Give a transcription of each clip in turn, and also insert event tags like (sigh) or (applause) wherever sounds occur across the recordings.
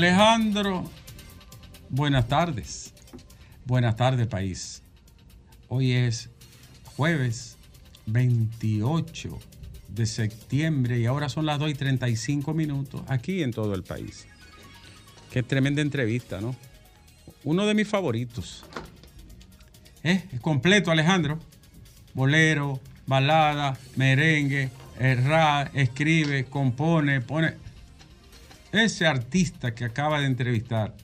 Alejandro, buenas tardes. Buenas tardes, país. Hoy es jueves 28 de septiembre y ahora son las 2 y 35 minutos aquí en todo el país. Qué tremenda entrevista, ¿no? Uno de mis favoritos. ¿Eh? Es completo, Alejandro. Bolero, balada, merengue, erra, escribe, compone, pone. Ese artista que acaba de entrevistar,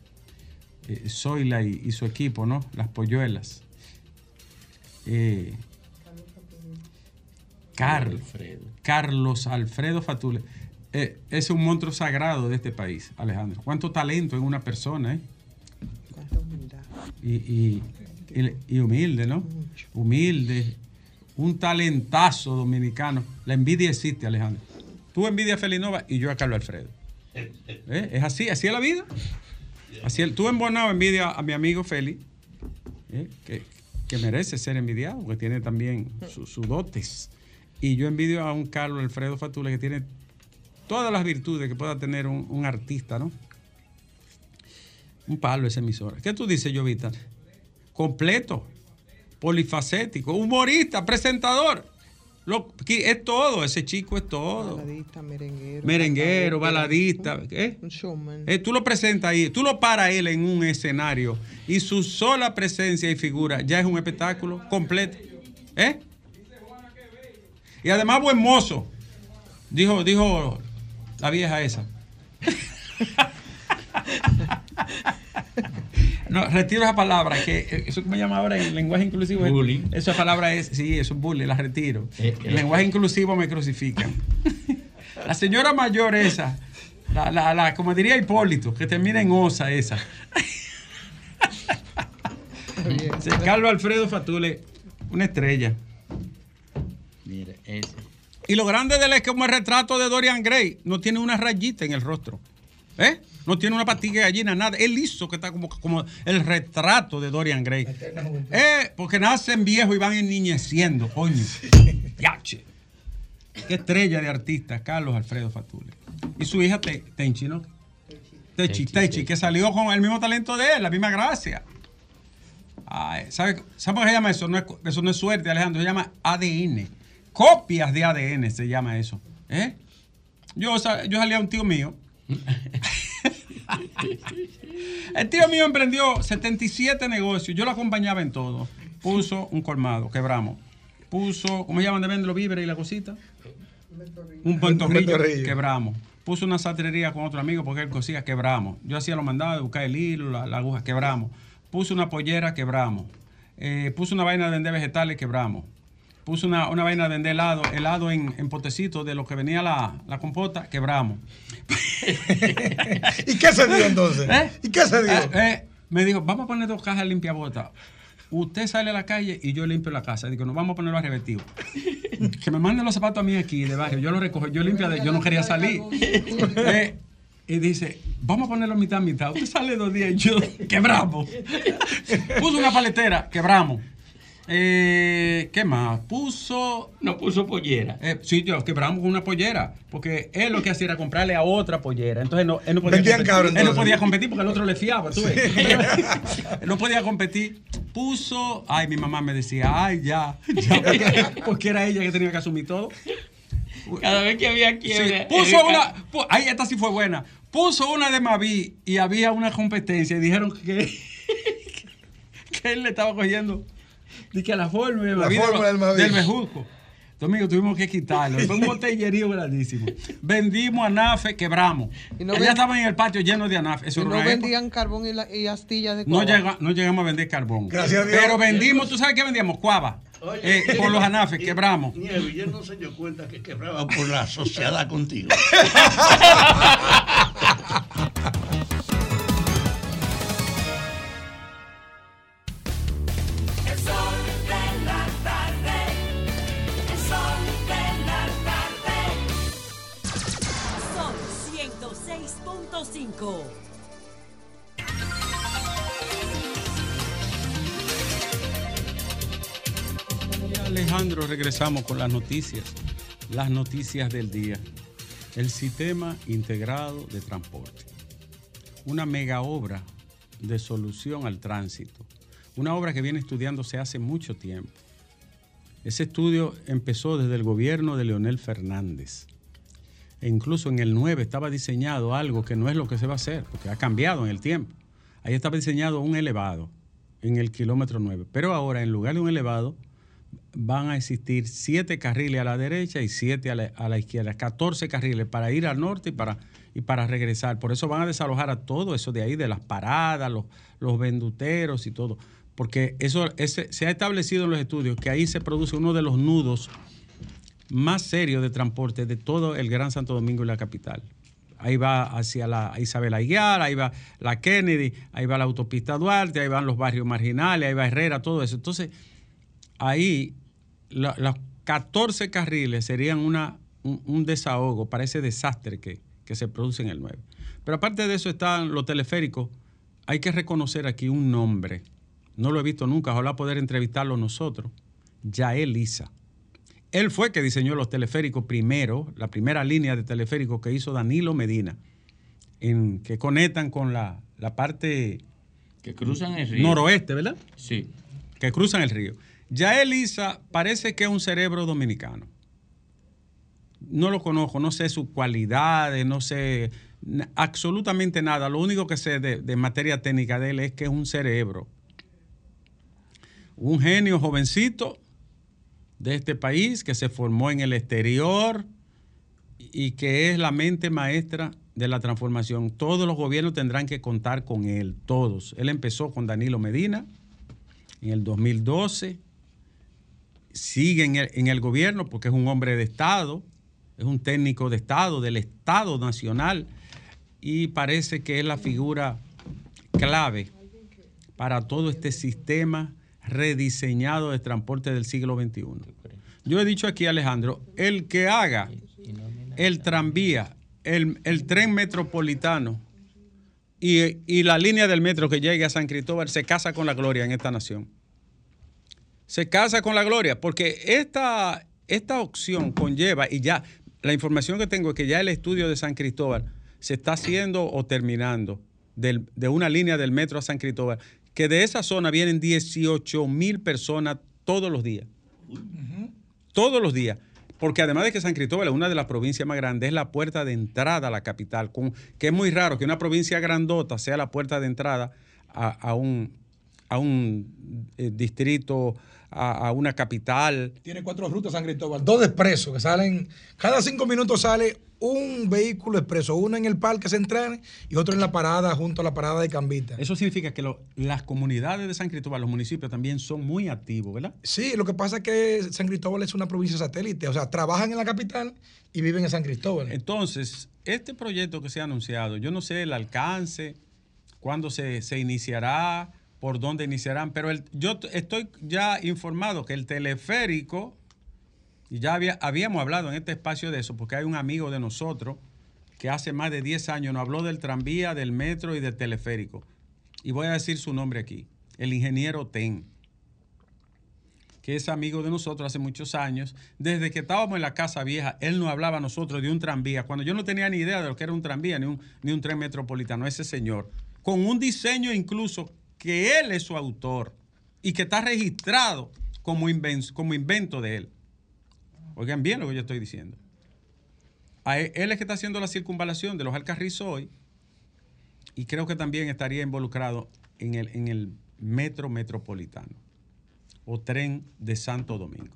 eh, Zoila y, y su equipo, ¿no? Las Polluelas. Eh, Carlos, Carlos Alfredo Fatule. Eh, es un monstruo sagrado de este país, Alejandro. Cuánto talento en una persona, ¿eh? Y, y- y- y humilde, ¿no? Humilde. Un talentazo dominicano. La envidia existe, Alejandro. Tú envidias a Felinova y yo a Carlos Alfredo. ¿Eh? Es así, así es la vida. Así. Tú en Bonao envidia a mi amigo Feli, ¿eh? que, que merece ser envidiado, porque tiene también su- sus dotes. Y yo envidio a un Carlos Alfredo Fatule que tiene todas las virtudes que pueda tener un, un artista, ¿no? Un palo esa emisora. ¿Qué tú dices, Jovita? Completo, polifacético, humorista, presentador. Lo, es todo, ese chico es todo. Baladista, merenguero. Merenguero, baladista. ¿eh? Un showman. Eh, tú lo presentas ahí, tú lo paras él en un escenario y su sola presencia y figura ya es un espectáculo completo. ¿Eh? Y además buen mozo. Dijo, dijo la vieja esa. (laughs) No, retiro esa palabra, que eh, eso que me llama ahora en lenguaje inclusivo. es- Bullying. Esa palabra es, sí, es un bullying, la retiro. Eh, eh. lenguaje inclusivo me crucifican. (laughs) La señora mayor esa, la, la, la- como diría Hipólito, que termina en osa esa. (laughs) Sí, Carlos Alfredo Fatule, una estrella. Mira, ese. Y lo grande de él es que como el retrato de Dorian Gray, no tiene una rayita en el rostro. ¿Eh? No tiene una patilla de gallina, nada. Él hizo que está como, como el retrato de Dorian Gray. Eh, porque nacen viejos y van enniñeciendo, coño. Yache. Qué estrella de artista, Carlos Alfredo Fatule. Y su hija Te- Tenchi, ¿no? Techi, Techi, que salió con el mismo talento de él, la misma gracia. Ay, ¿Sabe sabe cómo se llama eso? No es, eso no es suerte, Alejandro. Se llama ADN. Copias de ADN se llama eso. ¿Eh? Yo, yo salí a un tío mío. (laughs) El tío mío emprendió 77 negocios. Yo lo acompañaba en todo. Puso un colmado, quebramos. Puso, ¿cómo se llaman de vender los víveres y la cosita? Un pantorrillo, quebramos. Puso una satrería con otro amigo porque él cosía, quebramos. Yo hacía los mandados de buscar el hilo, la, la aguja, quebramos. Puso una pollera, quebramos. Eh, puso una vaina de vender vegetales, quebramos. Puso una, una vaina de vender helado, helado en, en potecitos de lo que venía la, la compota, quebramos. (laughs) ¿Y qué se dio entonces? ¿Eh? ¿Y qué se dio? Eh, eh, me dijo, vamos a poner dos cajas limpiabotas. Usted sale a la calle y yo limpio la casa. Digo, nos vamos a ponerlo a revertido. (laughs) que me manden los zapatos a mí aquí de barrio. Yo los recojo, yo limpio. de- Yo no quería salir. (laughs) Eh, y dice, vamos a ponerlo mitad mitad. Usted sale dos días y yo quebramos. Puso una paletera, quebramos. Eh, ¿Qué más? Puso. No puso pollera. Eh, sí, yo quebramos con una pollera. Porque él lo que hacía era comprarle a otra pollera. Entonces no, él no podía Vendían competir. Él no podía competir porque el otro le fiaba, tú ves. (laughs) Él no podía competir. Puso. Ay, mi mamá me decía, ay, ya. ya (laughs) porque, era ella que tenía que asumir todo. Cada vez que había Sí, quiebra. puso una. pu- ay, esta sí fue buena. Puso una de Maví y había una competencia y dijeron que, (laughs) que él le estaba cogiendo. Dije a la fórmula de La fórmula del Maví. del Bejuco. Domingo tuvimos que quitarlo. Fue un botellerío grandísimo. Vendimos anafe, quebramos. Y no Ella ven- estaba en el patio lleno de anafe. Eso Y no época. vendían carbón y, la- y astillas de No, coba. llega- no llegamos a vender carbón. Gracias a Dios. Pero vendimos, ¿tú sabes qué vendíamos? Cuava. eh, con los anafes quebramos. Nieves, yo no se dio cuenta que quebraba por la sociedad contigo. (laughs) Con las noticias. Las noticias del día. El sistema integrado de transporte. Una mega obra de solución al tránsito. Una obra que viene estudiándose hace mucho tiempo. Ese estudio empezó desde el gobierno de Leonel Fernández. E incluso en el 9 estaba diseñado algo que no es lo que se va a hacer, porque ha cambiado en el tiempo. Ahí estaba diseñado un elevado en el kilómetro 9. Pero ahora, en lugar de un elevado, van a existir siete carriles a la derecha y siete a la, a la izquierda, 14 carriles para ir al norte y para, y para regresar. Por eso van a desalojar a todo eso de ahí, de las paradas, los, los venduteros y todo. Porque eso ese- se ha establecido en los estudios que ahí se produce uno de los nudos más serios de transporte de todo el Gran Santo Domingo y la capital. Ahí va hacia la Isabel Aguiar, ahí va la Kennedy, ahí va la autopista Duarte, ahí van los barrios marginales, ahí va Herrera, todo eso. Entonces, ahí la- los 14 carriles serían una, un, un desahogo para ese desastre que, que se produce en el 9. Pero aparte de eso están los teleféricos. Hay que reconocer aquí un nombre. No lo he visto nunca, ojalá poder entrevistarlo nosotros. Yael Isa. Él fue que diseñó los teleféricos primero, la primera línea de teleféricos que hizo Danilo Medina, en, que conectan con la, la parte Que cruzan el río. noroeste, ¿verdad? Sí. que cruzan el río. Ya Elisa parece que es un cerebro dominicano. No lo conozco, no sé sus cualidades, no sé absolutamente nada. Lo único que sé de, de materia técnica de él es que es un cerebro. Un genio jovencito de este país que se formó en el exterior y que es la mente maestra de la transformación. Todos los gobiernos tendrán que contar con él, todos. Él empezó con Danilo Medina en el 2012, sigue en el, gobierno porque es un hombre de Estado, es un técnico de Estado, del Estado Nacional, y parece que es la figura clave para todo este sistema rediseñado de transporte del siglo XXI. Yo he dicho aquí, Alejandro, el que haga el tranvía, el, el tren metropolitano y, y la línea del metro que llegue a San Cristóbal se casa con la gloria en esta nación. Se casa con la gloria, porque esta, esta opción conlleva, y ya la información que tengo es que ya el estudio de San Cristóbal se está haciendo o terminando de una línea del metro a San Cristóbal, que de esa zona vienen 18 mil personas todos los días. Todos los días. Porque además de que San Cristóbal es una de las provincias más grandes, es la puerta de entrada a la capital, que es muy raro que una provincia grandota sea la puerta de entrada a, a un, a un eh, distrito, a, a una capital. Tiene cuatro rutas San Cristóbal, dos de expreso que salen, cada cinco minutos sale un vehículo expreso, uno en el parque central y otro en la parada junto a la parada de Cambita. Eso significa que lo- las comunidades de San Cristóbal, los municipios también son muy activos, ¿verdad? Sí, lo que pasa es que San Cristóbal es una provincia satélite, o sea, trabajan en la capital y viven en San Cristóbal. Entonces, este proyecto que se ha anunciado, yo no sé el alcance, cuándo se, se iniciará, por dónde iniciarán, pero el- yo estoy ya informado que el teleférico, y ya había- habíamos hablado en este espacio de eso, porque hay un amigo de nosotros que hace más de 10 años nos habló del tranvía, del metro y del teleférico. Y voy a decir su nombre aquí, el ingeniero Ten que es amigo de nosotros hace muchos años. Desde que estábamos en la Casa Vieja, él nos hablaba a nosotros de un tranvía, cuando yo no tenía ni idea de lo que era un tranvía, ni un, ni un tren metropolitano, ese señor, con un diseño incluso que él es su autor y que está registrado como, inven- como invento de él. Oigan bien lo que yo estoy diciendo. A él, él es que está haciendo la circunvalación de los Alcarrizos hoy y creo que también estaría involucrado en el, en el metro metropolitano o tren de Santo Domingo.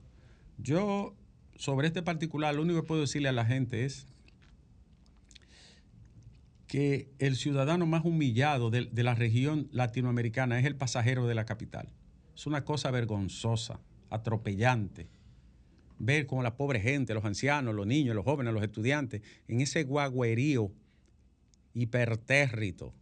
Yo, sobre este particular, lo único que puedo decirle a la gente es que el ciudadano más humillado de, la región latinoamericana es el pasajero de la capital. Es una cosa vergonzosa, atropellante. Ver cómo la pobre gente, los ancianos, los niños, los jóvenes, los estudiantes, en ese guagüerío hipertérrito,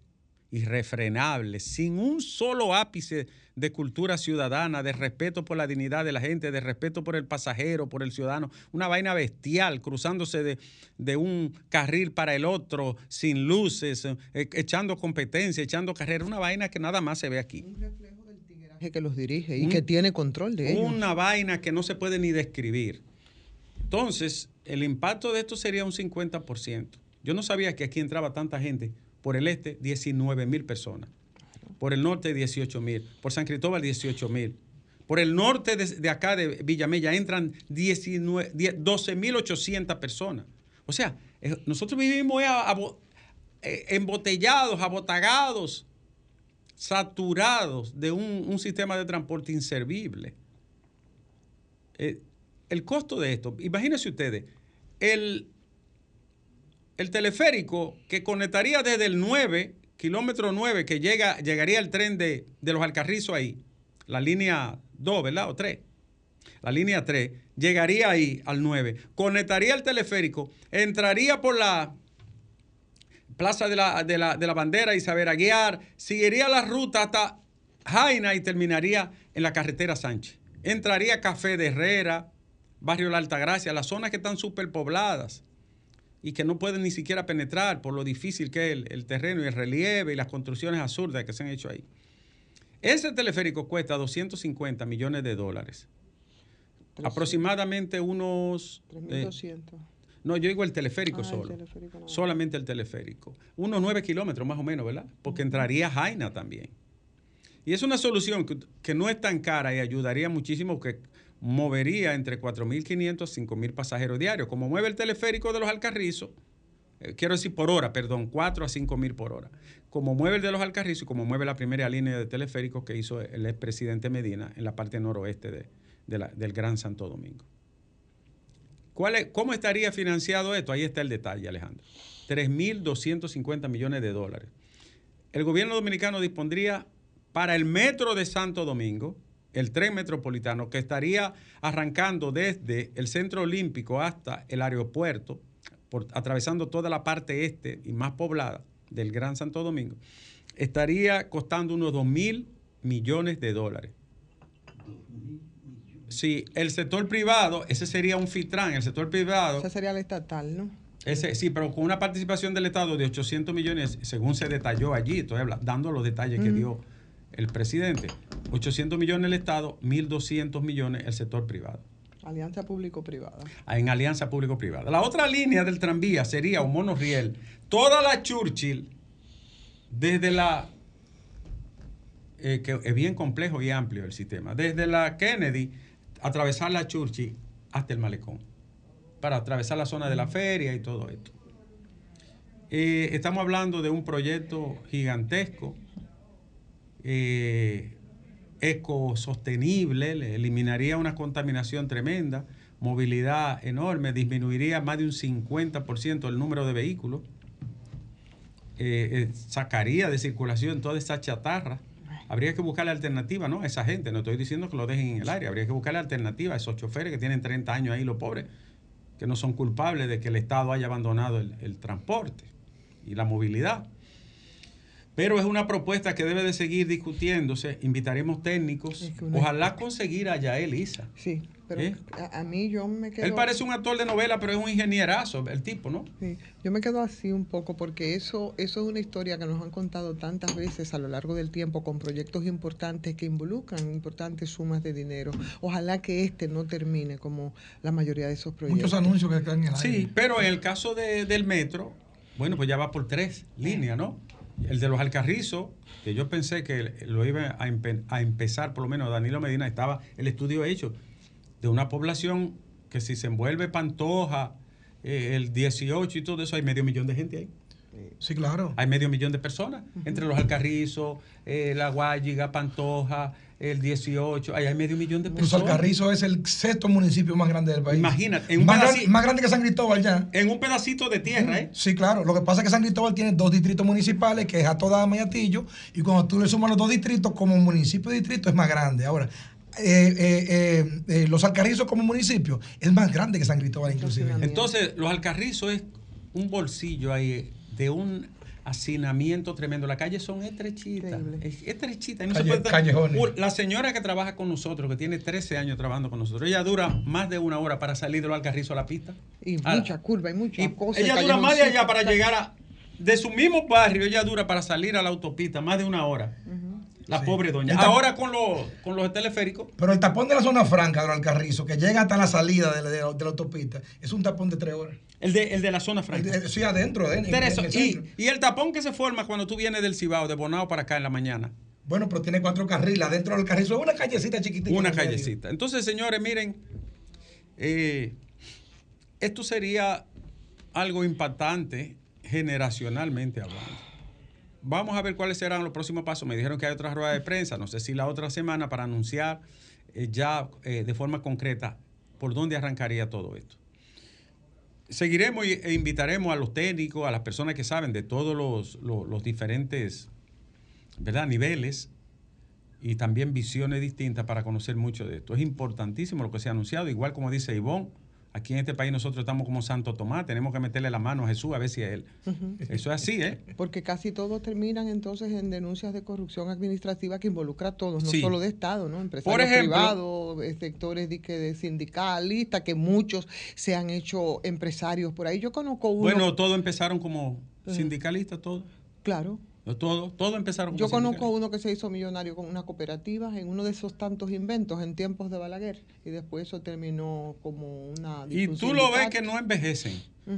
irrefrenable, sin un solo ápice de cultura ciudadana, de respeto por la dignidad de la gente, de respeto por el pasajero, por el ciudadano, una vaina bestial, cruzándose de, de un carril para el otro, sin luces, eh, echando competencia, echando carrera, una vaina que nada más se ve aquí. que los dirige y Un- que tiene control de ellos. Una vaina que no se puede ni describir. Entonces, el impacto de esto sería un 50%. Yo no sabía que aquí entraba tanta gente. Por el este, 19 mil personas. Por el norte, 18 mil. Por San Cristóbal, 18 mil. Por el norte de, acá, de Villamella, entran 19 10 12.800 personas. O sea, eh, nosotros vivimos eh, eh, embotellados, abotagados, saturados de un, sistema de transporte inservible. El costo de esto, imagínense ustedes, el, el teleférico que conectaría desde el 9, kilómetro 9, que llega, llegaría el tren de, de los Alcarrizos ahí, la línea 2, ¿verdad? O 3. La línea 3, llegaría ahí al 9, conectaría el teleférico, entraría por la Plaza de la, de la, de la Bandera y saber guiar, seguiría la ruta hasta Jaina y terminaría en la carretera Sánchez. Entraría Café de Herrera, Barrio La Altagracia, las zonas que están superpobladas y que no pueden ni siquiera penetrar por lo difícil que es el, el terreno y el relieve y las construcciones absurdas que se han hecho ahí. Ese teleférico cuesta 250 millones de dólares. Aproximadamente unos... eh, 3.200. no, yo digo el teleférico Ah, el solo. teleférico. Solamente el teleférico. Unos nueve kilómetros más o menos, ¿verdad? Porque entraría Jaina también. Y es una solución que, que no es tan cara y ayudaría muchísimo, que movería entre 4.500 a 5.000 pasajeros diarios. Como mueve el teleférico de los Alcarrizos, eh, quiero decir por hora, perdón, 4 a 5.000 por hora. Como mueve el de los Alcarrizos y como mueve la primera línea de teleféricos que hizo el expresidente Medina en la parte noroeste de- del Gran Santo Domingo. ¿Cuál es- ¿Cómo estaría financiado esto? Ahí está el detalle, Alejandro. 3.250 millones de dólares. El gobierno dominicano dispondría para el metro de Santo Domingo, el tren metropolitano, que estaría arrancando desde el centro olímpico hasta el aeropuerto, por- atravesando toda la parte este y más poblada del Gran Santo Domingo, estaría costando unos 2 mil millones de dólares. Si el sector privado, ese sería un FITRAN, el sector privado, Esa sería la estatal, ¿no? ese, sí, pero con una participación del Estado de 800 millones, según se detalló allí, estoy habla- dando los detalles que dio el presidente. 800 millones el Estado, 1.200 millones el sector privado, Alianza público-privada. en alianza público-privada. La otra línea del tranvía sería un monorriel, toda la Churchill, desde la, eh, que es bien complejo y amplio el sistema, desde la Kennedy, atravesar la Churchill hasta el malecón, para atravesar la zona de la feria y todo esto. Eh, estamos hablando de un proyecto gigantesco, eh, ecosostenible, le eliminaría una contaminación tremenda, movilidad enorme, disminuiría más de un 50% el número de vehículos, eh, eh, sacaría de circulación toda esa chatarra. Habría que buscarle alternativa, ¿no? A esa gente, no estoy diciendo que lo dejen en el aire, habría que buscarle alternativa a esos choferes que tienen 30 años ahí, los pobres, que no son culpables de que el Estado haya abandonado el, el transporte y la movilidad. Pero es una propuesta que debe de seguir discutiéndose. Invitaremos técnicos. Es que uno- Ojalá conseguir a Yael Isa. Sí, pero ¿Eh? a, a mí yo me quedo... Él parece un actor de novela, pero es un ingenierazo, el tipo, ¿no? Sí, yo me quedo así un poco porque eso, eso es una historia que nos han contado tantas veces a lo largo del tiempo con proyectos importantes que involucran importantes sumas de dinero. Ojalá que este no termine como la mayoría de esos proyectos. Muchos anuncios que están en el aire. Sí, pero en el caso de- del metro, bueno, pues ya va por tres líneas, ¿no? El de los Alcarrizos, que yo pensé que lo iba a, empe- a empezar, por lo menos Danilo Medina, estaba el estudio hecho de una población que si se envuelve Pantoja, eh, el 18 y todo eso, hay medio millón de gente ahí. Sí, claro. Hay medio millón de personas, entre los Alcarrizos, eh, la Guayiga, Pantoja, el 18, ahí hay medio millón de personas. Alcarrizo es el sexto municipio más grande del país. Imagínate, en un más, gran- pedaci- más grande que San Cristóbal ya. En un pedacito de tierra, ¿eh? Sí, claro. Lo que pasa es que San Cristóbal tiene dos distritos municipales, que es Atodama y Atillo, y cuando tú le sumas los dos distritos, como municipio distrito, es más grande. Ahora, eh, eh, eh, eh, Los Alcarrizos como municipio es más grande que San Cristóbal inclusive. Entonces, los Alcarrizos es un bolsillo ahí de un hacinamiento tremendo. Las calles son estrechitas. Es estrechitas. y no se Calle- callejones. La señora que trabaja con nosotros, que tiene 13 años trabajando con nosotros, ella dura más de una hora para salir de los Alcarrizos a la pista. Y A la- mucha curva y muchas cosas. ella dura más de allá para llegar a. De su mismo barrio, ella dura para salir a la autopista más de una hora. La pobre doña. Ahora con los, con los teleféricos. Pero el tapón de la zona franca de los Alcarrizos, que llega hasta la salida de la, de la- de la autopista, es un tapón de tres horas. El de, el de la zona franca. El de- sí, adentro, en- en el y, y el tapón que se forma cuando tú vienes del Cibao, de Bonao para acá en la mañana. Bueno, pero tiene cuatro carriles adentro del Alcarrizo. Es una callecita chiquitita. Una callecita. Entonces, señores, miren, eh, esto sería algo impactante generacionalmente hablando. Vamos a ver cuáles serán los próximos pasos. Me dijeron que hay otra rueda de prensa, no sé si la otra semana, para anunciar eh, ya eh, de forma concreta por dónde arrancaría todo esto. Seguiremos e invitaremos a los técnicos, a las personas que saben de todos los, los- los diferentes ¿verdad? niveles y también visiones distintas para conocer mucho de esto. Es importantísimo lo que se ha anunciado, igual como dice Ivonne, aquí en este país nosotros estamos como Santo Tomás, tenemos que meterle la mano a Jesús a ver si es él. Eso es así, ¿eh? Porque casi todos terminan entonces en denuncias de corrupción administrativa que involucra a todos, no Sí. solo de Estado, ¿no? Empresarios ejemplo- privados, eh, sectores de, de sindicalistas, que muchos se han hecho empresarios por ahí. Yo conozco uno. Bueno, todos empezaron como sindicalistas, todos. Claro. Todo, todo empezaron Yo conozco uno que se hizo millonario con una cooperativa en uno de esos tantos inventos en tiempos de Balaguer y después eso terminó como una... Y tú lo ves que no envejecen. Mm.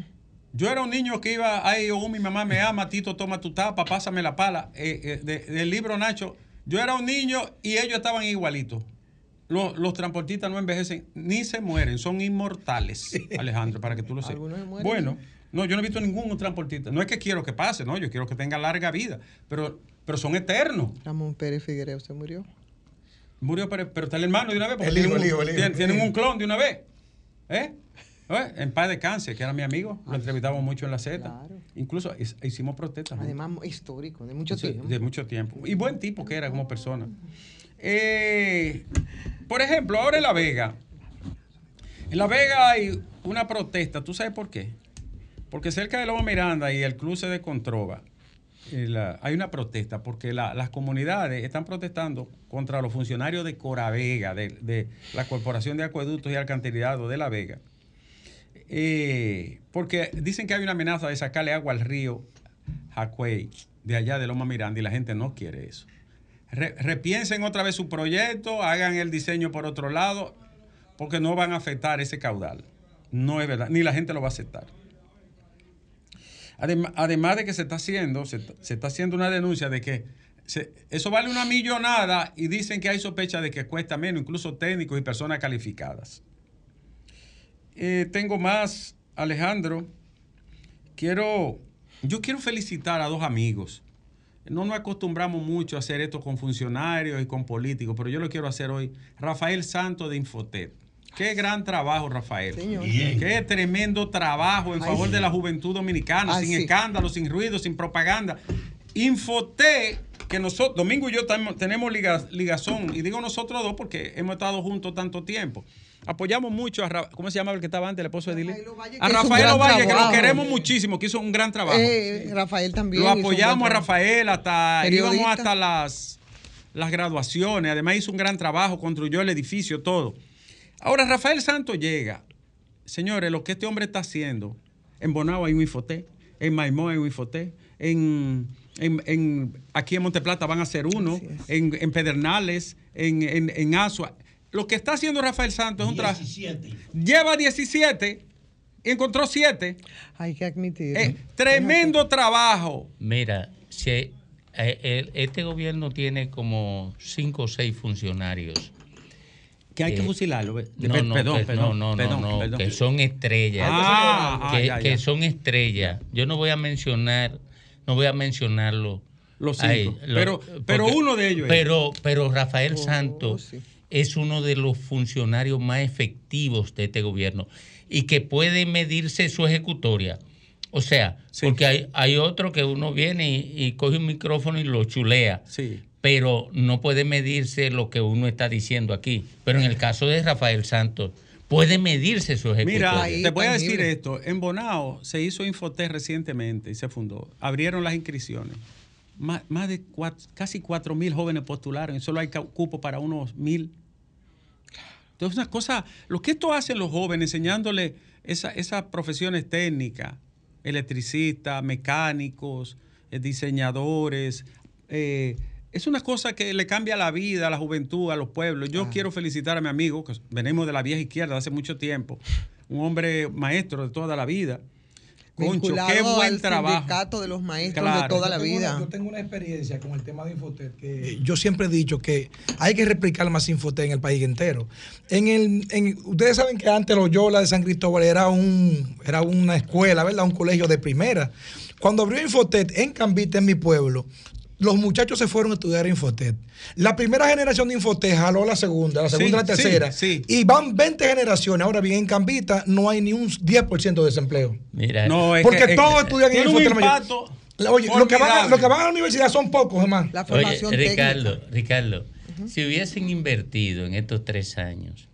Yo era un niño que iba, ay, oh, mi mamá me ama, Tito, toma tu tapa, pásame la pala. Eh, eh, de- del libro Nacho, yo era un niño y ellos estaban igualitos. Los, los transportistas no envejecen ni se mueren, son inmortales, (laughs) Alejandro, para que tú lo sepas. Bueno, no, yo no he visto ningún transportista. No es que quiero que pase, no, yo quiero que tenga larga vida, pero, pero son eternos. Ramón Pérez Figuereo se murió. Murió, pero, pero está el hermano de una vez. porque El tienen hijo, el un- hijo, el hijo. tienen- Tienen un clon de una vez. ¿Eh? ¿Eh? En paz de cáncer, que era mi amigo. Lo entrevistamos mucho en la Z. Claro. Incluso hicimos protestas. Además, histórico, de mucho Sí, tiempo. De mucho tiempo. Y buen tipo que era como persona. Eh, por ejemplo, ahora en La Vega. En La Vega hay una protesta. ¿Tú sabes por qué? Porque cerca de Loma Miranda y el cruce de Controva eh, la- hay una protesta porque la- las comunidades están protestando contra los funcionarios de Coravega, de, la Corporación de Acueductos y Alcantarillado de La Vega. Eh, porque dicen que hay una amenaza de sacarle agua al río Jacuey, de allá de Loma Miranda, y la gente no quiere eso. Re- repiensen otra vez su proyecto, hagan el diseño por otro lado, porque no van a afectar ese caudal. No es verdad, ni la gente lo va a aceptar. Adem- además de que se está haciendo, se, se está haciendo una denuncia de que eso vale una millonada y dicen que hay sospecha de que cuesta menos, incluso técnicos y personas calificadas. Eh, tengo más, Alejandro. Quiero, yo quiero felicitar a dos amigos. No nos acostumbramos mucho a hacer esto con funcionarios y con políticos, pero yo lo quiero hacer hoy. Rafael Santos de Infotet. Qué gran trabajo, Rafael. Señor. Bien. Qué tremendo trabajo en Ay, favor sí. de la juventud dominicana, Ay, sin sí. escándalo, sin ruido, sin propaganda. Infoté, que nosotros, Domingo y yo tenemos liga- ligazón, y digo nosotros dos porque hemos estado juntos tanto tiempo. Apoyamos mucho a, Ra- ¿cómo se llamaba el que estaba antes, el esposo de Dile? A Rafael Ovalle, que lo queremos muchísimo, que hizo un gran trabajo. Eh, Rafael también. Lo apoyamos a. Rafael hasta íbamos Periodista. hasta las, las graduaciones. Además hizo un gran trabajo, construyó el edificio, todo. Ahora Rafael Santos llega. Señores, lo que este hombre está haciendo, en Bonao hay un Infoté, en Maimó hay un Infoté, en, en- en- aquí en Monteplata van a hacer uno, en, en Pedernales, en, en, en Asua. Lo que está haciendo Rafael Santos es un trabajo. 17. Lleva 17, encontró 7. Hay que admitir. Eh, tremendo trabajo. Mira, si, eh, el- este gobierno tiene como cinco o seis funcionarios. Que hay que Eh, fusilarlo. No, no, perdón, que, perdón, no, no, perdón, no, perdón. que son estrellas. Ah, que, ah, ya, que ya. son estrellas. Yo no voy a mencionar, no voy a mencionarlo. Los ahí, cinco. lo- pero, pero porque- uno de ellos. es- Pero, pero Rafael Oh, Santos sí. es uno de los funcionarios más efectivos de este gobierno y que puede medirse su ejecutoria. O sea, Sí. porque hay, hay otro que uno viene y, y coge un micrófono y lo chulea. Sí. Pero no puede medirse lo que uno está diciendo aquí. Pero en el caso de Rafael Santos, puede medirse su ejecutoria. Mira, te voy a decir esto. En Bonao se hizo Infotec recientemente y se fundó. Abrieron las inscripciones. Más, más de cuat- casi 4 mil jóvenes postularon y solo hay cupo para unos mil. Entonces, una cosa, lo que esto hacen los jóvenes, enseñándole esa- esas profesiones técnicas, electricistas, mecánicos, eh, diseñadores, eh, es una cosa que le cambia la vida a la juventud, a los pueblos. Yo quiero felicitar a mi amigo, que venimos de la vieja izquierda hace mucho tiempo, un hombre maestro de toda la vida. Concho, qué buen al trabajo. sindicato de los maestros Claro. de toda la Yo tengo vida. una- yo tengo una experiencia con el tema de Infotec que yo siempre he dicho que hay que replicar más Infotec en el país entero. En el, en- ustedes saben que antes Loyola de San Cristóbal era, un, era una escuela, ¿verdad? Un colegio de primera. Cuando abrió Infotec en Cambita, en mi pueblo, los muchachos se fueron a estudiar Infotec. La primera generación de Infotec jaló la segunda, la Sí, segunda, la sí, tercera. sí. Y van 20 generaciones. Ahora bien, en Cambita no hay ni un 10% de desempleo. Mira, No, es Porque que- es todos que estudian en la impacto Oye, lo que, van a, formidable. lo que van a la universidad son pocos, hermano. La Oye, formación Ricardo, técnica. Ricardo, si hubiesen invertido en estos tres años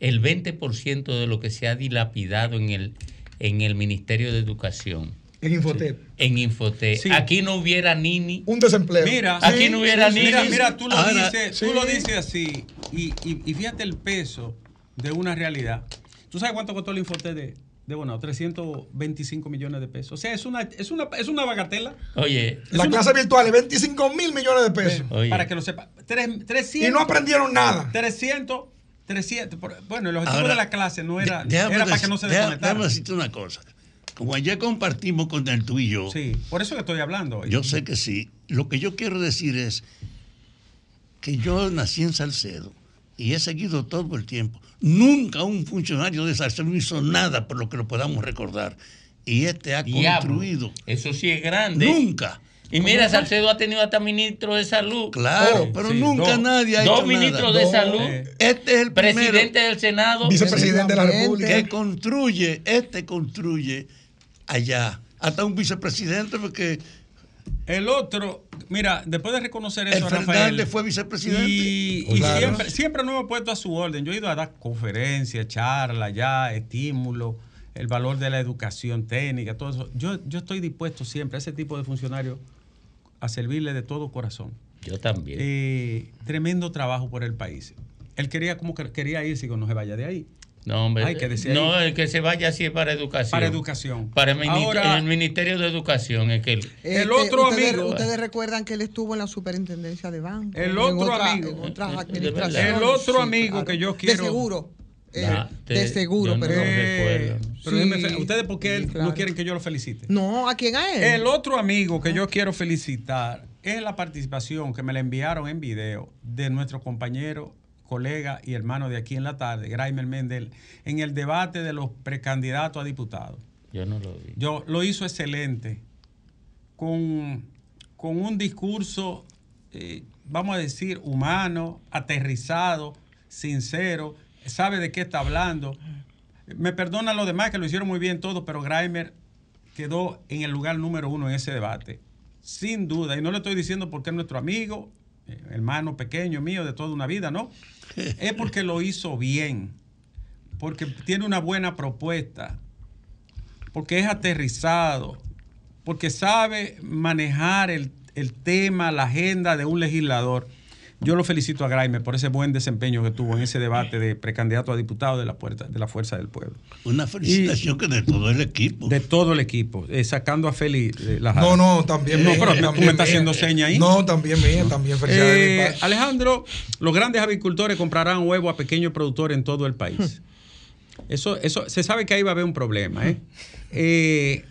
el 20% de lo que se ha dilapidado en el, en el Ministerio de Educación, En Infotec. en Infote, Sí. aquí no hubiera Nini. Un desempleo. Mira, Aquí no hubiera ni- Mira, mira, tú lo Ahora, dices, tú sí. lo dices así y, y- y fíjate el peso de una realidad. ¿Tú sabes cuánto costó el Infote de, de Bonao? 325 millones de pesos. O sea, es una, es una, es una bagatela. Oye, La clase virtual es 25 mil millones de pesos. oye. Para que lo sepa. Tres- 300, Y no aprendieron nada. 300, 300. por- Bueno, el objetivo Ahora, de la clase no era, de- era para que no se desconectaran. Déjame decirte una cosa. Como ayer compartimos con el tú y yo, Sí, por eso que estoy hablando. hoy. yo sé que sí. Lo que yo quiero decir es que yo nací en Salcedo y he seguido todo el tiempo. Nunca un funcionario de Salcedo hizo nada por lo que lo podamos recordar. Y este ha Diablo, construido. Eso sí es grande. Nunca. Y mira, Salcedo ha tenido hasta ministro de salud. Claro, Oh, pero sí, nunca dos- nadie ha Dos hecho ministros nada. de Dos, salud. eh, Este es el Presidente primero del Senado. Vicepresidente de la. República. que construye, este construye allá. Hasta un vicepresidente, porque El otro, mira, después de reconocer el eso, Rafael. Fernández fue vicepresidente. Y, y Claro. siempre, siempre nos hemos puesto a su orden. Yo he ido a dar conferencias, charlas, ya, estímulos, el valor de la educación técnica, todo eso. Yo, yo estoy dispuesto siempre a ese tipo de funcionarios a servirle de todo corazón. Yo también. Eh, tremendo trabajo por el país. Él quería como que quería irse y que no se vaya de ahí. No, hombre. Ay, que decía no, el que se vaya así es para educación. Para educación. Para el, mini- Ahora- el Ministerio de Educación es que el- El otro ustedes, amigo- Ustedes recuerdan que él estuvo en la superintendencia de banco. El en otro otra- amigo. En otras De verdad. administraciones. El otro Sí, amigo que yo quiero- De seguro. eh, Nah, te- de seguro, no pero. Eh, Sí, déjeme ¿Ustedes por qué sí, no quieren que yo lo felicite? No, ¿a quién a él? El otro amigo que yo quiero felicitar es la participación que me la enviaron en video de nuestro compañero, colega y hermano de aquí en la tarde, Graimer Mendel, en el debate de los precandidatos a diputados. Yo no lo vi. Yo lo hizo excelente, con, con un discurso, eh, vamos a decir, humano, aterrizado, sincero, sabe de qué está hablando. Me perdona los demás que lo hicieron muy bien todos, pero Grimer quedó en el lugar número uno en ese debate, sin duda. Y no le estoy diciendo porque es nuestro amigo, hermano pequeño mío de toda una vida, ¿no? Es porque lo hizo bien, porque tiene una buena propuesta, porque es aterrizado, porque sabe manejar el, el tema, la agenda de un legislador. Yo lo felicito a Graime por ese buen desempeño que tuvo en ese debate de precandidato a diputado de la, puerta, de la Fuerza del Pueblo. Una felicitación que de todo el equipo. De todo el equipo, eh, sacando a Félix de la No, no, también No, pero tú también me estás haciendo seña ahí. No, también mía, también felicidades. Eh, mi padre. Alejandro, los grandes avicultores comprarán huevo a pequeños productores en todo el país. Eso, eso, se sabe que ahí va a haber un problema. ¿eh? Eh,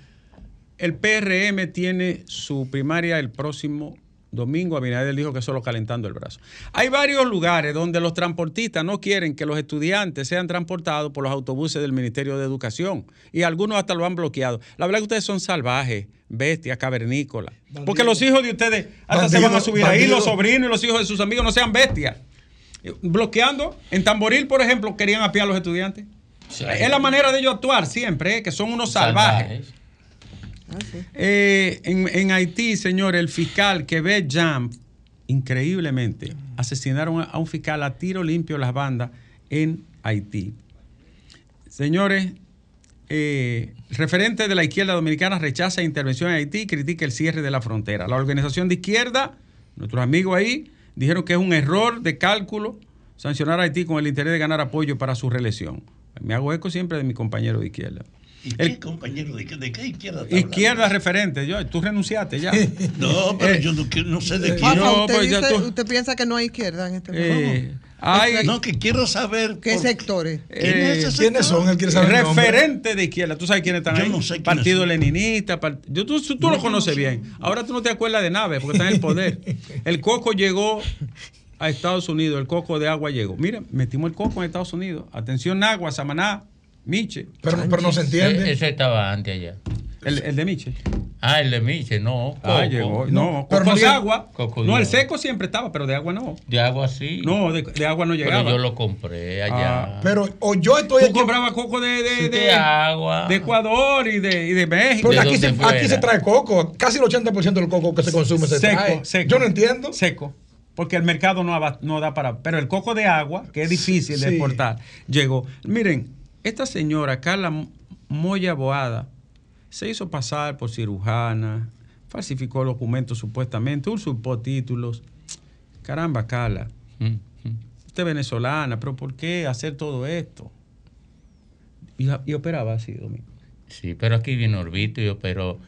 el PRM tiene su primaria el próximo domingo. Abinader dijo que solo calentando el brazo. Hay varios lugares donde los transportistas no quieren que los estudiantes sean transportados por los autobuses del Ministerio de Educación. Y algunos hasta lo han bloqueado. La verdad es que ustedes son salvajes, bestias, cavernícolas. Porque los hijos de ustedes hasta se van a Bandido, subir ahí, los sobrinos y los hijos de sus amigos, no sean bestias. Bloqueando. En Tamboril, por ejemplo, querían apiar a los estudiantes. Sí. Es la manera de ellos actuar siempre, ¿eh? que son unos salvajes. Ah. Eh, en, Haití, señor, el fiscal que ve Jam increíblemente, asesinaron a- a un fiscal a tiro limpio las bandas en Haití. Señores, eh, referente de la izquierda dominicana rechaza intervención en Haití y critica el cierre de la frontera. La organización de izquierda, nuestros amigos ahí, dijeron que es un error de cálculo sancionar a Haití con el interés de ganar apoyo para su reelección. Me hago eco siempre de mi compañero de izquierda. ¿Y El- qué compañero de, qué- de qué izquierda está Izquierda hablando? referente, yo, tú renunciaste ya. (laughs) No, pero Eh, yo no, sé de eh, quién. no, Rafa, usted, pues ya dice- tú- usted piensa que no hay izquierda en este Eh, hay No, que quiero saber. ¿Qué por- sectores? ¿Quién ese ¿Quiénes son? Él quiere saber el nombre. referente de izquierda. ¿Tú sabes quiénes están Yo ahí? no sé quiénes Partido son. Leninista. part- yo, tú tú, tú No, lo conoces no bien. Ahora tú no te acuerdas de Nave porque está en el poder. (laughs) El coco llegó a Estados Unidos. El coco de agua llegó. Mira, metimos el coco en Estados Unidos. Atención, Nagua, Samaná, Miche. Pero, pero no se entiende. Ese estaba antes allá. El, el de Miche. Ah, el de Miche, no. Ah, llegó. No, pero coco no de se- agua. Coco no, el seco siempre estaba, pero de agua no. De agua sí. No, de, de agua no pero llegaba. yo lo compré allá. Ah, Pero o yo estoy Tú aquí. comprabas coco de, de, de, de- agua. de Ecuador y de, y de México. Pero ¿De aquí se, aquí se trae coco. Casi el 80% del coco que se consume se seco, trae. seco. Yo no entiendo. Seco. Porque el mercado no, no da para. Pero el coco de agua, que es difícil de Sí. exportar, llegó. Miren, esta señora, Carla Moya Boada, se hizo pasar por cirujana, falsificó documentos supuestamente, usurpó títulos. Caramba, Carla, Mm, mm. usted es venezolana, pero ¿por qué hacer todo esto? Y, y operaba así, Domingo. Sí, pero aquí vino Orbito y operó,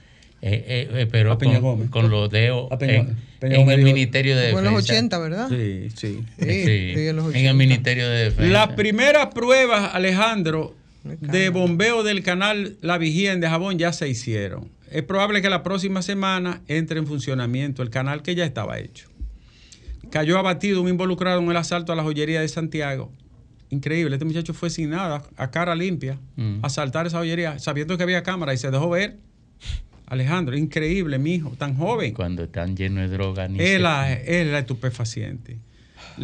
eh, eh, eh, pero A Peña con, Gómez. con los dedos en, en el Ministerio de Fue en Defensa. los 80, ¿verdad? Sí, sí. Sí, Sí, sí, en los en 80. el Ministerio de Defensa. Las primeras pruebas, Alejandro, de bombeo del canal La Vigía en de Jabón ya se hicieron. Es probable que la próxima semana entre en funcionamiento el canal que ya estaba hecho. Cayó abatido un involucrado en el asalto a la joyería de Santiago. Increíble, este muchacho fue sin nada, a cara limpia, Mm. a asaltar esa joyería, sabiendo que había cámara y se dejó ver. Alejandro, increíble, mi hijo, tan joven. Cuando están llenos de droga. ni Es se- la, es la estupefaciente.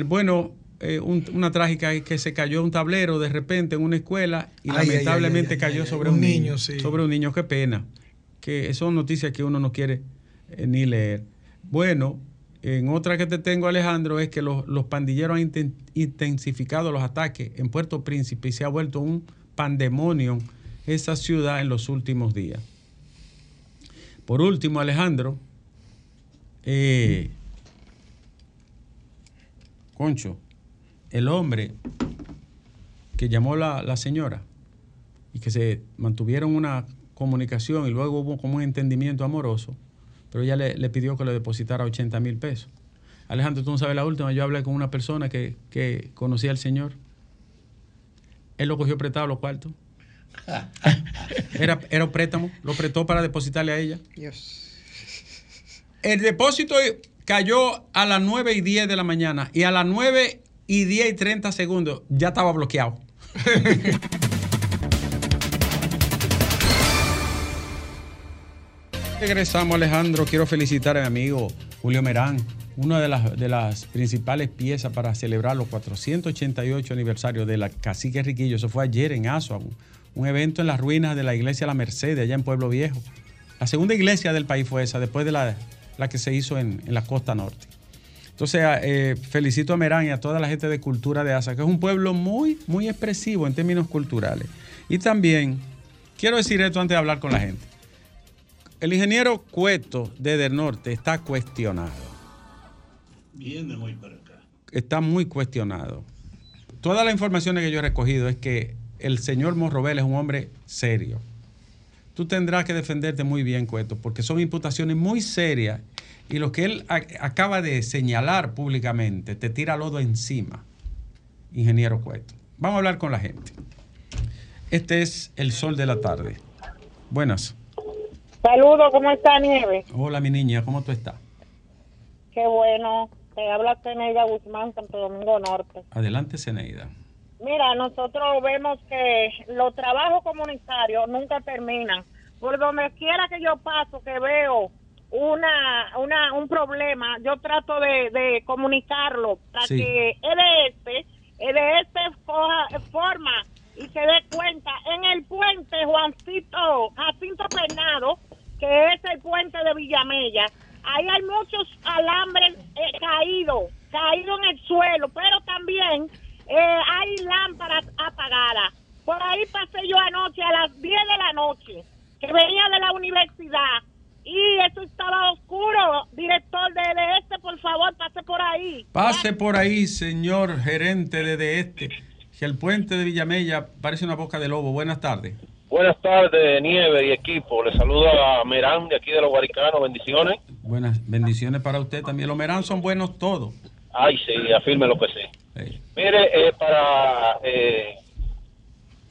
Bueno, eh, un- una trágica es que se cayó un tablero de repente en una escuela y Ay, lamentablemente ay, ay, cayó ay, sobre un un, niño. niño, sí. Sobre un niño, qué pena. Que son noticias que uno no quiere eh, ni leer. Bueno, en otra que te tengo, Alejandro, es que los, los pandilleros han inten- intensificado los ataques en Puerto Príncipe y se ha vuelto un pandemonio esa ciudad en los últimos días. Por último, Alejandro, eh, Concho, el hombre que llamó la, la señora y que se mantuvieron una comunicación y luego hubo como un entendimiento amoroso, pero ella le, le pidió que le depositara 80 mil pesos. Alejandro, tú no sabes la última, yo hablé con una persona que, que conocía al señor. Él lo cogió prestado los cuartos. (laughs) Era, era un préstamo, lo prestó para depositarle a ella. Dios. El depósito cayó a las 9 y 10 de la mañana y a las 9 y 10 y 30 segundos ya estaba bloqueado. (laughs) Regresamos, Alejandro. Quiero felicitar a mi amigo Julio Merán, una de las, de las principales piezas para celebrar los 488 aniversarios de la Cacique Riquillo. Eso fue ayer en Asua, un, evento en las ruinas de la iglesia La Merced, allá en Pueblo Viejo. La segunda iglesia del país fue esa, después de la, la que se hizo en, en la costa norte. Entonces, eh, felicito a Merán y a toda la gente de cultura de Asa, que es un pueblo muy, muy expresivo en términos culturales. Y también, quiero decir esto antes de hablar con la gente. El ingeniero Cueto de Del Norte está cuestionado. Viene hoy para acá. Está muy cuestionado. Todas las informaciones que yo he recogido es que el señor Morrobel es un hombre serio. Tú tendrás que defenderte muy bien, Cueto, porque son imputaciones muy serias y lo que él acaba de señalar públicamente te tira lodo encima, ingeniero Cueto. Vamos a hablar con la gente. Este es el sol de la tarde. Buenas. Saludos, ¿cómo está Nieve? Hola, mi niña, ¿cómo tú estás? Qué bueno. Te habla Teneida Guzmán, Santo Domingo Norte. Adelante, Zeneida. Mira, nosotros vemos que los trabajos comunitarios nunca terminan. Por donde quiera que yo paso, que veo una, una un problema, yo trato de, de comunicarlo para Sí. que EDS, EDS coja forma y se dé cuenta. En el puente Juancito, Jacinto Pernado, que es el puente de Villamella, ahí hay muchos alambres eh, caídos, caídos en el suelo, pero también eh, hay lámparas apagadas. Por ahí pasé yo anoche a las 10 de la noche, que venía de la universidad, y eso estaba oscuro. Director de, de este, por favor, pase por ahí. Pase por ahí, señor gerente de, de este, que el puente de Villamella parece una boca de lobo. Buenas tardes. Buenas tardes, Nieve y equipo. Les saluda a Merán de aquí de los Guaricanos. Bendiciones. Buenas bendiciones para usted también. Los Merán son buenos todos. Ay, sí, afirme lo que sí. Mire, eh, para eh,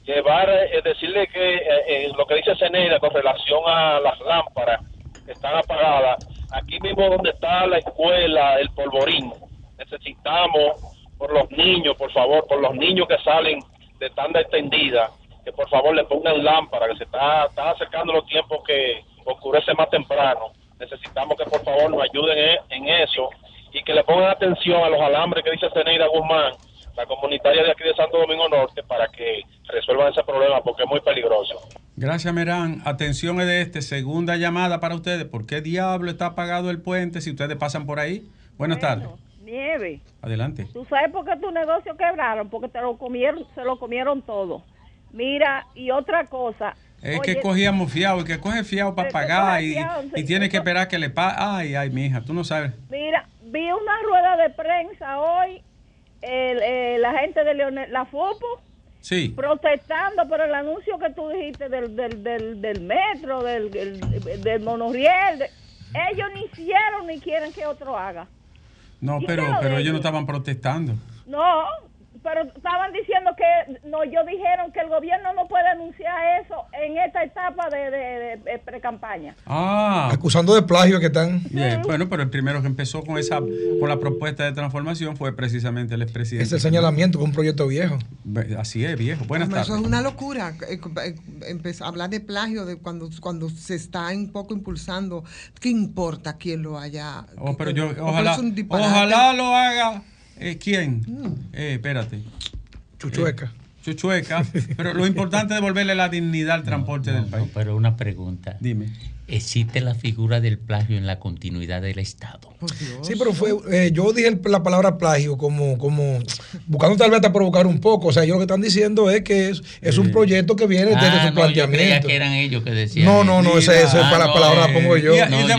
llevar, eh, decirle que eh, eh, lo que dice Ceneida con relación a las lámparas que están apagadas, aquí mismo donde está la escuela, el polvorín, necesitamos por los niños, por favor, por los niños que salen de tanda extendida, que por favor le pongan lámpara, que se está, está acercando los tiempos que oscurece más temprano. Necesitamos que por favor nos ayuden en, en eso y que le pongan atención a los alambres que dice Ceneida Guzmán, la comunitaria de aquí de Santo Domingo Norte, para que resuelvan ese problema porque es muy peligroso. Gracias, Merán. Atención es de este. Segunda llamada para ustedes. ¿Por qué diablo está apagado el puente si ustedes pasan por ahí? Buenas tardes. Nieve, Adelante. ¿tú sabes por qué tu negocio quebraron? Porque te lo comieron, se lo comieron todo. Mira, y otra cosa. Es oye, que cogíamos fiado, el que coge fiado para pagar y, fiado, y tiene que esperar que le pague. Ay, ay, mija, tú no sabes. Mira, vi una rueda de prensa hoy, el, eh, la gente de Leonel, la FOPO, Sí. protestando por el anuncio que tú dijiste del, del, del, del metro, del, del, del monorriel. de- ellos ni hicieron ni quieren que otro haga. No, ¿Y pero, pero ellos no estaban protestando. No, pero estaban diciendo que, no, ellos dijeron que el gobierno no puede anunciar eso en esta etapa de, de, de- de pre-campaña. Ah. Acusando de plagio que están. Bien, bueno, pero el primero que empezó con esa con la propuesta de transformación fue precisamente el expresidente. Es el señalamiento con un proyecto viejo. Así es, viejo. Buenas Hombre, Eso tardes. es una locura. eh, eh, empezar a hablar de plagio de cuando, cuando se está un poco impulsando. ¿Qué importa quién lo haya? Oh, pero yo, ojalá, ojalá lo haga. Eh, ¿Quién? Mm. Eh, espérate. Chuchueca. Chuchueca. pero lo (laughs) importante es devolverle la dignidad al transporte del país. Pero una pregunta. Dime. ¿Existe la figura del plagio en la continuidad del Estado? Sí, pero fue, eh, yo dije la palabra plagio como, como buscando tal vez hasta provocar un poco. O sea, ellos lo que están diciendo es que es, es un proyecto que viene desde Ah, su no, yo creía planteamiento. que eran ellos que decían. No, no, no, esa, Ah, para la no, palabra eh, la pongo yo. ironía,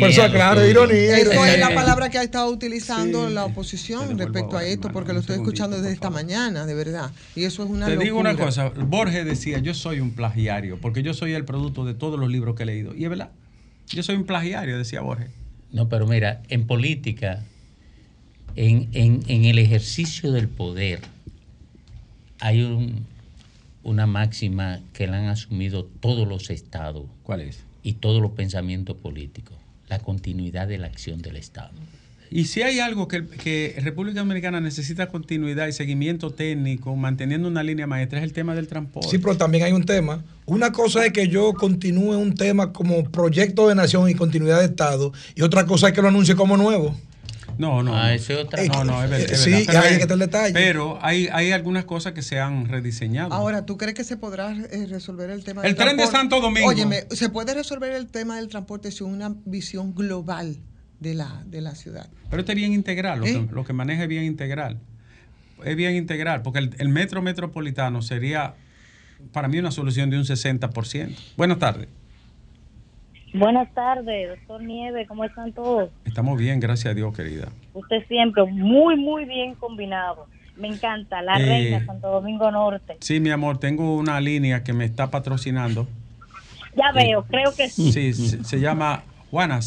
Por eso, claro, ironía. Eso ironía. es la palabra que ha estado utilizando la oposición respecto a esto, porque lo estoy escuchando desde esta mañana, de verdad. Y eso es una Te locura. digo una cosa, Borges decía, yo soy un plagiario, porque yo soy el producto de todos los libros que he leído. Y es verdad, yo soy un plagiario, decía Borges. No, pero mira, en política, en, en- en el ejercicio del poder, hay un- una máxima que la han asumido todos los estados. ¿Cuál es? Y todos los pensamientos políticos. La continuidad de la acción del Estado. Y si hay algo que, que República Dominicana necesita continuidad y seguimiento técnico, manteniendo una línea maestra, es el tema del transporte. Sí, pero también hay un tema. Una cosa es que yo continúe un tema como proyecto de nación y continuidad de Estado, y otra cosa es que lo anuncie como nuevo. No, no. Ah, no. eso es otra No, no, es, ver- Eh, es sí, verdad. Pero, hay- que el detalle. pero hay, hay algunas cosas que se han rediseñado. Ahora, ¿tú crees que se podrá eh, resolver el tema El tren de Santo Domingo. Óyeme, ¿se puede resolver el tema del transporte sin una visión global de la, de la ciudad? Pero este es bien integral, lo, ¿Eh? que, lo que maneja es bien integral. Es bien integral, porque el, el metro metropolitano sería para mí una solución de un 60%. Buenas tardes. Buenas tardes, doctor Nieve, ¿cómo están todos? Estamos bien, gracias a Dios, querida. Usted siempre muy, muy bien combinado. Me encanta, la Eh, reina Santo Domingo Norte. Sí, mi amor, tengo una línea que me está patrocinando. Ya veo, creo que sí. Sí, se, se llama Juanas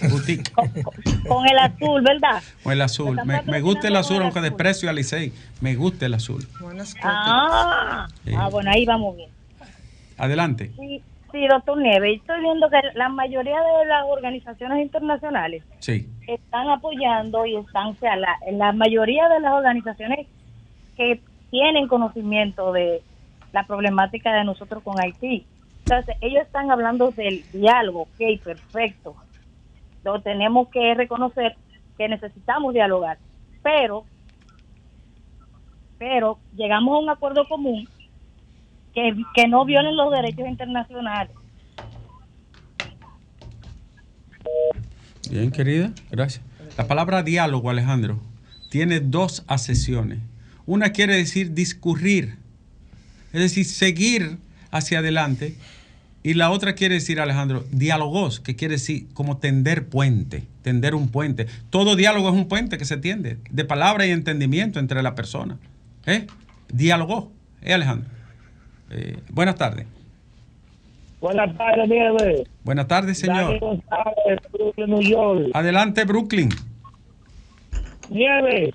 (laughs) Boutique, Con el azul, ¿verdad? o el azul. Me, me gusta el azul, aunque desprecio a Licey. Me gusta el azul. Ah, Sí. ah, bueno, ahí vamos bien. Adelante. Sí, sí, doctor Nieve, estoy viendo que la mayoría de las organizaciones internacionales Sí. están apoyando y están, o sea, la, la mayoría de las organizaciones que tienen conocimiento de la problemática de nosotros con Haití. Entonces, ellos están hablando del diálogo, ok, perfecto. Tenemos que reconocer que necesitamos dialogar, pero, pero llegamos a un acuerdo común que, que no violen los derechos internacionales. Bien, querida, gracias. La palabra diálogo, Alejandro, tiene dos acepciones. Una quiere decir discurrir, es decir, seguir hacia adelante. Y la otra quiere decir, Alejandro, diálogos, que quiere decir como tender puente, tender un puente. Todo diálogo es un puente que se tiende, de palabra y entendimiento entre la persona. ¿Eh? Diálogo, ¿eh, Alejandro? Eh, buenas tardes. Buenas tardes, Nieves. Buenas tardes, señor. Dani González, Brooklyn, New York. Adelante, Brooklyn. Nieves,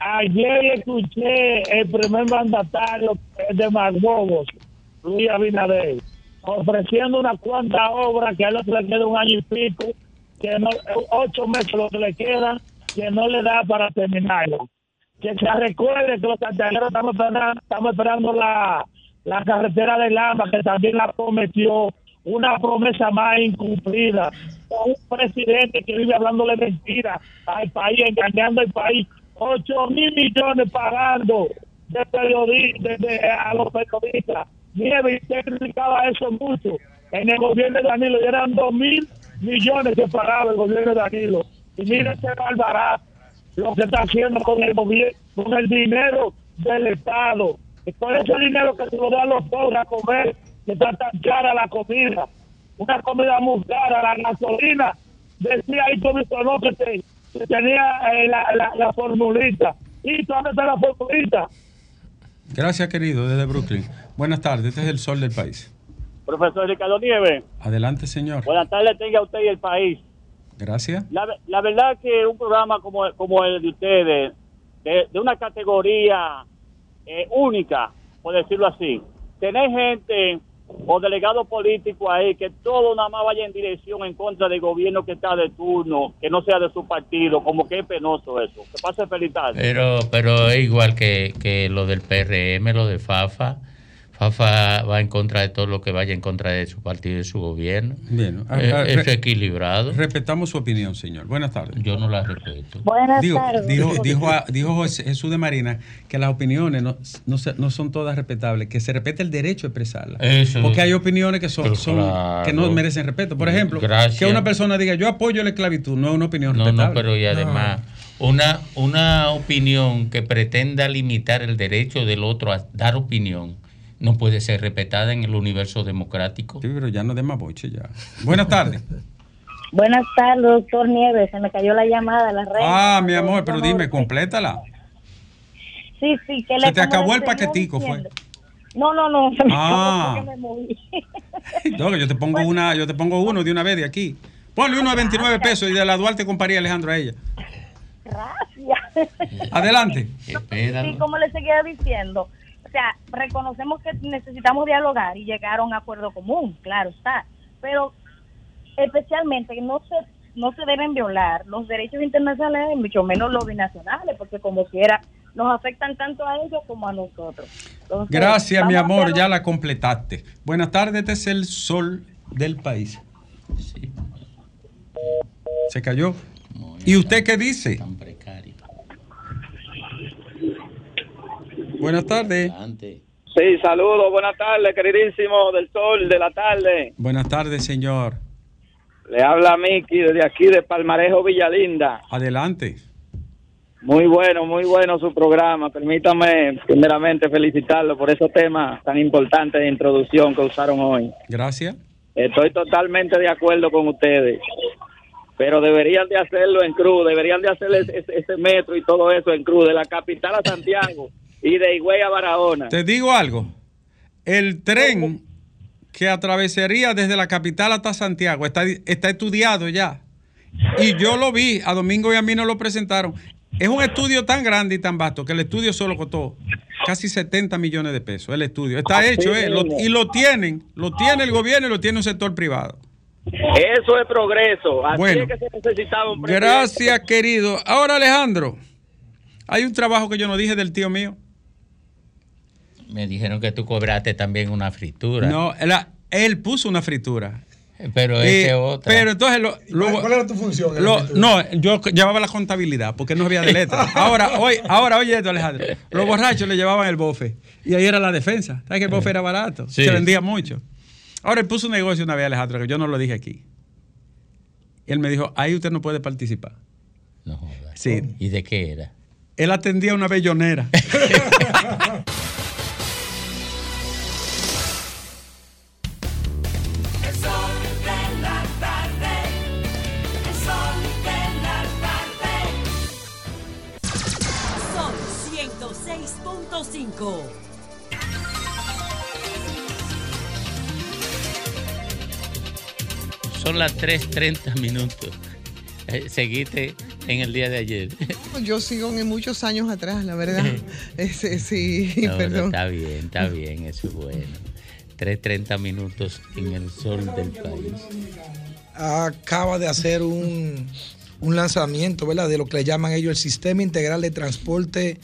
ayer escuché el primer mandatario de Magobos, Luis Abinader, ofreciendo una cuanta obra que a él le queda un año y pico, que no, ocho meses lo que le queda, que no le da para terminarlo. Que se recuerde que los santiagueros estamos esperando, estamos esperando la, la carretera de Lama, que también la prometió, una promesa más incumplida. Un presidente que vive hablándole mentiras al país, engañando al país. 8 mil millones pagando de periodistas de, de- a los periodistas. Nieves, usted criticaba eso mucho. En el gobierno de Danilo y eran 2 mil millones que pagaba el gobierno de Danilo. Y mire ese barbarazo, lo que está haciendo con el gobierno, con el dinero del Estado. Y con ese dinero que se lo dan los pobres a comer, que está tan cara la comida. Una comida muy cara, la gasolina. Decía ahí todo que, te- que tenía eh, la, la, la formulita. ¿Y dónde está la formulita? Gracias, querido, desde Brooklyn. Buenas tardes, este es el sol del país. Profesor Ricardo Nieves, Adelante, señor. buenas tardes tenga usted y el país. Gracias. La, la verdad que un programa como, como el de ustedes, de, de una categoría eh, única, por decirlo así, tener gente o delegados políticos ahí que todo nada más vaya en dirección en contra del gobierno que está de turno, que no sea de su partido, como que es penoso eso. Que pase feliz tarde. Pero, pero es igual que lo del PRM, lo de FAFA. FAFA va en contra de todo lo que vaya en contra de su partido y de su gobierno. Bien. ah, Eh, ah, es re- equilibrado. Respetamos su opinión, señor. Buenas tardes. Yo no la respeto. Buenas Digo, tardes. dijo, dijo, a- dijo José- Jesús de Marina que las opiniones no, no, son todas respetables, que se respete el derecho a expresarlas. Eso. Porque hay opiniones que son, Pero son- claro. que no merecen respeto. Por ejemplo, Gracias. que una persona diga yo apoyo la esclavitud, no es una opinión No, respetable. no, pero y además, una, una opinión que pretenda limitar el derecho del otro a dar opinión no puede ser respetada en el universo democrático. Sí, pero ya no demos boche ya. Buenas tardes. Buenas tardes, doctor Nieves. Se me cayó la llamada, la red. Ah, mi amor, pero dime, complétala. Sí, sí, que Se le te como acabó el paquetico, fue. No, no, no. Se me Ah. acabó porque me moví. No, yo te pongo una, yo te pongo uno de una vez de aquí. Ponle uno de 29 pesos y de la Duarte comparía Alejandro a ella. Gracias. Adelante. Sí, como le seguía diciendo, o sea, reconocemos que necesitamos dialogar y llegar a un acuerdo común, claro está, pero especialmente no se no se deben violar los derechos internacionales, mucho menos los binacionales, porque como quiera nos afectan tanto a ellos como a nosotros. Entonces, Gracias, mi amor, ya la completaste. Buenas tardes, este es el sol del país. Se cayó. ¿Y usted qué dice? Buenas tardes. Sí, saludos, buenas tardes, queridísimo del sol de la tarde. Buenas tardes, señor. Le habla Miki desde aquí de Palmarejo Villalinda. Adelante. Muy bueno, muy bueno su programa. Permítame primeramente felicitarlo por esos temas tan importantes de introducción que usaron hoy. Gracias. Estoy totalmente de acuerdo con ustedes. Pero deberían de hacerlo en cruz, deberían de hacer ese, metro y todo eso en cruz, de la capital a Santiago y de Higüey a Barahona. Te digo algo. El tren que atravesaría desde la capital hasta Santiago está, está estudiado ya. Y yo lo vi, a Domingo y a mí nos lo presentaron. Es un estudio tan grande y tan vasto que el estudio solo costó casi 70 millones de pesos. El estudio está hecho eh, lo- y lo tienen, lo tiene el gobierno y lo tiene un sector privado. Eso es progreso. Así Bueno. es que se necesitaba un. Gracias, querido. Ahora, Alejandro, hay un trabajo que yo no dije del tío mío. Me dijeron que tú cobraste también una fritura. No, él, él puso una fritura. Pero Eh, ese otra. Pero entonces lo, luego- ¿Cuál era tu función? lo- no, yo llevaba la contabilidad porque no había de letra. (laughs) Ahora, hoy, ahora oye esto, Alejandro. Los borrachos le llevaban el bofe y ahí era la defensa. ¿Sabes que el bofe era barato? Sí. Se vendía mucho. Ahora él puso un negocio una vez, Alejandro, que yo no lo dije aquí. Y él me dijo, ahí usted no puede participar. No jodas. Sí. ¿Y de qué era? Él atendía una bellonera. (laughs) Son las 3.30 minutos. Eh, seguiste en el día de ayer. Yo sigo en muchos años atrás, la verdad. Ese, sí, No, pero perdón. está bien, está bien, eso es bueno. 3.30 minutos en el sol del país. acaba de hacer un, un lanzamiento, ¿verdad? De lo que le llaman ellos el Sistema Integral de Transporte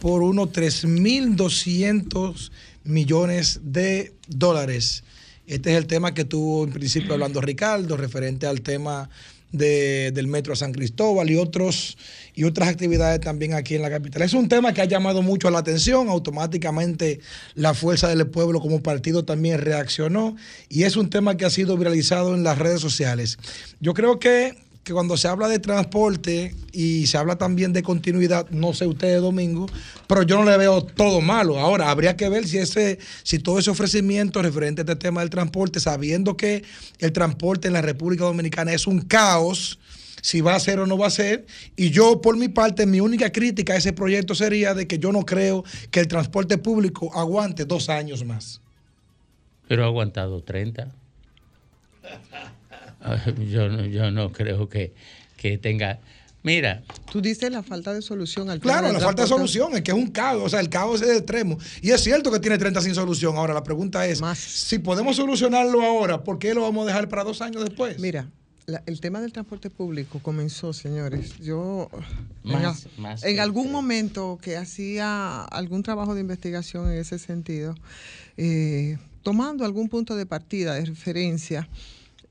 por unos 3.200 millones de dólares. Este es el tema que tuvo en principio hablando Ricardo, referente al tema de- del Metro San Cristóbal y otros y otras actividades también aquí en la capital. Es un tema que ha llamado mucho la atención, automáticamente la Fuerza del Pueblo como partido también reaccionó y es un tema que ha sido viralizado en las redes sociales. Yo creo que, que cuando se habla de transporte y se habla también de continuidad, no sé ustedes Domingo, pero yo no le veo todo malo. Ahora, habría que ver si ese, si todo ese ofrecimiento referente a este tema del transporte, sabiendo que el transporte en la República Dominicana es un caos, si va a ser o no va a ser. Y yo, por mi parte, mi única crítica a ese proyecto sería de que yo no creo que el transporte público aguante dos años más. Pero ha aguantado 30. (laughs) Yo no, yo no creo que, que tenga. Mira, Tú dices la falta de solución al tema Claro, la falta de solución, es que es un caos, o sea, el caos es de extremo. Y es cierto que tiene 30 sin solución. Ahora, la pregunta es, si podemos solucionarlo ahora, ¿por qué lo vamos a dejar para dos años después? Mira, la- el tema del transporte público comenzó, señores. Yo en, Más- a- más en que- algún momento que hacía algún trabajo de investigación en ese sentido, eh, tomando algún punto de partida, de referencia,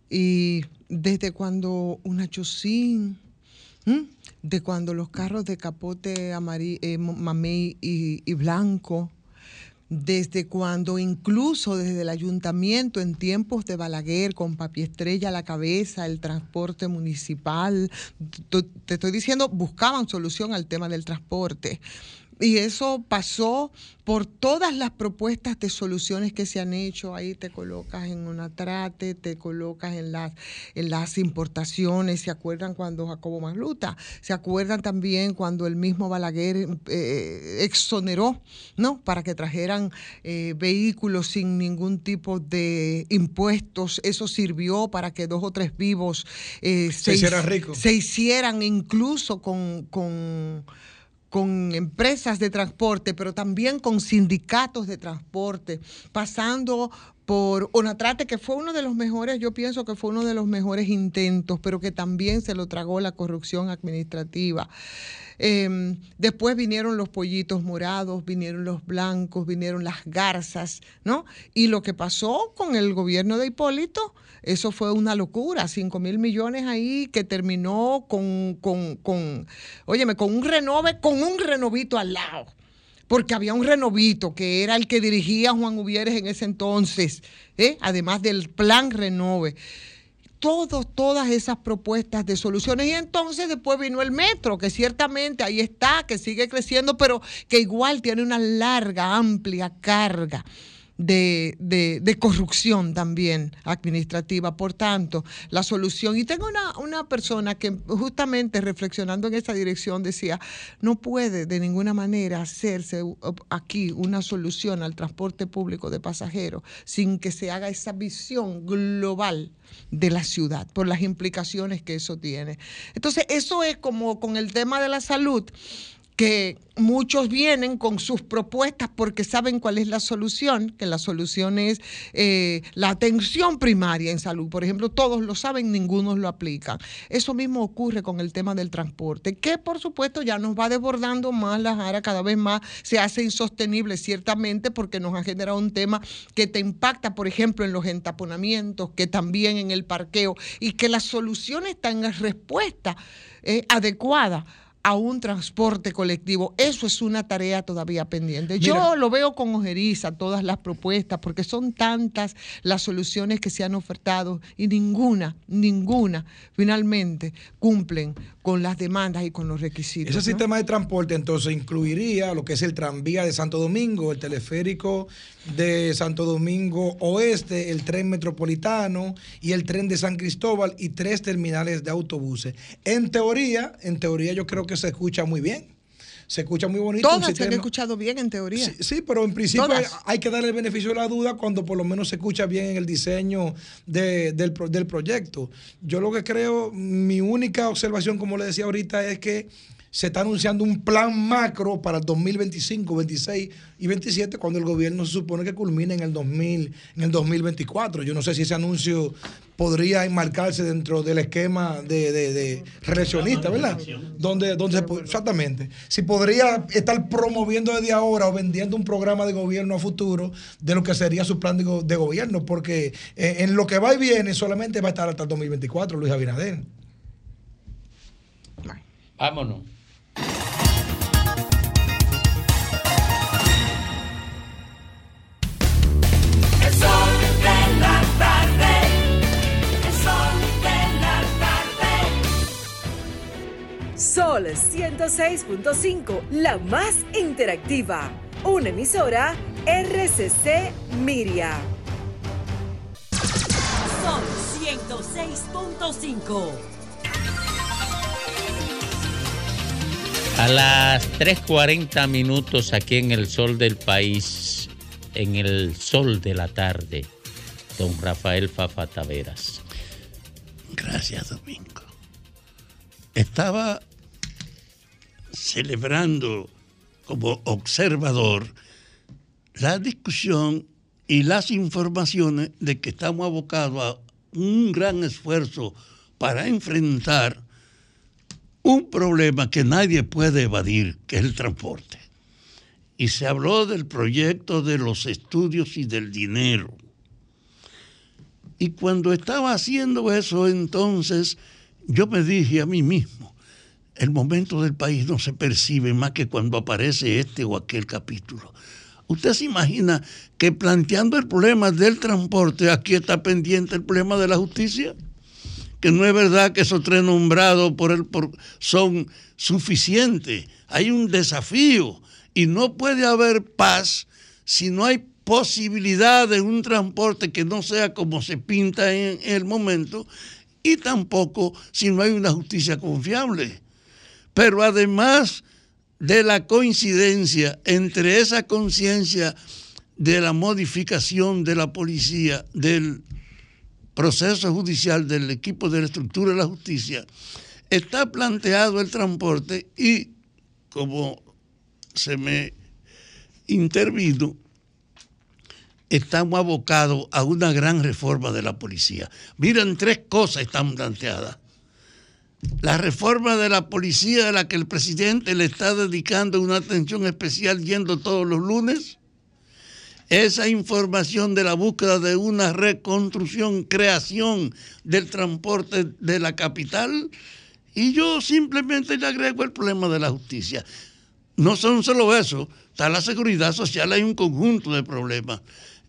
y desde cuando una chocín, ¿m? de cuando los carros de capote amarillo, mamey y, y blanco, desde cuando incluso desde el ayuntamiento en tiempos de Balaguer con papi estrella a la cabeza, el transporte municipal, te estoy diciendo, buscaban solución al tema del transporte. Y eso pasó por todas las propuestas de soluciones que se han hecho. Ahí te colocas en una trate, te colocas en las, en las importaciones. ¿Se acuerdan cuando Jacobo Magluta? ¿Se acuerdan también cuando el mismo Balaguer eh, exoneró, ¿no? Para que trajeran eh, vehículos sin ningún tipo de impuestos. Eso sirvió para que dos o tres vivos eh, Se hicieran ricos. se hicieran incluso con, con con empresas de transporte, pero también con sindicatos de transporte, pasando por Onatrate, que fue uno de los mejores, yo pienso que fue uno de los mejores intentos, pero que también se lo tragó la corrupción administrativa. Eh, después vinieron los pollitos morados, vinieron los blancos, vinieron las garzas, ¿no? Y lo que pasó con el gobierno de Hipólito, eso fue una locura, 5 mil millones ahí que terminó con, con, con, óyeme, con un renove, con un renovito al lado. Porque había un renovito que era el que dirigía Juan Uvieres en ese entonces, ¿eh? además del plan renove todos, todas esas propuestas de soluciones. Y entonces después vino el metro, que ciertamente ahí está, que sigue creciendo, pero que igual tiene una larga, amplia carga. De, de- corrupción también administrativa. Por tanto, la solución, y tengo una, una persona que justamente reflexionando en esa dirección decía, no puede de ninguna manera hacerse aquí una solución al transporte público de pasajeros sin que se haga esa visión global de la ciudad, por las implicaciones que eso tiene. Entonces, eso es como con el tema de la salud que muchos vienen con sus propuestas porque saben cuál es la solución, que la solución es eh, la atención primaria en salud. Por ejemplo, todos lo saben, ninguno lo aplican. Eso mismo ocurre con el tema del transporte, que por supuesto ya nos va desbordando más la jara, cada vez más se hace insostenible ciertamente porque nos ha generado un tema que te impacta, por ejemplo, en los entaponamientos, que también en el parqueo, y que la solución está en respuesta eh, adecuada a un transporte colectivo. Eso es una tarea todavía pendiente. Yo lo veo con ojeriza todas las propuestas porque son tantas las soluciones que se han ofertado y ninguna, ninguna finalmente cumplen con las demandas y con los requisitos. Ese ¿no? sistema de transporte entonces incluiría lo que es el tranvía de Santo Domingo, el teleférico de Santo Domingo Oeste, el tren metropolitano y el tren de San Cristóbal y tres terminales de autobuses. En teoría, en teoría yo creo que se escucha muy bien. Se escucha muy bonito. Todas se han escuchado bien en teoría. Sí, sí, pero en principio hay, que darle el beneficio de la duda cuando por lo menos se escucha bien en el diseño de- del, pro- del proyecto. Yo lo que creo, mi única observación, como le decía ahorita, es que se está anunciando un plan macro para el 2025, 26 y 27, cuando el gobierno se supone que culmina en el, 2000, en el 2024. Yo no sé si ese anuncio podría enmarcarse dentro del esquema de, de, de reeleccionista, ¿verdad? Donde, donde exactamente. Si podría estar promoviendo desde ahora o vendiendo un programa de gobierno a futuro de lo que sería su plan de gobierno, porque eh, en lo que va y viene solamente va a estar hasta el 2024, Luis Abinader. Vámonos. Sol 106.5, la más interactiva. Una emisora RCC Miria. Sol 106.5. A las 3.40 minutos aquí en el sol del país, en el sol de la tarde, don Rafael Fafa Taveras. Gracias, Domingo. Estaba celebrando como observador la discusión y las informaciones de que estamos abocados a un gran esfuerzo para enfrentar un problema que nadie puede evadir, que es el transporte. Y se habló del proyecto de los estudios y del dinero. Y cuando estaba haciendo eso, entonces yo me dije a mí mismo, el momento del país no se percibe más que cuando aparece este o aquel capítulo. ¿Usted se imagina que planteando el problema del transporte, aquí está pendiente el problema de la justicia? Que no es verdad que esos tres nombrados por el, por, son suficientes. Hay un desafío y no puede haber paz si no hay posibilidad de un transporte que no sea como se pinta en el momento y tampoco si no hay una justicia confiable. Pero además de la coincidencia entre esa conciencia de la modificación de la policía, del proceso judicial, del equipo de la estructura de la justicia, está planteado el transporte y como se me intervino, estamos abocados a una gran reforma de la policía. Miren, tres cosas están planteadas. La reforma de la policía a la que el presidente le está dedicando una atención especial yendo todos los lunes. Esa información de la búsqueda de una reconstrucción, creación del transporte de la capital. Y yo simplemente le agrego el problema de la justicia. No son solo eso, está la seguridad social, hay un conjunto de problemas.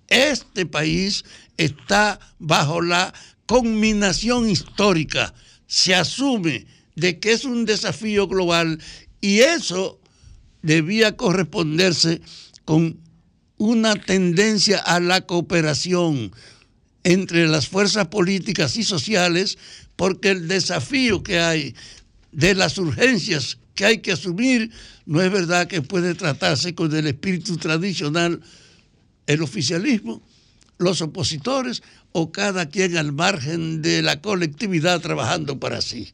Este país está bajo la combinación histórica se asume de que es un desafío global y eso debía corresponderse con una tendencia a la cooperación entre las fuerzas políticas y sociales, porque el desafío que hay de las urgencias que hay que asumir no es verdad que puede tratarse con el espíritu tradicional, el oficialismo, los opositores o cada quien al margen de la colectividad trabajando para sí.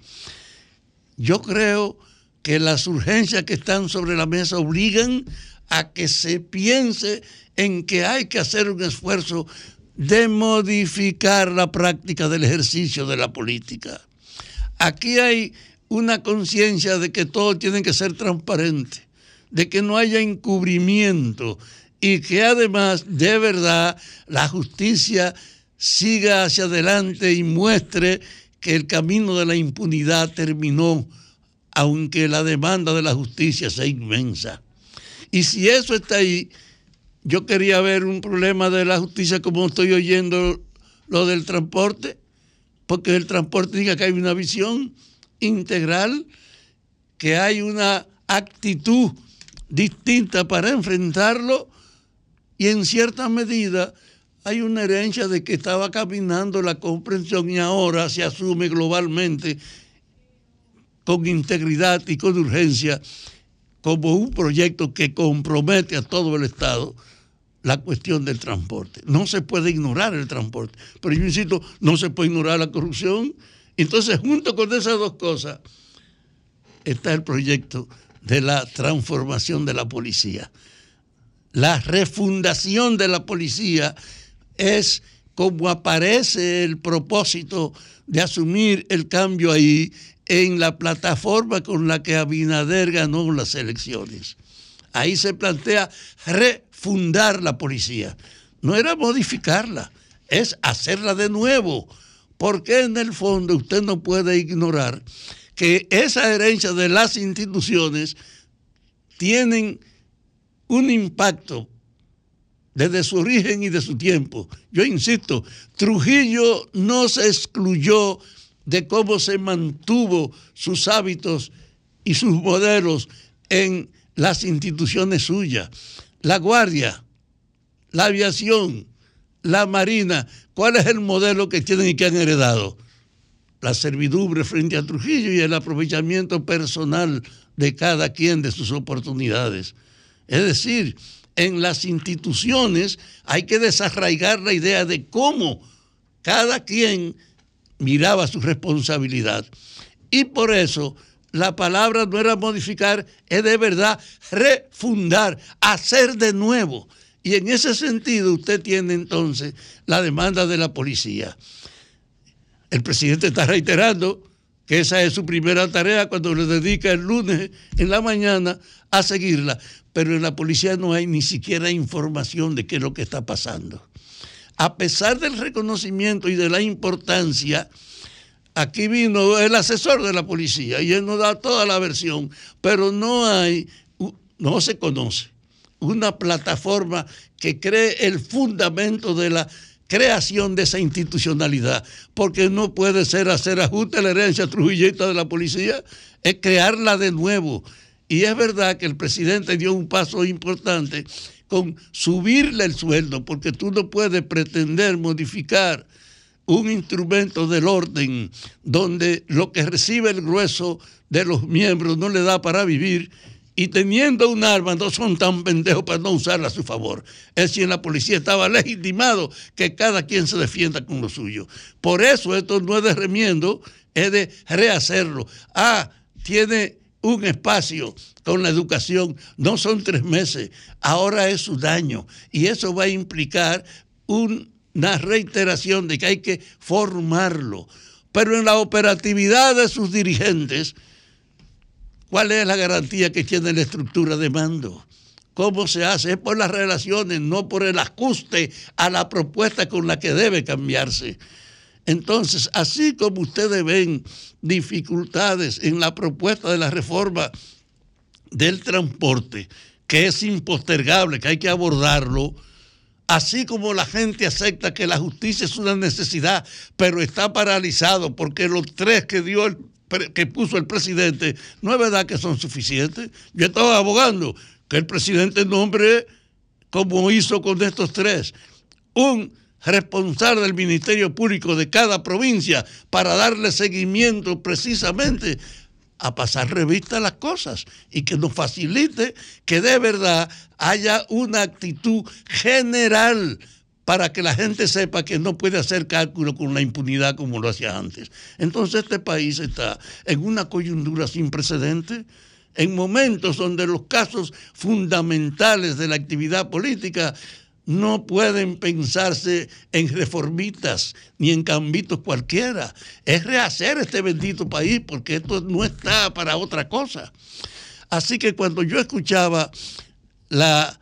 Yo creo que las urgencias que están sobre la mesa obligan a que se piense en que hay que hacer un esfuerzo de modificar la práctica del ejercicio de la política. Aquí hay una conciencia de que todo tiene que ser transparente, de que no haya encubrimiento y que además de verdad la justicia siga hacia adelante y muestre que el camino de la impunidad terminó aunque la demanda de la justicia sea inmensa. Y si eso está ahí, yo quería ver un problema de la justicia como estoy oyendo lo del transporte, porque el transporte diga que hay una visión integral, que hay una actitud distinta para enfrentarlo y en cierta medida hay una herencia de que estaba caminando la comprensión y ahora se asume globalmente con integridad y con urgencia como un proyecto que compromete a todo el Estado la cuestión del transporte. No se puede ignorar el transporte, pero yo insisto, no se puede ignorar la corrupción. Entonces, junto con esas dos cosas, está el proyecto de la transformación de la policía. La refundación de la policía es como aparece el propósito de asumir el cambio ahí en la plataforma con la que Abinader ganó las elecciones. Ahí se plantea refundar la policía. No era modificarla, es hacerla de nuevo. Porque en el fondo usted no puede ignorar que esa herencia de las instituciones tienen un impacto desde su origen y de su tiempo. Yo insisto, Trujillo no se excluyó de cómo se mantuvo sus hábitos y sus modelos en las instituciones suyas. La Guardia, la aviación, la Marina, ¿cuál es el modelo que tienen y que han heredado? La servidumbre frente a Trujillo y el aprovechamiento personal de cada quien de sus oportunidades. Es decir, en las instituciones hay que desarraigar la idea de cómo cada quien miraba su responsabilidad. Y por eso la palabra no era modificar, es de verdad refundar, hacer de nuevo. Y en ese sentido usted tiene entonces la demanda de la policía. El presidente está reiterando que esa es su primera tarea cuando le dedica el lunes en la mañana a seguirla pero en la policía no hay ni siquiera información de qué es lo que está pasando. A pesar del reconocimiento y de la importancia, aquí vino el asesor de la policía y él nos da toda la versión, pero no hay, no se conoce una plataforma que cree el fundamento de la creación de esa institucionalidad, porque no puede ser hacer ajuste a la herencia trujilleta de la policía, es crearla de nuevo y es verdad que el presidente dio un paso importante con subirle el sueldo, porque tú no puedes pretender modificar un instrumento del orden donde lo que recibe el grueso de los miembros no le da para vivir y teniendo un arma no son tan pendejos para no usarla a su favor. Es en la policía estaba legitimado que cada quien se defienda con lo suyo. Por eso esto no es de remiendo, es de rehacerlo. Ah, tiene un espacio con la educación, no son tres meses, ahora es un año. Y eso va a implicar una reiteración de que hay que formarlo. Pero en la operatividad de sus dirigentes, ¿cuál es la garantía que tiene la estructura de mando? ¿Cómo se hace? Es por las relaciones, no por el ajuste a la propuesta con la que debe cambiarse. Entonces, así como ustedes ven dificultades en la propuesta de la reforma del transporte, que es impostergable, que hay que abordarlo, así como la gente acepta que la justicia es una necesidad, pero está paralizado porque los tres que dio el, que puso el presidente, no es verdad que son suficientes. Yo estaba abogando que el presidente nombre, como hizo con estos tres, un responsable del Ministerio Público de cada provincia para darle seguimiento precisamente a pasar revista a las cosas y que nos facilite que de verdad haya una actitud general para que la gente sepa que no puede hacer cálculo con la impunidad como lo hacía antes. Entonces este país está en una coyuntura sin precedentes, en momentos donde los casos fundamentales de la actividad política no pueden pensarse en reformitas ni en cambitos cualquiera. Es rehacer este bendito país porque esto no está para otra cosa. Así que cuando yo escuchaba las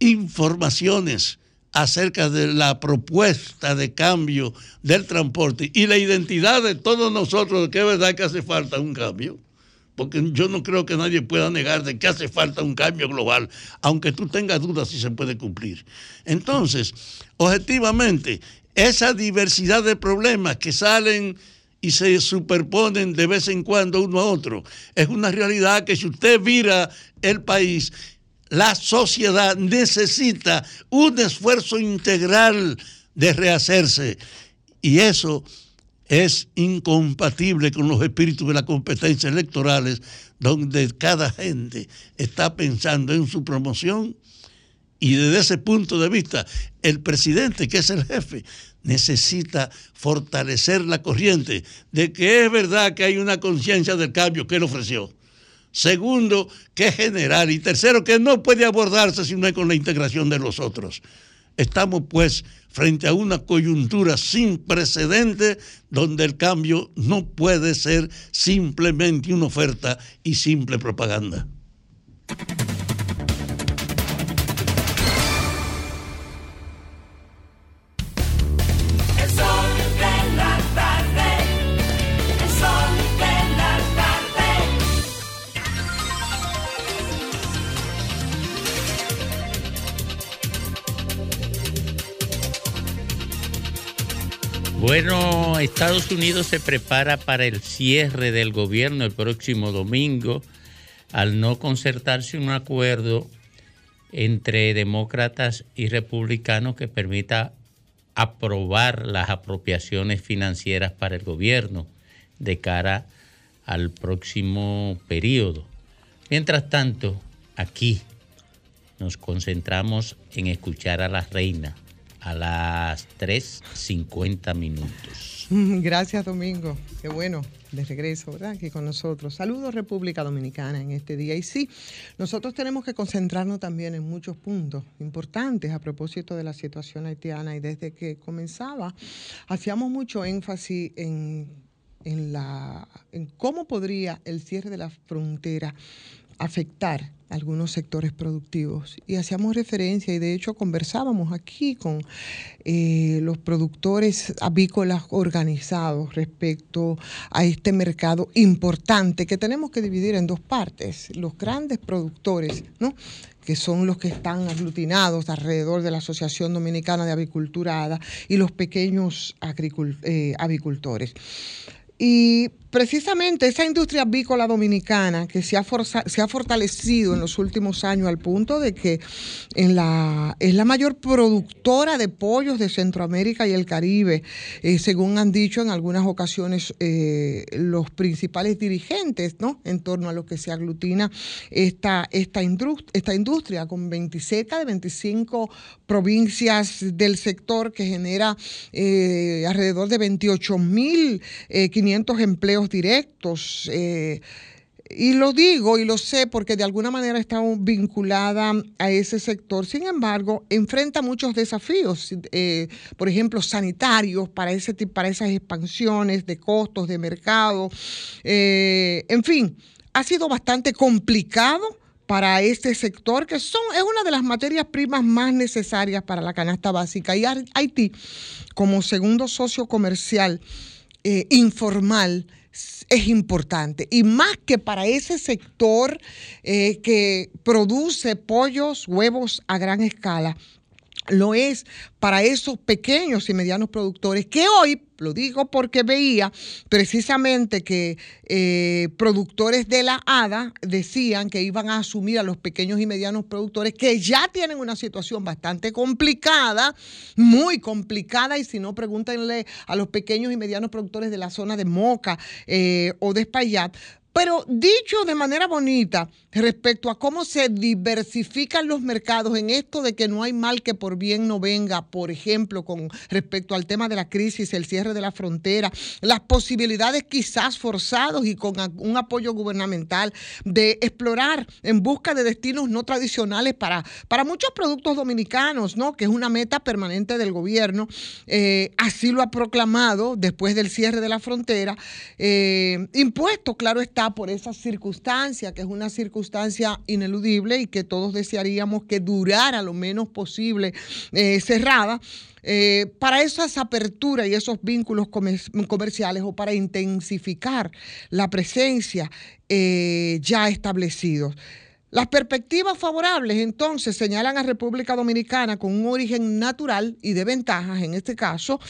informaciones acerca de la propuesta de cambio del transporte y la identidad de todos nosotros, que es verdad que hace falta un cambio, porque yo no creo que nadie pueda negar de que hace falta un cambio global, aunque tú tengas dudas si se puede cumplir. Entonces, objetivamente, esa diversidad de problemas que salen y se superponen de vez en cuando uno a otro, es una realidad que si usted mira el país, la sociedad necesita un esfuerzo integral de rehacerse. Y eso es incompatible con los espíritus de las competencias electorales, donde cada gente está pensando en su promoción y desde ese punto de vista, el presidente, que es el jefe, necesita fortalecer la corriente de que es verdad que hay una conciencia del cambio que él ofreció. Segundo, que es general. Y tercero, que no puede abordarse si no es con la integración de los otros. Estamos pues frente a una coyuntura sin precedente donde el cambio no puede ser simplemente una oferta y simple propaganda. Bueno, Estados Unidos se prepara para el cierre del gobierno el próximo domingo al no concertarse un acuerdo entre demócratas y republicanos que permita aprobar las apropiaciones financieras para el gobierno de cara al próximo periodo. Mientras tanto, aquí nos concentramos en escuchar a la reina a las 3.50 minutos. (laughs) Gracias, Domingo. Qué bueno, de regreso, ¿verdad? Aquí con nosotros. Saludos, República Dominicana, en este día. Y sí, nosotros tenemos que concentrarnos también en muchos puntos importantes a propósito de la situación haitiana. Y desde que comenzaba, hacíamos mucho énfasis en, en la, en cómo podría el cierre de la frontera afectar algunos sectores productivos. Y hacíamos referencia y de hecho conversábamos aquí con eh, los productores avícolas organizados respecto a este mercado importante que tenemos que dividir en dos partes. Los grandes productores, ¿no? que son los que están aglutinados alrededor de la Asociación Dominicana de Avicultura ADA y los pequeños eh, avicultores. Y precisamente esa industria avícola dominicana que se ha, forza- se ha fortalecido en los últimos años al punto de que en la, es la mayor productora de pollos de Centroamérica y el Caribe, eh, según han dicho en algunas ocasiones eh, los principales dirigentes, ¿no? En torno a lo que se aglutina esta, esta, indru- esta industria, con 20, cerca de 25 provincias del sector que genera eh, alrededor de 28 mil 500 directos. eh, y lo digo y lo sé porque de alguna manera está vinculada a ese sector. Sin embargo, enfrenta muchos desafíos, eh, por ejemplo, sanitarios para, ese, para esas expansiones de costos de mercado. Eh, en fin, ha sido bastante complicado para este sector, que son, es una de las materias primas más necesarias para la canasta básica. Y Haití, como segundo socio comercial informal, es importante. Y más que para ese sector eh, que produce pollos, huevos a gran escala, lo es para esos pequeños y medianos productores que hoy, lo digo porque veía precisamente que eh, productores de la ADA decían que iban a asumir a los pequeños y medianos productores que ya tienen una situación bastante complicada, muy complicada, y si no, pregúntenle a los pequeños y medianos productores de la zona de Moca eh, o de Espaillat, pero dicho de manera bonita respecto a cómo se diversifican los mercados en esto de que no hay mal que por bien no venga, por ejemplo, con respecto al tema de la crisis, el cierre de la frontera, las posibilidades quizás forzados y con un apoyo gubernamental de explorar en busca de destinos no tradicionales para, para muchos productos dominicanos, ¿no? Que es una meta permanente del gobierno. Eh, así lo ha proclamado después del cierre de la frontera. Eh, impuesto, claro está, por esa circunstancia, que es una circunstancia ineludible y que todos desearíamos que durara lo menos posible eh, cerrada, eh, para esas aperturas y esos vínculos comer- comerciales o para intensificar la presencia eh, ya establecidos. Las perspectivas favorables entonces señalan a República Dominicana con un origen natural y de ventajas, en este caso,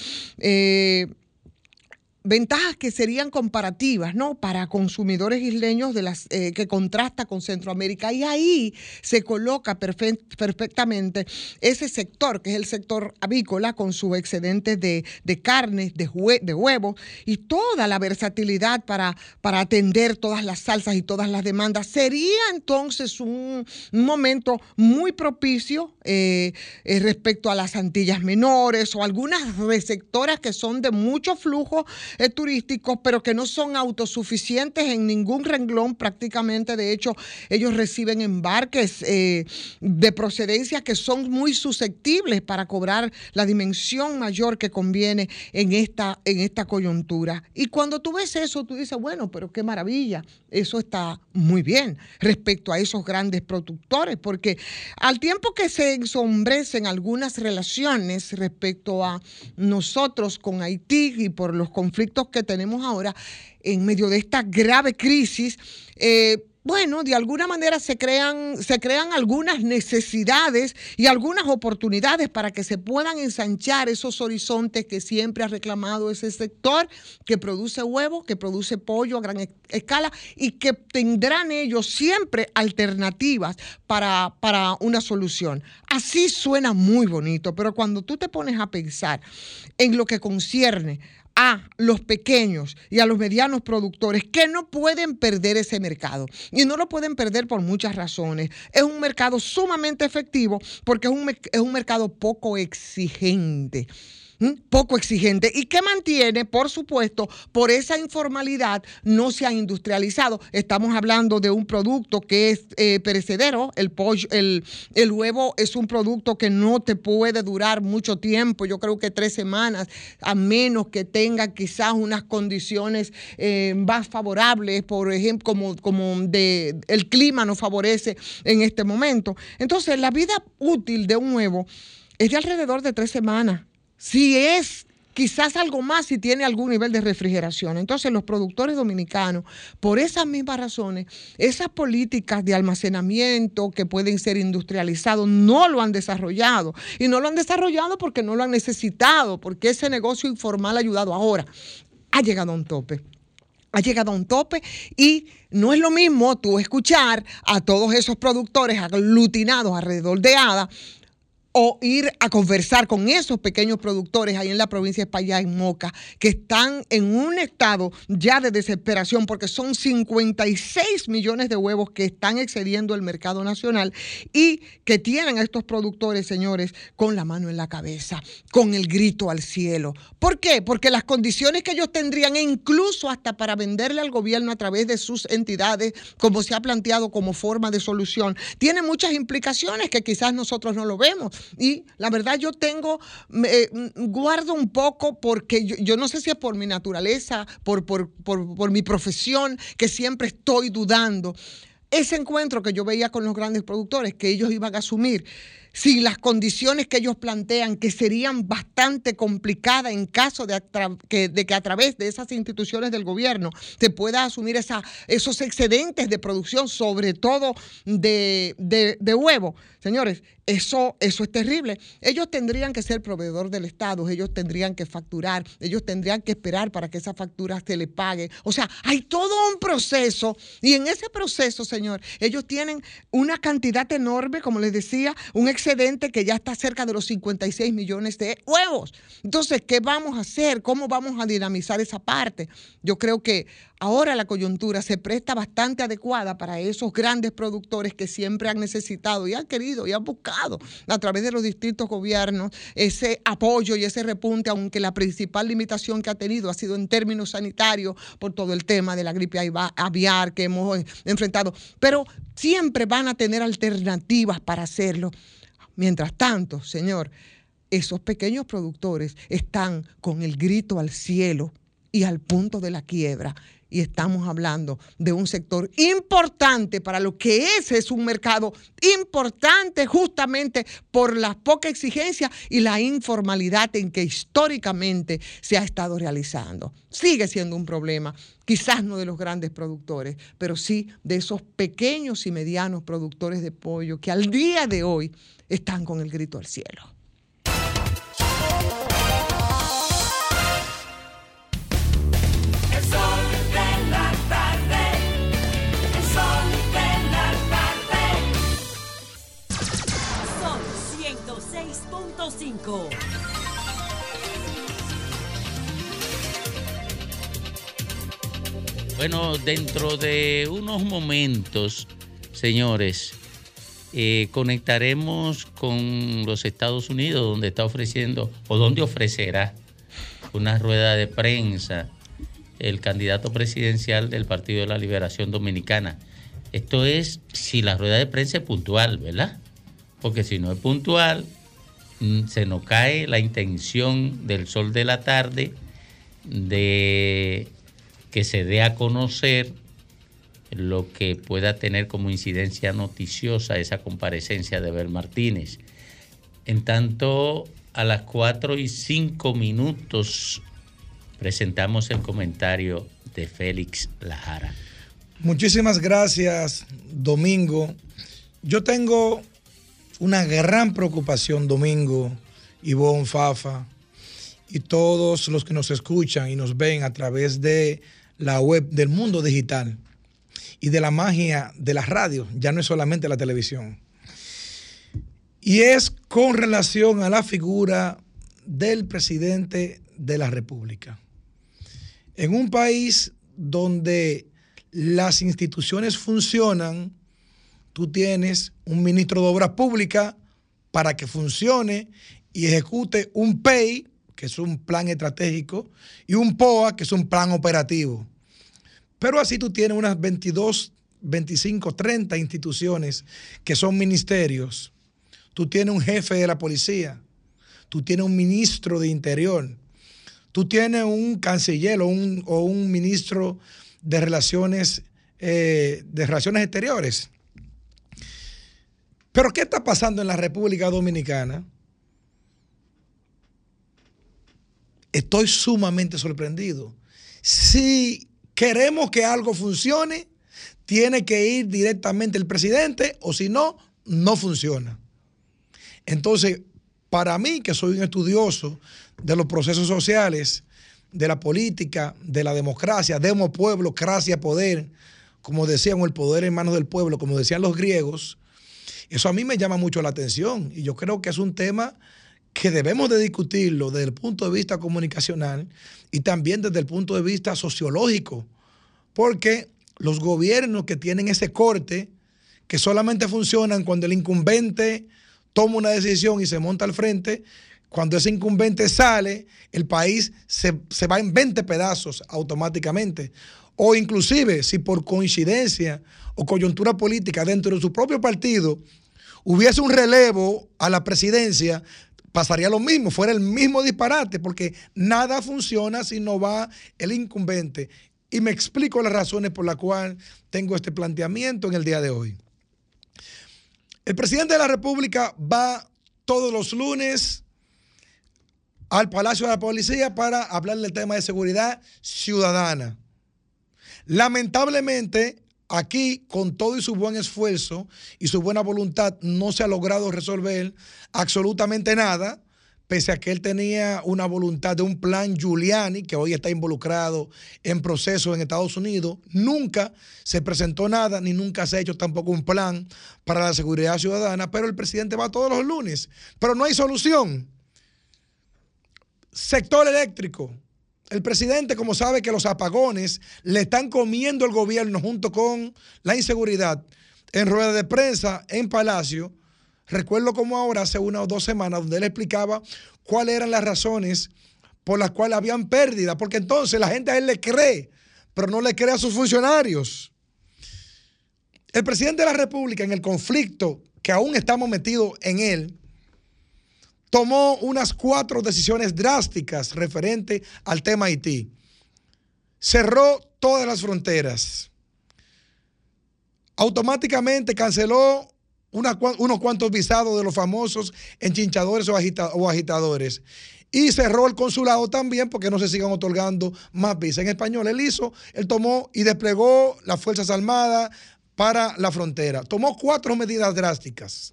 ventajas que serían comparativas, ¿no? Para consumidores isleños de las eh, que contrasta con Centroamérica y ahí se coloca perfe- perfectamente ese sector que es el sector avícola con sus excedentes de, de carnes, de, hue- de huevos y toda la versatilidad para, para atender todas las salsas y todas las demandas. Sería entonces un, un momento muy propicio eh, eh, respecto a las Antillas menores o algunas receptoras que son de mucho flujo eh, turístico, pero que no son autosuficientes en ningún renglón prácticamente. De hecho, ellos reciben embarques eh, de procedencia que son muy susceptibles para cobrar la dimensión mayor que conviene en esta, en esta coyuntura. Y cuando tú ves eso, tú dices, bueno, pero qué maravilla, eso está muy bien respecto a esos grandes productores, porque al tiempo que se ensombrecen algunas relaciones respecto a nosotros con Haití y por los conflictos que tenemos ahora, en medio de esta grave crisis, eh, bueno, de alguna manera se crean, se crean algunas necesidades y algunas oportunidades para que se puedan ensanchar esos horizontes que siempre ha reclamado ese sector que produce huevos, que produce pollo a gran e- escala y que tendrán ellos siempre alternativas para, para una solución. Así suena muy bonito, pero cuando tú te pones a pensar en lo que concierne a los pequeños y a los medianos productores que no pueden perder ese mercado. Y no lo pueden perder por muchas razones. Es un mercado sumamente efectivo porque es un, es un mercado poco exigente. Poco exigente y que mantiene, por supuesto, por esa informalidad, no se ha industrializado. Estamos hablando de un producto que es eh, perecedero, el pollo, el huevo es un producto que no te puede durar mucho tiempo, yo creo que tres semanas, a menos que tenga quizás unas condiciones eh, más favorables, por ejemplo, como, como de, el clima nos favorece en este momento. Entonces, la vida útil de un huevo es de alrededor de tres semanas. Si es quizás algo más si tiene algún nivel de refrigeración. Entonces los productores dominicanos, por esas mismas razones, esas políticas de almacenamiento que pueden ser industrializados, no lo han desarrollado. Y no lo han desarrollado porque no lo han necesitado, porque ese negocio informal ha ayudado ahora. Ha llegado a un tope ha llegado a un tope y no es lo mismo tú escuchar a todos esos productores aglutinados alrededor de o ir a conversar con esos pequeños productores ahí en la provincia de España, en Moca, que están en un estado ya de desesperación porque son 56 millones de huevos que están excediendo el mercado nacional y que tienen a estos productores, señores, con la mano en la cabeza, con el grito al cielo. ¿Por qué? Porque las condiciones que ellos tendrían, e incluso hasta para venderle al gobierno a través de sus entidades, como se ha planteado como forma de solución, tiene muchas implicaciones que quizás nosotros no lo vemos. Y la verdad yo tengo, eh, guardo un poco porque yo, yo no sé si es por mi naturaleza, por, por, por, por mi profesión, que siempre estoy dudando. Ese encuentro que yo veía con los grandes productores, que ellos iban a asumir, si las condiciones que ellos plantean, que serían bastante complicadas en caso de, que, de que a través de esas instituciones del gobierno se pueda asumir esa, esos excedentes de producción, sobre todo de, de, de huevo. Señores, eso, eso es terrible. Ellos tendrían que ser proveedor del Estado, ellos tendrían que facturar, ellos tendrían que esperar para que esa factura se le pague. O sea, hay todo un proceso y en ese proceso, señor, ellos tienen una cantidad enorme, como les decía, un excedente que ya está cerca de los 56 millones de huevos. Entonces, ¿qué vamos a hacer? ¿Cómo vamos a dinamizar esa parte? Yo creo que ahora la coyuntura se presta bastante adecuada para esos grandes productores que siempre han necesitado y han querido y han buscado a través de los distintos gobiernos ese apoyo y ese repunte, aunque la principal limitación que ha tenido ha sido en términos sanitarios por todo el tema de la gripe aviar- que hemos enfrentado. Pero siempre van a tener alternativas para hacerlo. Mientras tanto, señor, esos pequeños productores están con el grito al cielo y al punto de la quiebra. Y estamos hablando de un sector importante para lo que es, es un mercado importante justamente por la poca exigencia y la informalidad en que históricamente se ha estado realizando. Sigue siendo un problema, quizás no de los grandes productores, pero sí de esos pequeños y medianos productores de pollo que al día de hoy están con el grito al cielo. El sol de la tarde. El sol de la tarde. Sol 106.5. Bueno, dentro de unos momentos, señores, eh, conectaremos con los Estados Unidos, donde está ofreciendo o donde ofrecerá una rueda de prensa el candidato presidencial del Partido de la Liberación Dominicana. Esto es si la rueda de prensa es puntual, ¿verdad? Porque si no es puntual, mm, se nos cae la intención del sol de la tarde de que se dé a conocer lo que pueda tener como incidencia noticiosa esa comparecencia de Bel Martínez. En tanto, a las 4 y 5 minutos presentamos el comentario de Félix Lajara. Muchísimas gracias, Domingo. Yo tengo una gran preocupación, Domingo, Ivonne Fafa, y todos los que nos escuchan y nos ven a través de la web del mundo digital y de la magia de la radio, ya no es solamente la televisión. Y es con relación a la figura del presidente de la República. En un país donde las instituciones funcionan, tú tienes un ministro de Obras Públicas para que funcione y ejecute un PEI, que es un plan estratégico, y un POA, que es un plan operativo. Pero así tú tienes unas 22, 25, 30 instituciones que son ministerios. Tú tienes un jefe de la policía. Tú tienes un ministro de interior. Tú tienes un canciller o un, o un ministro de relaciones, eh, de relaciones exteriores. Pero ¿qué está pasando en la República Dominicana? Estoy sumamente sorprendido. Si queremos que algo funcione, tiene que ir directamente el presidente o si no, no funciona. Entonces, para mí, que soy un estudioso de los procesos sociales, de la política, de la democracia, demo pueblo, gracia, poder, como decían, el poder en manos del pueblo, como decían los griegos, eso a mí me llama mucho la atención y yo creo que es un tema que debemos de discutirlo desde el punto de vista comunicacional y también desde el punto de vista sociológico, porque los gobiernos que tienen ese corte, que solamente funcionan cuando el incumbente toma una decisión y se monta al frente, cuando ese incumbente sale, el país se, se va en 20 pedazos automáticamente. O inclusive, si por coincidencia o coyuntura política dentro de su propio partido hubiese un relevo a la presidencia, pasaría lo mismo, fuera el mismo disparate, porque nada funciona si no va el incumbente. Y me explico las razones por las cuales tengo este planteamiento en el día de hoy. El presidente de la República va todos los lunes al Palacio de la Policía para hablar del tema de seguridad ciudadana. Lamentablemente, aquí, con todo y su buen esfuerzo y su buena voluntad, no se ha logrado resolver absolutamente nada, pese a que él tenía una voluntad de un plan Giuliani, que hoy está involucrado en procesos en Estados Unidos. Nunca se presentó nada, ni nunca se ha hecho tampoco un plan para la seguridad ciudadana, pero el presidente va todos los lunes. Pero no hay solución. Sector eléctrico. El presidente, como sabe que los apagones le están comiendo el gobierno junto con la inseguridad, en rueda de prensa, en Palacio, recuerdo como ahora, hace una o dos semanas, donde él explicaba cuáles eran las razones por las cuales habían pérdida, porque entonces la gente a él le cree, pero no le cree a sus funcionarios. El presidente de la República, en el conflicto que aún estamos metidos en él, tomó unas cuatro decisiones drásticas referente al tema Haití. cerró todas las fronteras. Automáticamente canceló unos cuantos visados de los famosos enchinchadores o, o agitadores. Y cerró el consulado también porque no se sigan otorgando más visas. En español, él hizo, él tomó y desplegó las Fuerzas Armadas para la frontera. Tomó cuatro medidas drásticas.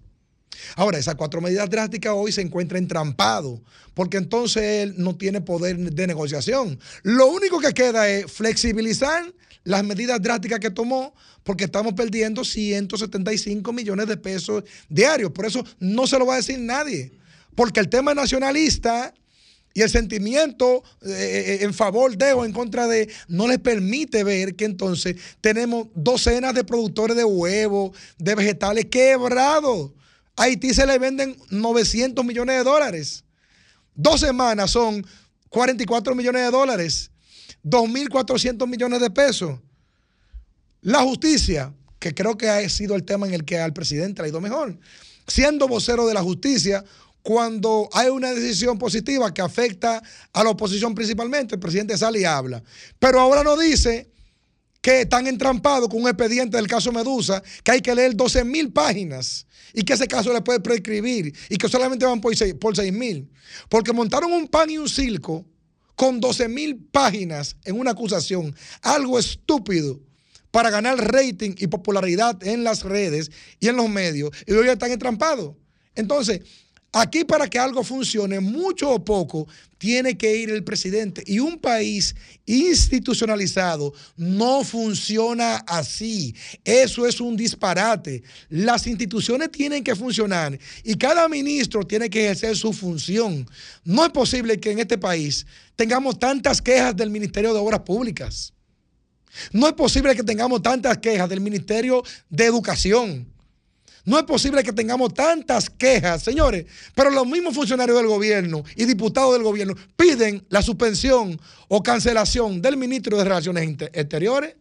Ahora, esas cuatro medidas drásticas hoy se encuentra entrampado, porque entonces él no tiene poder de negociación. Lo único que queda es flexibilizar las medidas drásticas que tomó, porque estamos perdiendo 175 millones de pesos diarios. Por eso no se lo va a decir nadie, porque el tema nacionalista y el sentimiento eh, en favor de o en contra de no les permite ver que entonces tenemos docenas de productores de huevos, de vegetales quebrados. A Haití se le venden 900 millones de dólares. Dos semanas son 44 millones de dólares, 2.400 millones de pesos. La justicia, que creo que ha sido el tema en el que al presidente ha ido mejor, siendo vocero de la justicia, cuando hay una decisión positiva que afecta a la oposición principalmente, el presidente sale y habla. Pero ahora no dice que están entrampados con un expediente del caso Medusa, que hay que leer 12 mil páginas y que ese caso le puede prescribir y que solamente van por 6 por seis mil. Porque montaron un pan y un circo con 12 mil páginas en una acusación, algo estúpido para ganar rating y popularidad en las redes y en los medios, y hoy están entrampados. Entonces, aquí para que algo funcione, mucho o poco, tiene que ir el presidente. Y un país institucionalizado no funciona así. Eso es un disparate. Las instituciones tienen que funcionar y cada ministro tiene que ejercer su función. No es posible que en este país tengamos tantas quejas del Ministerio de Obras Públicas. No es posible que tengamos tantas quejas del Ministerio de Educación. No es posible que tengamos tantas quejas, señores, pero los mismos funcionarios del gobierno y diputados del gobierno piden la suspensión o cancelación del ministro de Relaciones Exteriores.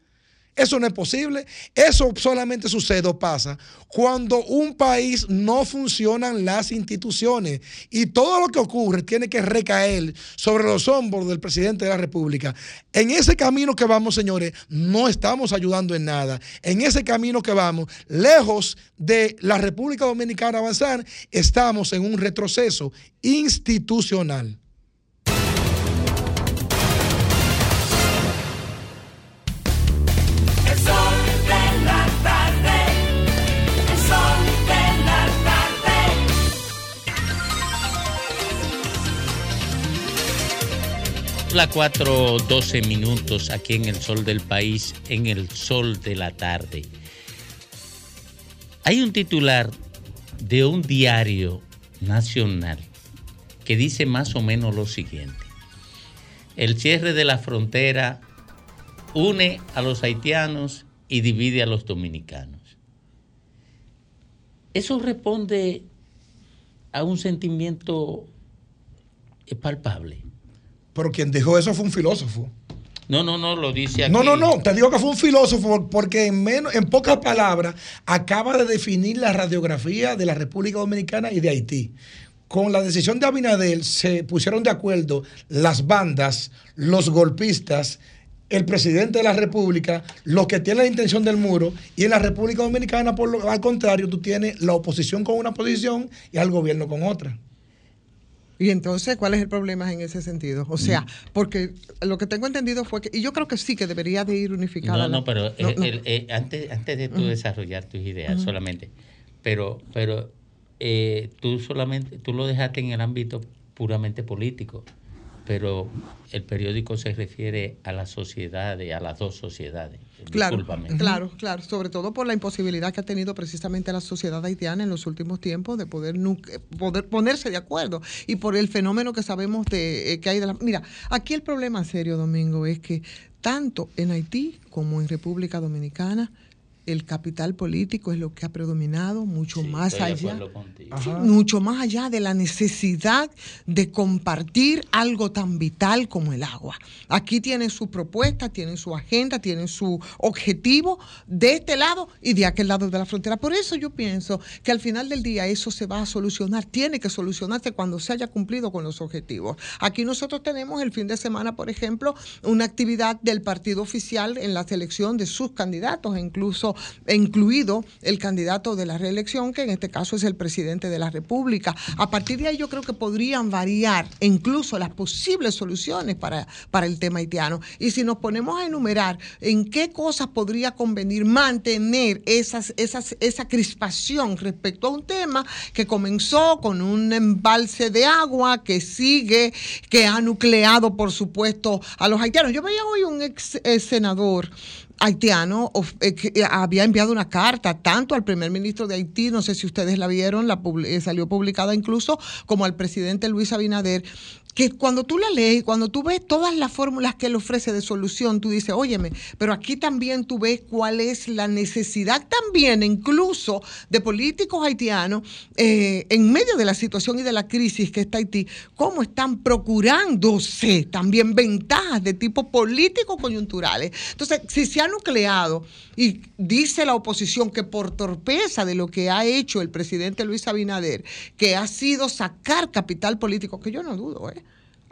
Eso no es posible. Eso solamente sucede o pasa cuando un país no funcionan las instituciones y todo lo que ocurre tiene que recaer sobre los hombros del presidente de la República. En ese camino que vamos, señores, no estamos ayudando en nada. En ese camino que vamos, lejos de la República Dominicana avanzar, estamos en un retroceso institucional. La 4, 12 minutos aquí en el sol del país, en el sol de la tarde. Hay un titular de un diario nacional que dice más o menos lo siguiente. El cierre de la frontera une a los haitianos y divide a los dominicanos. Eso responde a un sentimiento palpable. Pero quien dijo eso fue un filósofo. No, no, no, lo dice aquí. No, no, no, te digo que fue un filósofo porque en, menos, en pocas palabras acaba de definir la radiografía de la República Dominicana y de Haití. Con la decisión de Abinadel se pusieron de acuerdo las bandas, los golpistas, el presidente de la República, los que tienen la intención del muro, y en la República Dominicana, por lo, al contrario, tú tienes la oposición con una posición y al gobierno con otra. Y entonces, ¿cuál es el problema en ese sentido? O sea, porque lo que tengo entendido fue que, y yo creo que sí, que debería de ir unificada. No, no, pero No, no. el- eh, antes, antes de tú desarrollar tus ideas solamente, pero, pero eh, tú solamente, tú lo dejaste en el ámbito puramente político, pero el periódico se refiere a la sociedad, a las dos sociedades. Claro, Discúlpame. claro, claro, sobre todo por la imposibilidad que ha tenido precisamente la sociedad haitiana en los últimos tiempos de poder, nu- poder ponerse de acuerdo y por el fenómeno que sabemos de, eh, que hay de la... Mira, aquí el problema serio, Domingo, es que tanto en Haití como en República Dominicana el capital político es lo que ha predominado mucho más allá. mucho más allá de la necesidad de compartir algo tan vital como el agua. Aquí tienen su propuesta, tienen su agenda, tienen su objetivo de este lado y de aquel lado de la frontera. Por eso yo pienso que al final del día eso se va a solucionar, tiene que solucionarse cuando se haya cumplido con los objetivos. Aquí nosotros tenemos el fin de semana, por ejemplo, una actividad del partido oficial en la selección de sus candidatos, e incluso e incluido el candidato de la reelección, que en este caso es el presidente de la República. A partir de ahí yo creo que podrían variar incluso las posibles soluciones para, para el tema haitiano. Y si nos ponemos a enumerar en qué cosas podría convenir mantener esas, esas, esa crispación respecto a un tema que comenzó con un embalse de agua, que sigue, que ha nucleado, por supuesto, a los haitianos. Yo veía hoy un ex eh, senador haitiano eh, eh, había enviado una carta tanto al primer ministro de Haití, no sé si ustedes la vieron, la eh, salió publicada incluso, como al presidente Luis Abinader, que cuando tú la lees y cuando tú ves todas las fórmulas que él ofrece de solución, tú dices, óyeme, pero aquí también tú ves cuál es la necesidad también incluso de políticos haitianos eh, en medio de la situación y de la crisis que está Haití, cómo están procurándose también ventajas de tipo político coyunturales. Entonces, si se ha nucleado y dice la oposición que por torpeza de lo que ha hecho el presidente Luis Abinader, que ha sido sacar capital político, que yo no dudo, ¿eh?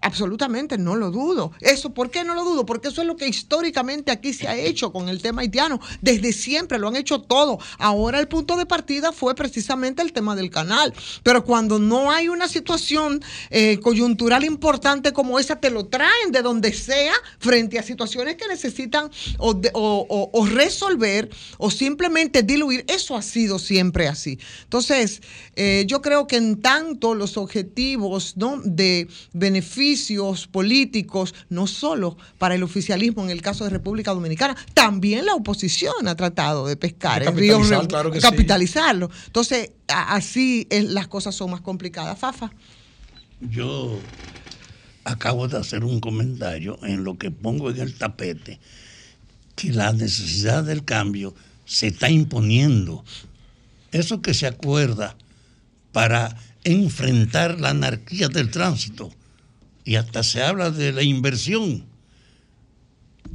Absolutamente, no lo dudo. Eso, ¿por qué no lo dudo? Porque eso es lo que históricamente aquí se ha hecho con el tema haitiano. Desde siempre lo han hecho todo. Ahora el punto de partida fue precisamente el tema del canal. Pero cuando no hay una situación eh, coyuntural importante como esa, te lo traen de donde sea frente a situaciones que necesitan o, resolver o simplemente diluir. Eso ha sido siempre así. Entonces, eh, yo creo que en tanto los objetivos ¿no? de beneficios políticos, no solo para el oficialismo en el caso de República Dominicana, también la oposición ha tratado de pescar De el río, capitalizar, Re- claro que sí. capitalizarlo. Entonces, a- así es- las cosas son más complicadas. Fafa. Yo acabo de hacer un comentario en lo que pongo en el tapete, que la necesidad del cambio se está imponiendo. Eso que se acuerda para enfrentar la anarquía del tránsito, y hasta se habla de la inversión,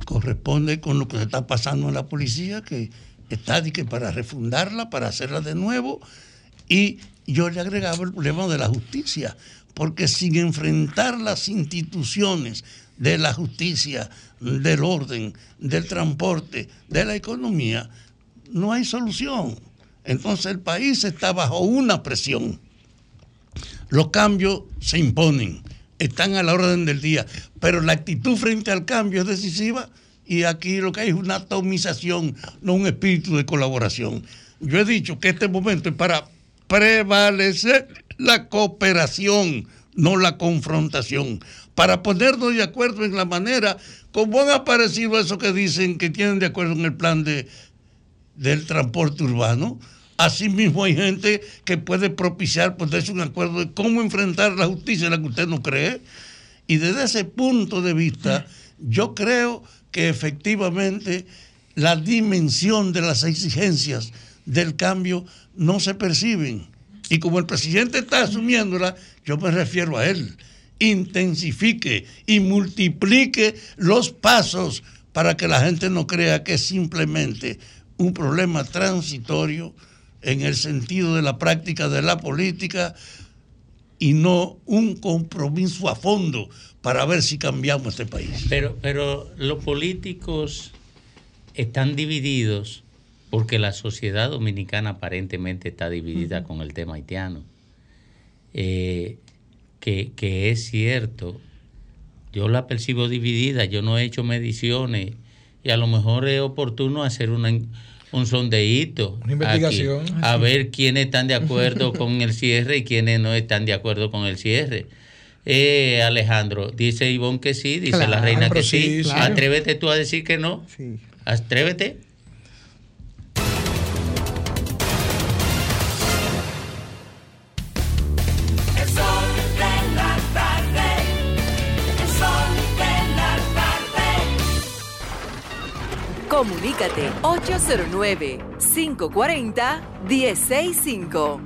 corresponde con lo que está pasando en la policía, que está que para refundarla, para hacerla de nuevo, y yo le agregaba el problema de la justicia, porque sin enfrentar las instituciones de la justicia, del orden, del transporte, de la economía, no hay solución. Entonces el país está bajo una presión. Los cambios se imponen, están a la orden del día, pero la actitud frente al cambio es decisiva y aquí lo que hay es una atomización, no un espíritu de colaboración. Yo he dicho que este momento es para prevalecer la cooperación, no la confrontación, para ponernos de acuerdo en la manera como han aparecido esos que dicen que tienen de acuerdo en el plan de, del transporte urbano. Asimismo hay gente que puede propiciar ponerse un acuerdo de cómo enfrentar la justicia, la que usted no cree. Y desde ese punto de vista, yo creo que efectivamente la dimensión de las exigencias del cambio no se perciben. Y como el presidente está asumiéndola, yo me refiero a él. Intensifique y multiplique los pasos para que la gente no crea que es simplemente un problema transitorio en el sentido de la práctica de la política y no un compromiso a fondo para ver si cambiamos este país. Pero, pero los políticos están divididos porque la sociedad dominicana aparentemente está dividida con el tema haitiano. Eh, que, que es cierto, yo la percibo dividida, yo no he hecho mediciones y a lo mejor es oportuno hacer una, un sondeíto. Una investigación. aquí, a ver quiénes están de acuerdo (laughs) con el cierre y quiénes no están de acuerdo con el cierre. Eh, Alejandro, dice Ivonne que sí, dice la reina que sí. sí, claro. Atrévete tú a decir que no. Atrévete. Comunícate 809-540-1065.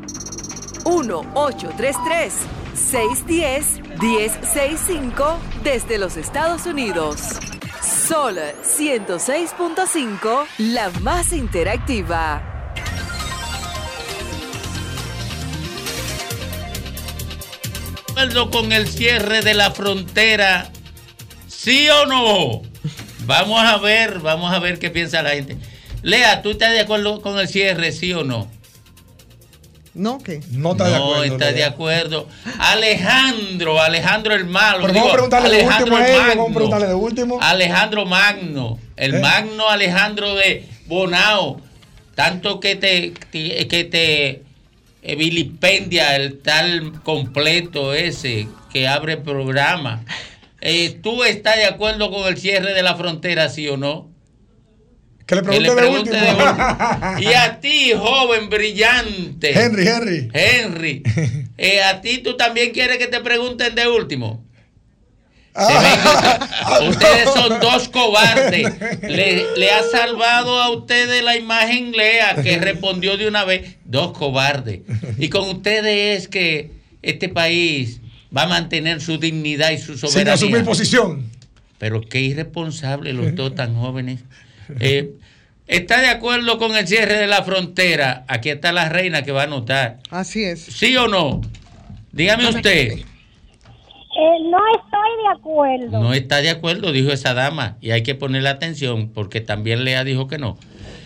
1-833-610-1065 desde los Estados Unidos. Sol 106.5, la más interactiva. con el cierre de la frontera? ¿Sí o no? Vamos a ver, vamos a ver qué piensa la gente. Lea, ¿tú estás de acuerdo con el cierre, sí o no? No, ¿qué? No está de No, acuerdo. está de acuerdo. Alejandro, Alejandro el malo. Pero digo, vamos a preguntarle de último a el ellos, Magno. vamos a preguntarle de último. Alejandro Magno, el ¿Eh? Magno Alejandro de Bonao, tanto que te, que que te eh, vilipendia el tal completo ese que abre el programa. Eh, ¿Tú estás de acuerdo con el cierre de la frontera, sí o no? Que le Que le pregunte de último. de último. Y a ti, joven brillante. Henry, Henry. Henry, (laughs) eh, a ti tú también quieres que te pregunten de último. Ah. (laughs) Ustedes son dos cobardes. (laughs) Le, le ha salvado a ustedes la imagen Lea, que respondió de una vez, dos cobardes. Y con ustedes es que este país va a mantener su dignidad y su Sin soberanía. asumir posición. Pero qué irresponsable los (laughs) dos tan jóvenes. Eh, ¿Está de acuerdo con el cierre de la frontera? Aquí está la reina que va a anotar. Así es. ¿Sí o no? Dígame usted. Eh, no estoy de acuerdo. No está de acuerdo, dijo esa dama. Y hay que ponerle atención porque también Lea dijo que no.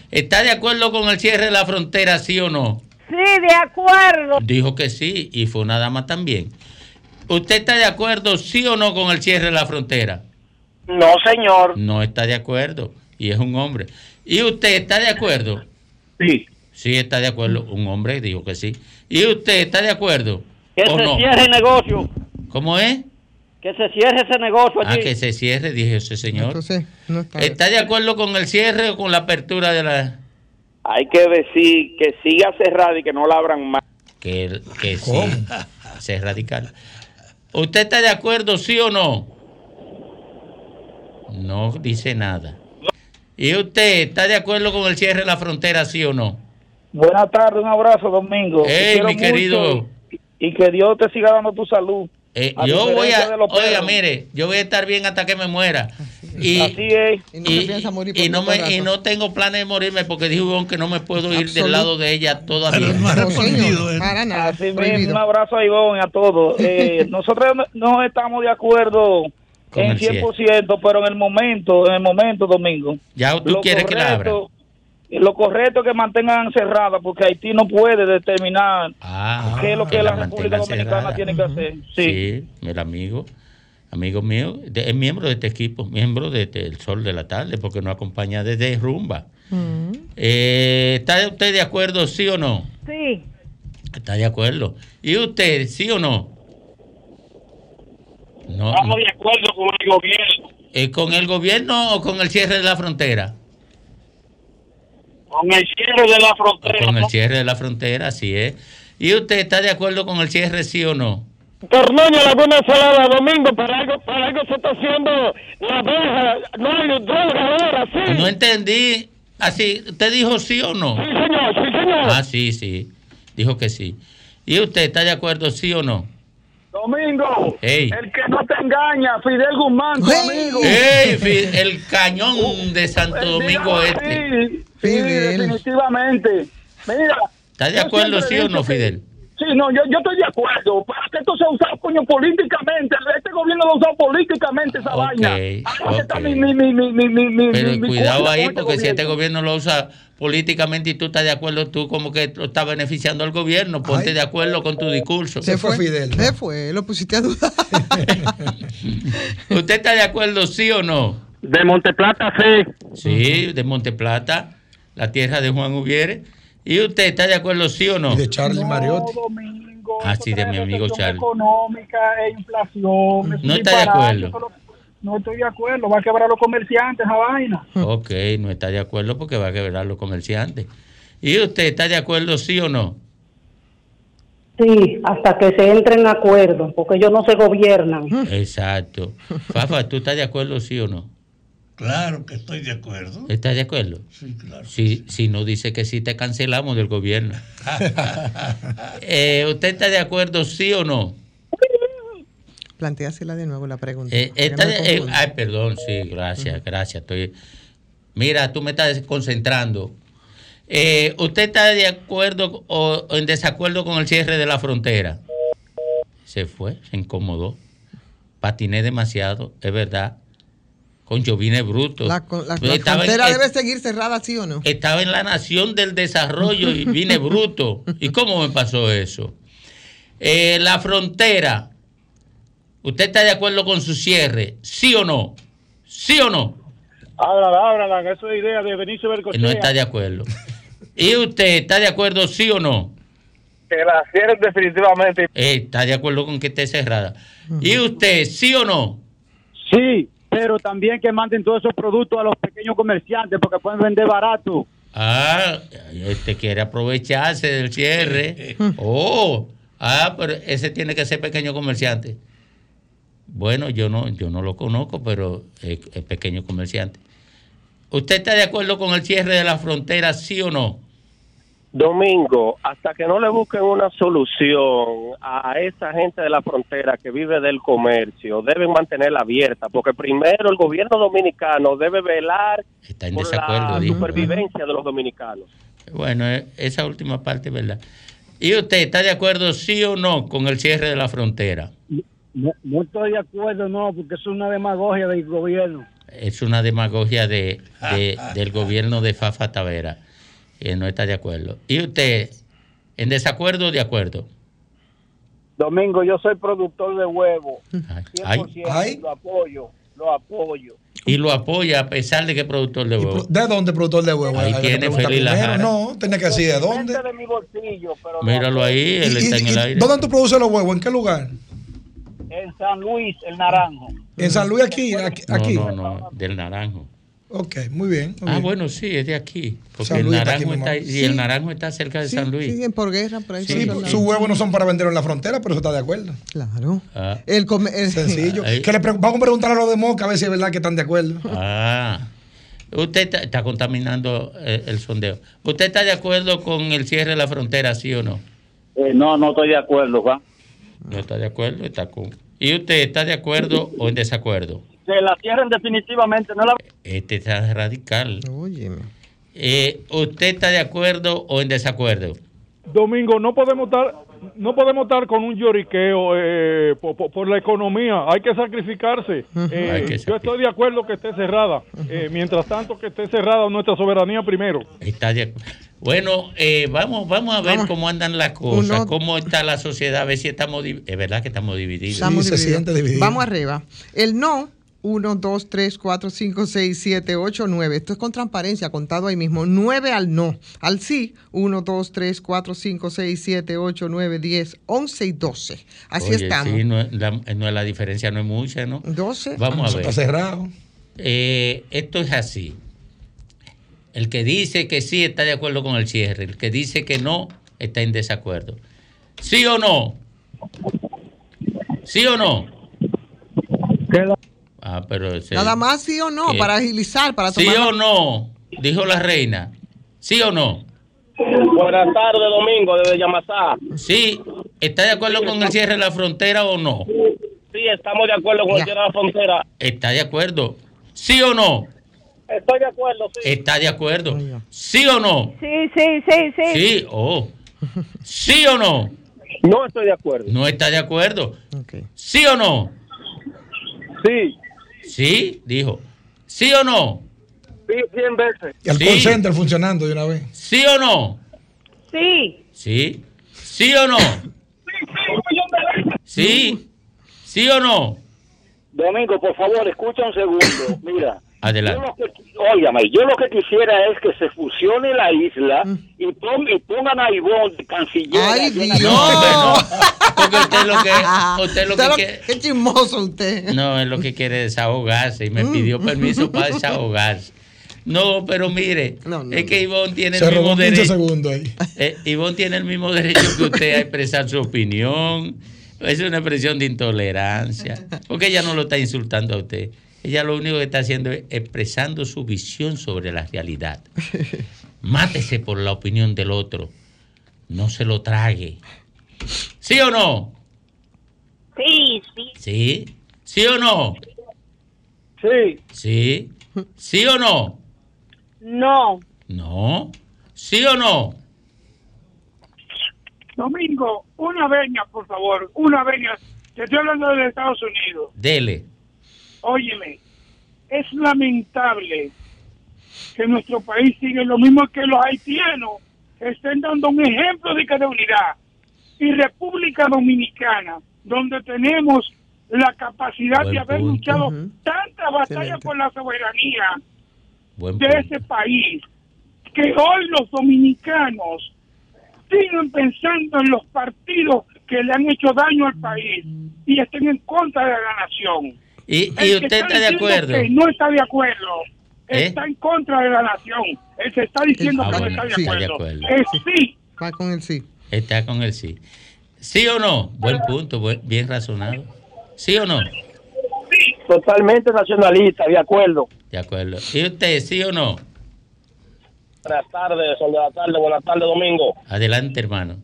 ¿Está de acuerdo con el cierre de la frontera, sí o no? Sí, de acuerdo. Dijo que sí y fue una dama también. ¿Usted está de acuerdo, sí o no, con el cierre de la frontera? No, señor. No está de acuerdo y es un hombre. ¿Y usted está de acuerdo? Sí. Sí, está de acuerdo. Un hombre dijo que sí. ¿Y usted está de acuerdo? Que ¿O se no? cierre el negocio. ¿Cómo es? Que se cierre ese negocio Ah, allí. que se cierre, dije ese señor. Entonces, no está. ¿Está de acuerdo con el cierre o con la apertura de la... Hay que decir que siga cerrada y que no la abran más. Que, que sí, sea radical. ¿Usted está de acuerdo, sí o no? No dice nada. ¿Y usted está de acuerdo con el cierre de la frontera, sí o no? Buenas tardes, un abrazo, Domingo. Te Ey, quiero mi querido. mucho Y que Dios te siga dando tu salud. Eh, A yo voy a, oiga, mire, yo voy a estar bien hasta que me muera. Y, Así es. Y no y me, y no tengo planes de morirme porque dijo Ivonne que no me puedo ir del lado de ella todavía. Pero no ha respondido él. para nada. Así mismo, un abrazo a Ivonne y a todos. (laughs) Eh, nosotros no- estamos de acuerdo Con en el cierre. 100%, pero en el momento, en el momento, Domingo. Ya tú quieres que la abra. Lo correcto es que mantengan cerrada, porque Haití no puede determinar Ah, qué es lo que, la, República Dominicana cerrada. tiene que hacer. Sí. Sí, el amigo, amigo mío, de- es miembro de este equipo, miembro de este- El Sol de la Tarde, porque nos acompaña desde Rumba. Mm. Eh, ¿Está usted de acuerdo, sí o no? Sí. Está de acuerdo. ¿Y usted, sí o no? No, Estamos de acuerdo con el gobierno. Eh, ¿Con el gobierno o con el cierre de la frontera? Con el cierre de la frontera. con el cierre de la frontera, así es. ¿Y usted está de acuerdo con el cierre, sí o no? Tornoño, la buena ensalada, domingo, para algo, para algo se está haciendo la abeja, no hay droga ahora, sí. No entendí. Así, ¿usted dijo sí o no? Sí, señor, sí, señor. Ah, sí, sí. Dijo que sí. ¿Y usted está de acuerdo, sí o no? Domingo, Ey. el que no te engaña, Fidel Guzmán, tu amigo. El cañón de Santo Domingo Este. Sí, sí, Fidel. definitivamente. Mira. ¿Está de acuerdo, sí o no, Fidel? Sí, no, yo, yo estoy de acuerdo. Para que esto sea usado, coño, políticamente. Este gobierno lo ha usado políticamente esa vaina. Está mi, mi, mi, Pero cuidado ahí, con porque si este gobierno. gobierno lo usa políticamente y tú estás de acuerdo, tú como que lo estás beneficiando al gobierno, ponte Ay. de acuerdo con tu discurso. Se fue Fidel, ¿no? Se fue, lo pusiste a dudar. (laughs) ¿Usted está de acuerdo, sí o no? De Monteplata, sí. Sí, de Monteplata, la tierra de Juan Ubiere. ¿Y usted está de acuerdo, sí o no? Y de Charlie Mariotti. Domingo, Ah, eso sí, de mi amigo Charlie. económica e inflación. No está de acuerdo. No estoy de acuerdo. Va a quebrar a los comerciantes esa vaina. Ok, no está de acuerdo porque va a quebrar los comerciantes. ¿Y usted está de acuerdo, sí o no? Sí, hasta que se entre en acuerdo, porque ellos no se gobiernan. Exacto. Fafa, ¿tú estás de acuerdo, sí o no? Claro que estoy de acuerdo. ¿Está de acuerdo? Sí, claro. Si, si no dice que sí, te cancelamos del gobierno. (laughs) Eh, ¿Usted está de acuerdo, sí o no? Planteásela de nuevo la pregunta. Eh, de- eh, ay, perdón, sí, gracias, gracias. Estoy... Mira, tú me estás desconcentrando. Eh, ¿Usted está de acuerdo o, o en desacuerdo con el cierre de la frontera? Se fue, se incomodó. Patiné demasiado, es verdad. Con yo vine bruto. La, con- la- Pues la estaba en- frontera eh, debe seguir cerrada, ¿sí o no? estaba en la nación del desarrollo y vine bruto. ¿Y cómo me pasó eso? Eh, la frontera, ¿usted está de acuerdo con su cierre? ¿Sí o no? ¿Sí o no? Ábrala, ábrala, eso es idea de Benicio Eh, Bercochea. No está de acuerdo. ¿Y usted está de acuerdo, sí o no? Que la cierren definitivamente. Eh, ¿Está de acuerdo con que esté cerrada? ¿Y usted, sí o no? Sí, pero también que manden todos esos productos a los pequeños comerciantes porque pueden vender barato. Ah, este quiere aprovecharse del cierre. (laughs) Oh, ah, pero ese tiene que ser pequeño comerciante. Bueno, yo no, yo no lo conozco, pero es, es pequeño comerciante. ¿Usted está de acuerdo con el cierre de la frontera, sí o no? Domingo, hasta que no le busquen una solución a esa gente de la frontera que vive del comercio, deben mantenerla abierta, porque primero el gobierno dominicano debe velar Está en por la dijo. supervivencia de los dominicanos. Bueno, eh, esa última parte es verdad. ¿Y usted está de acuerdo, sí o no, con el cierre de la frontera? No, no estoy de acuerdo, no, porque es una demagogia del gobierno. es una demagogia de, de- (laughs) del gobierno de Fafa Tavera. Eh, no está de acuerdo. ¿Y usted, en desacuerdo o de acuerdo? Domingo, yo soy productor de huevo. Ay. 100%, lo apoyo, lo apoyo. Y lo apoya a pesar de que es productor de huevo. ¿De dónde, productor de huevo? Ahí tiene primero. Lajara. No, tenía que decir de dónde. de mi bolsillo, pero Míralo ahí, él ¿Y- está en y- el aire. ¿Dónde tú produces los huevos? ¿En qué lugar? en San Luis, el Naranjo. En San Luis, aquí. Aquí. No, aquí. no, no, del naranjo. Ok, muy bien. muy Ah, bien. bueno, sí, es de aquí. Porque el naranjo aquí está, y Sí. el naranjo está cerca de San Luis. Siguen por guerra, por ahí. Sí, Sí, lados. sus huevos no son para venderlo en la frontera, pero eso está de acuerdo. Claro. Ah, El come- el- Sencillo. Que le pre- vamos a preguntar a los de Moca a ver si es verdad que están de acuerdo. ah. Usted está, está contaminando eh, el sondeo. ¿Usted está de acuerdo con el cierre de la frontera, sí o no? Eh, no, no estoy de acuerdo, Juan. No está de acuerdo, está con. ¿Y usted está de acuerdo o en desacuerdo? Que la cierren definitivamente, no la... Este está radical. Óyeme. Eh, ¿Usted está de acuerdo o en desacuerdo? Domingo, no podemos estar, no podemos estar con un lloriqueo eh, por, por- por la economía. Hay que sacrificarse. Eh, Hay que yo estoy de acuerdo que esté cerrada. Eh, mientras tanto, que esté cerrada nuestra soberanía primero. Está de Bueno, eh, vamos, vamos a ver Vamos. cómo andan las cosas, Uno- cómo está la sociedad, a ver si estamos. Es verdad que estamos divididos. Estamos Sí, se divididos. dividido. Vamos arriba. El no, 1, 2, 3, 4, 5, 6, 7, 8, 9. Esto es con transparencia, contado ahí mismo. 9 al no. Al sí, 1, 2, 3, 4, 5, 6, 7, 8, 9, 10, 11 y 12. Así Oye, estamos. sí, no, es- la, no es la diferencia no es mucha, ¿no? 12. Vamos a ver. está cerrado. Eh, esto es así. El que dice que sí está de acuerdo con el cierre, el que dice que no está en desacuerdo. ¿Sí o no? ¿Sí o no? Ah, pero ese- Nada más sí o no, para agilizar, para ¿Sí tomar. o no? Dijo la reina. ¿Sí o no? Buenas tardes, Domingo, desde Yamasá. Sí. ¿Está de acuerdo con el cierre de la frontera o no? Sí, estamos de acuerdo con el cierre de la frontera. ¿Está de acuerdo? ¿Sí o no? Estoy de acuerdo, sí. ¿Está de acuerdo? ¿Sí o no? Sí, sí, sí, sí. Sí, oh. ¿Sí o no? No estoy de acuerdo. No está de acuerdo. ¿Sí o no? Sí, Sí, dijo. ¿Sí o no? sí, 100 veces. Y el Sí. call center funcionando de una vez. ¿Sí o no? Sí. Sí. ¿Sí o no? Sí. ¿Sí o no? Domingo, por favor, escucha un segundo. Mira. Adelante. Yo lo que, yo lo que quisiera es que se fusione la isla y, pon- y pongan a Ivonne de canciller. ¡Ay, Dios! la- Porque usted lo que, (laughs) usted lo que lo- quiere- Qué chismoso usted. No, es lo que quiere desahogarse y me pidió permiso (laughs) para desahogarse. No, pero mire, No, no, es que Ivonne tiene Se el mismo robó 15 derecho. segundos ahí. Eh, Ivonne tiene el mismo derecho que usted a expresar su opinión. Es una expresión de intolerancia. Porque ella no lo está insultando a usted. Ella lo único que está haciendo es expresando su visión sobre la realidad. (laughs) Mátese por la opinión del otro. No se lo trague. ¿Sí o no? Sí, sí. ¿Sí? ¿Sí o no? Sí. ¿Sí? ¿Sí o no? No. No. ¿Sí o no? Domingo, una veña, por favor, una veña. Te estoy hablando de Estados Unidos. Dele. Óyeme, es lamentable que nuestro país siga lo mismo que los haitianos estén dando un ejemplo de de unidad. Y República Dominicana, donde tenemos la capacidad Buen de haber punto. luchado tantas batallas por la soberanía Buen de ese país, que hoy los dominicanos sigan pensando en los partidos que le han hecho daño al país y estén en contra de la nación. ¿Y, usted está de acuerdo? que no está de acuerdo. ¿Eh? Está en contra de la nación. Él se está diciendo Ah, que bueno, no está de sí. acuerdo. Está de acuerdo. Sí. Va con el sí. Está con el sí. ¿Sí o no? Buen punto, buen- bien razonado. ¿Sí o no? Totalmente nacionalista, de acuerdo. De acuerdo. ¿Y usted, sí o no? Buenas tardes, son de la tarde, buenas tardes, Domingo. Adelante, hermano.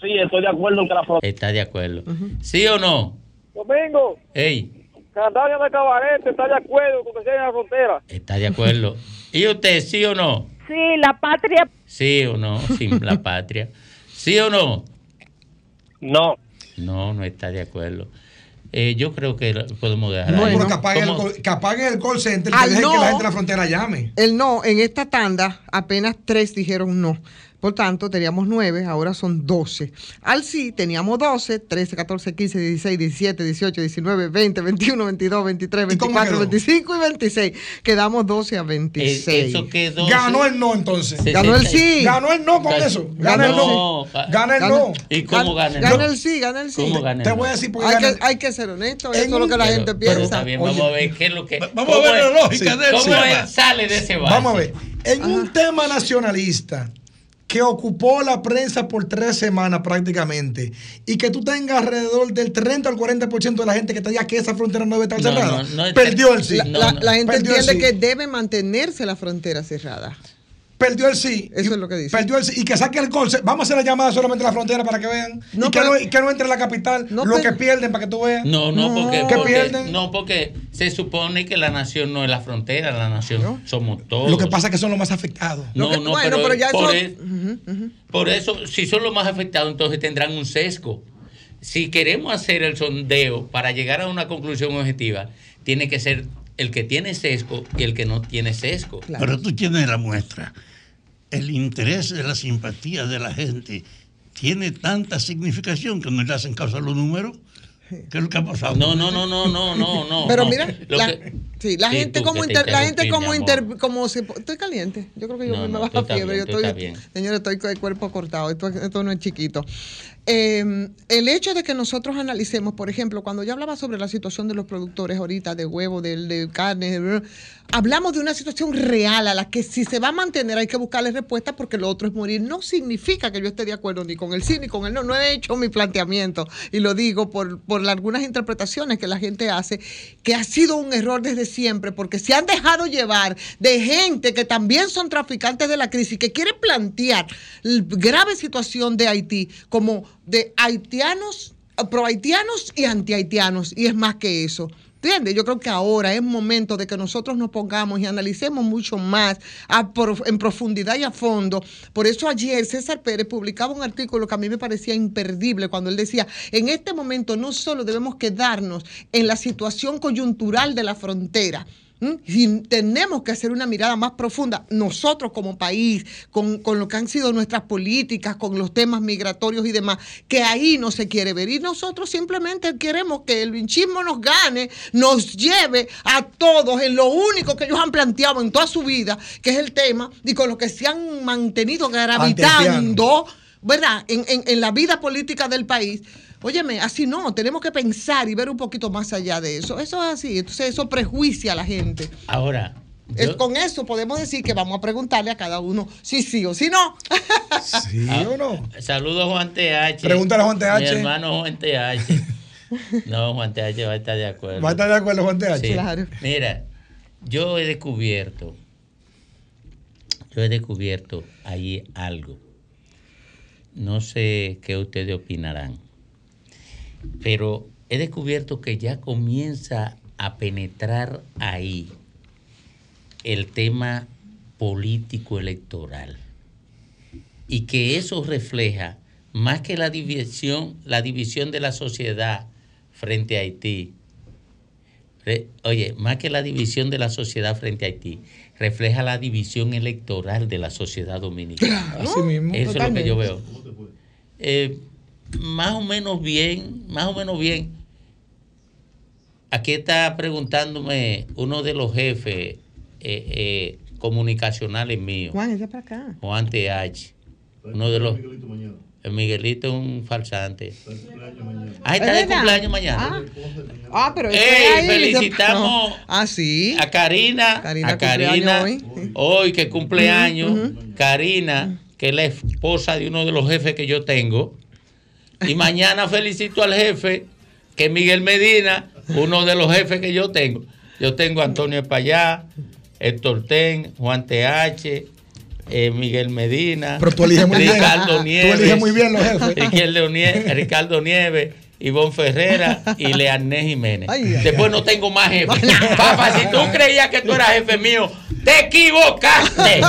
Sí, estoy de acuerdo en que la frontera... Está de acuerdo. ¿Sí o no? Domingo, Ey, Candalia de Cabarete está de acuerdo con que sea en la frontera. está de acuerdo. (laughs) ¿Y usted, sí o no? Sí, la patria. ¿Sí o no? Sin la patria. ¿Sí o no? No. No, no está de acuerdo. Eh, yo creo que podemos dejar No, ahí. pero que apaguen, el, que apaguen el call center que dejen que no. la gente de la frontera llame. El no, en esta tanda apenas tres dijeron no. Por tanto, teníamos nueve, ahora son doce. Al sí teníamos doce, 13, 14, 15, 16, 17, 18, 19, 20, 21, 22, 23, cómo 24, quedó? 25 y 26. Quedamos 12 a 26. Eh, eso quedó. Ganó el no entonces. Ganó el sí. Ganó el no con eso. Gana el no. Gana el Gana- no. ¿Y cómo gana el Gana no? el sí, gana el sí. ¿Cómo gana el Te voy a decir porque Hay gana que, hay que ser honesto, eso es lo que la Pero- gente pero piensa. Está bien, Oye. vamos a ver qué es lo que. Vamos a ver la ¿cómo lógica de él, ¿Cómo sí. él sale de ese barco? Vamos a ver. En un tema nacionalista que ocupó la prensa por tres semanas prácticamente y que tú tengas alrededor del 30 al 40% de la gente que te diga que esa frontera no debe estar No, cerrada, no, no es- perdió el sí. La, No, la- no. la gente entiende sí. que debe mantenerse la frontera cerrada. Perdió el sí. Eso Y- es lo que dice. Perdió el sí. Y que saque el center. Vamos a hacer la llamada solamente a la frontera para que vean. No, y que, pero- no, y que no entre a la capital. No, lo pero- que pierden para que tú veas. No, no, porque, ¿Qué porque- pierden? no, porque se supone que la nación no es la frontera, la nación somos todos. Lo que pasa es que son los más afectados. No, que- no, bueno, pero, pero ya por, eso- e- por eso, si son los más afectados, entonces tendrán un sesgo. Si queremos hacer el sondeo para llegar a una conclusión objetiva, tiene que ser el que tiene sesgo y el que no tiene sesgo. Pero tú tienes la muestra. El interés de la simpatía de la gente tiene tanta significación que no le hacen caso a los números. ¿Qué es lo que ha pasado? No, no, no, no, no, no, no. (laughs) Pero no. mira, la, que- sí, la Sí, gente tú, como inter- la gente como inter, como estoy caliente. Yo creo que yo No, me no, estás fiebre. bien, yo estoy, señores, estoy con el cuerpo cortado. Esto, esto no es chiquito. Eh, el hecho de que nosotros analicemos, por ejemplo, cuando yo hablaba sobre la situación de los productores ahorita de huevo, de, de carne, de- hablamos de una situación real a la que si se va a mantener hay que buscarle respuesta porque lo otro es morir. No significa que yo esté de acuerdo ni con el sí ni con el no. No he hecho mi planteamiento y lo digo por, por algunas interpretaciones que la gente hace, que ha sido un error desde siempre porque se han dejado llevar de gente que también son traficantes de la crisis, que quieren plantear la grave situación de Haití como de haitianos, pro haitianos y anti haitianos. Y es más que eso. ¿Entiendes? Yo creo que ahora es momento de que nosotros nos pongamos y analicemos mucho más a prof- en profundidad y a fondo. Por eso ayer César Pérez publicaba un artículo que a mí me parecía imperdible cuando él decía, en este momento no solo debemos quedarnos en la situación coyuntural de la frontera, y tenemos que hacer una mirada más profunda, nosotros como país, con, con lo que han sido nuestras políticas, con los temas migratorios y demás, que ahí no se quiere ver. Y nosotros simplemente queremos que el vinchismo nos gane, nos lleve a todos en lo único que ellos han planteado en toda su vida, que es el tema, y con lo que se han mantenido gravitando, ¿verdad? En, en- en la vida política del país. Óyeme, así no, tenemos que pensar y ver un poquito más allá de eso. Eso es así, entonces eso prejuicia a la gente. Ahora, yo- con eso podemos decir que vamos a preguntarle a cada uno si sí o si no. (laughs) ¿Sí Ah, o no? Saludos Juan TH. Pregúntale a Juan TH. Mi hermano Juan TH. (laughs) No, Juan TH va a estar de acuerdo. ¿Va a estar de acuerdo, Juan TH? Sí. Claro. Mira, yo he descubierto, yo he descubierto ahí algo. No sé qué ustedes opinarán, pero he descubierto que ya comienza a penetrar ahí el tema político electoral y que eso refleja más que la división, la división de la sociedad frente a Haití. Re- oye, más que la división de la sociedad frente a Haití, refleja la división electoral de la sociedad dominicana. Así mismo. Eso es lo que yo veo. Eh, más o menos bien, más o menos bien. Aquí está preguntándome uno de los jefes eh, eh, comunicacionales míos. Juan, ese para acá. Juan TH. Uno de los. El Miguelito es un falsante. Ah, está de cumpleaños mañana. Ah, ah, pero ese Ey, ahí, felicitamos Ah, sí. a Karina. Karina a Karina. cumpleaños Hoy, que cumpleaños. Karina, que es la esposa de uno de los jefes que yo tengo. Y mañana felicito al jefe, que es Miguel Medina, uno de los jefes que yo tengo. Yo tengo a Antonio Espallá, Héctor Ten, Juan TH, eh, Miguel Medina, Pero tú eliges muy bien. Ricardo Tú Nieves, eliges muy bien los jefes. Ricardo Nie- Ricardo Nieves, Ivonne Ferrera y Learné Jiménez. Ay, ay, Después no tengo más jefes. Papá, si tú creías que tú eras jefe mío, te equivocaste.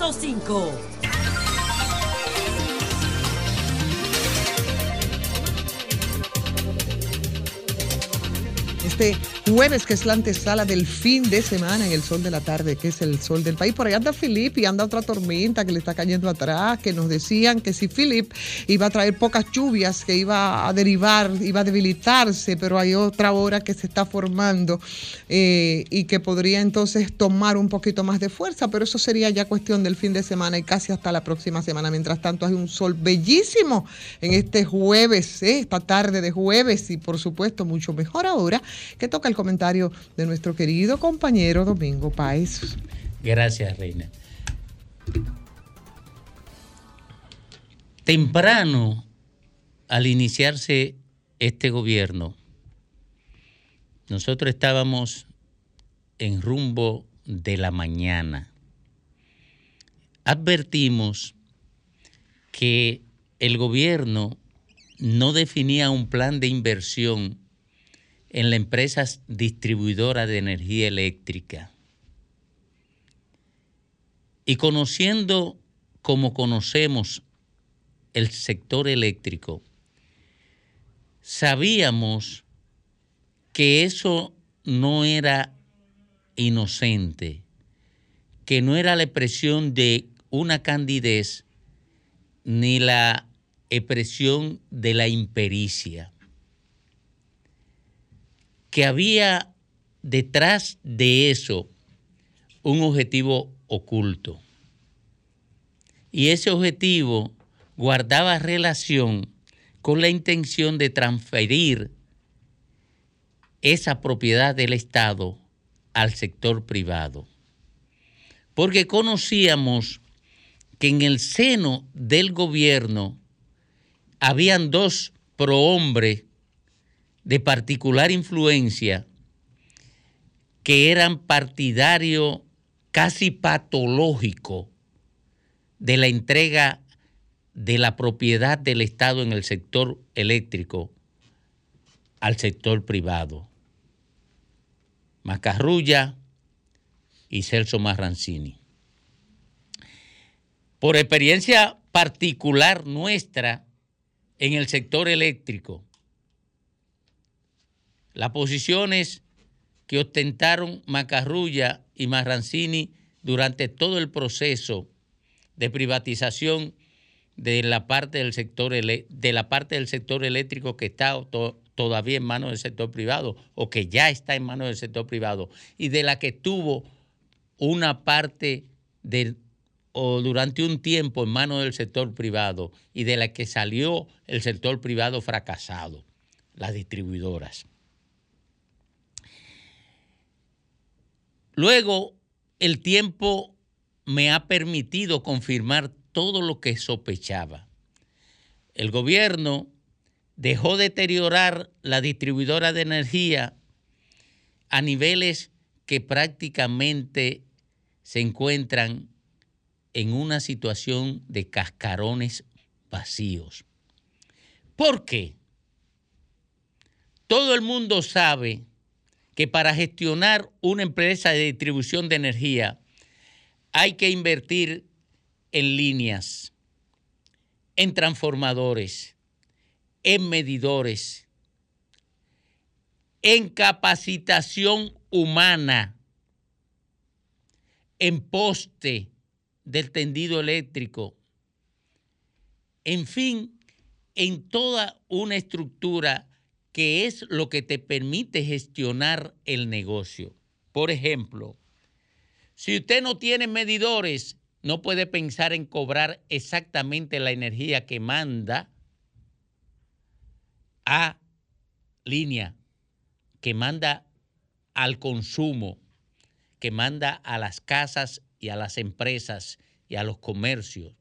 106.5. Este jueves, que es la antesala del fin de semana en el sol de la tarde, que es el sol del país. Por ahí anda Felipe y anda otra tormenta que le está cayendo atrás, que nos decían que si Philip iba a traer pocas lluvias, que iba a derivar, iba a debilitarse, pero hay otra hora que se está formando eh, y que podría entonces tomar un poquito más de fuerza, pero eso sería ya cuestión del fin de semana y casi hasta la próxima semana. Mientras tanto, hay un sol bellísimo en este jueves, ¿eh? esta tarde de jueves y por supuesto mucho mejor ahora que toca el comentario de nuestro querido compañero Domingo Páez. Gracias, Reina. Temprano, al iniciarse este gobierno, nosotros estábamos en rumbo de la mañana. Advertimos que el gobierno no definía un plan de inversión en la empresa distribuidora de energía eléctrica. Y conociendo como conocemos el sector eléctrico, sabíamos que eso no era inocente, que no era la expresión de una candidez ni la expresión de la impericia, que había detrás de eso un objetivo oculto. Y ese objetivo guardaba relación con la intención de transferir esa propiedad del Estado al sector privado. Porque conocíamos que en el seno del gobierno habían dos prohombres de particular influencia que eran partidarios casi patológico de la entrega de la propiedad del Estado en el sector eléctrico al sector privado. Macarrulla y Celso Marrancini. Por experiencia particular nuestra en el sector eléctrico, las posiciones que ostentaron Macarrulla y Marrancini durante todo el proceso de privatización de la parte del sector de la parte del sector eléctrico que está to- todavía en manos del sector privado o que ya está en manos del sector privado y de la que tuvo una parte del o durante un tiempo en manos del sector privado y de la que salió el sector privado fracasado, las distribuidoras. Luego, el tiempo me ha permitido confirmar todo lo que sospechaba. El gobierno dejó deteriorar la distribuidora de energía a niveles que prácticamente se encuentran en una situación de cascarones vacíos. ¿Por qué? Todo el mundo sabe que para gestionar una empresa de distribución de energía hay que invertir en líneas, en transformadores, en medidores, en capacitación humana, en poste del tendido eléctrico, en fin, en toda una estructura que es lo que te permite gestionar el negocio. Por ejemplo, si usted no tiene medidores, no puede pensar en cobrar exactamente la energía que manda a línea, que manda al consumo, que manda a las casas y a las empresas y a los comercios.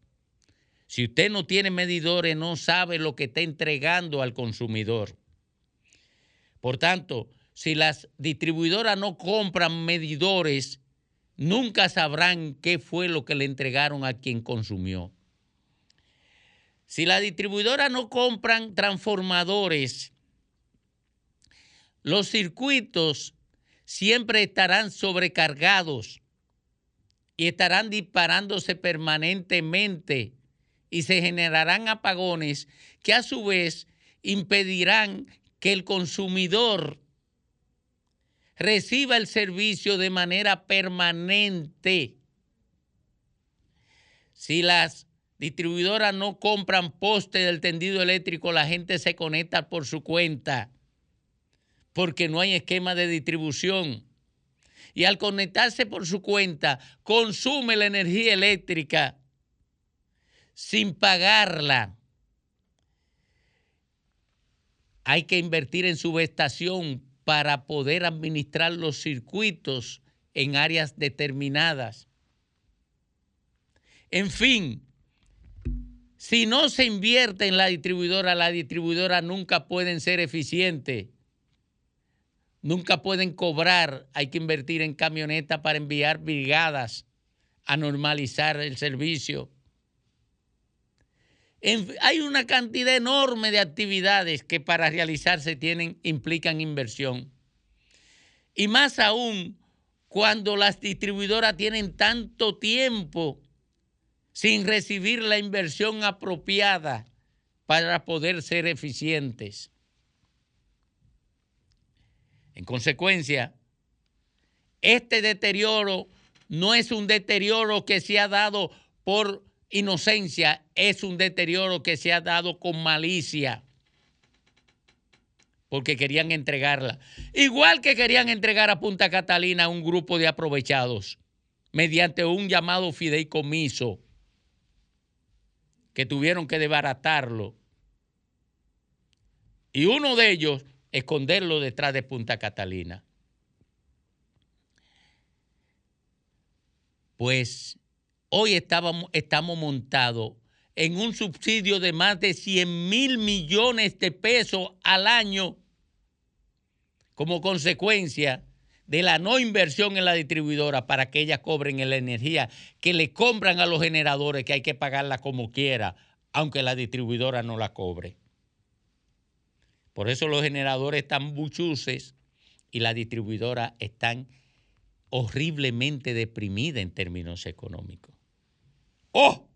Si usted no tiene medidores, no sabe lo que está entregando al consumidor. Por tanto, si las distribuidoras no compran medidores, nunca sabrán qué fue lo que le entregaron a quien consumió. Si las distribuidoras no compran transformadores, los circuitos siempre estarán sobrecargados y estarán disparándose permanentemente y se generarán apagones que a su vez impedirán que el consumidor reciba el servicio de manera permanente. Si las distribuidoras no compran poste del tendido eléctrico, la gente se conecta por su cuenta porque no hay esquema de distribución. Y al conectarse por su cuenta, consume la energía eléctrica sin pagarla. Hay que invertir en subestación para poder administrar los circuitos en áreas determinadas. En fin, si no se invierte en la distribuidora, la distribuidora nunca pueden ser eficientes. Nunca pueden cobrar, hay que invertir en camionetas para enviar brigadas a normalizar el servicio. Hay una cantidad enorme de actividades que para realizarse tienen, implican inversión. Y más aún cuando las distribuidoras tienen tanto tiempo sin recibir la inversión apropiada para poder ser eficientes. En consecuencia, este deterioro no es un deterioro que se ha dado por inocencia, es un deterioro que se ha dado con malicia, porque querían entregarla. Igual que querían entregar a Punta Catalina a un grupo de aprovechados, mediante un llamado fideicomiso, que tuvieron que desbaratarlo. Y uno de ellos, esconderlo detrás de Punta Catalina. Pues hoy estábamos, estamos montados en un subsidio de más de 100 mil millones de pesos al año como consecuencia de la no inversión en la distribuidora para que ellas cobren la energía que le compran a los generadores que hay que pagarla como quiera, aunque la distribuidora no la cobre. Por eso los generadores están buchuces y las distribuidoras están horriblemente deprimidas en términos económicos. ¡Oh!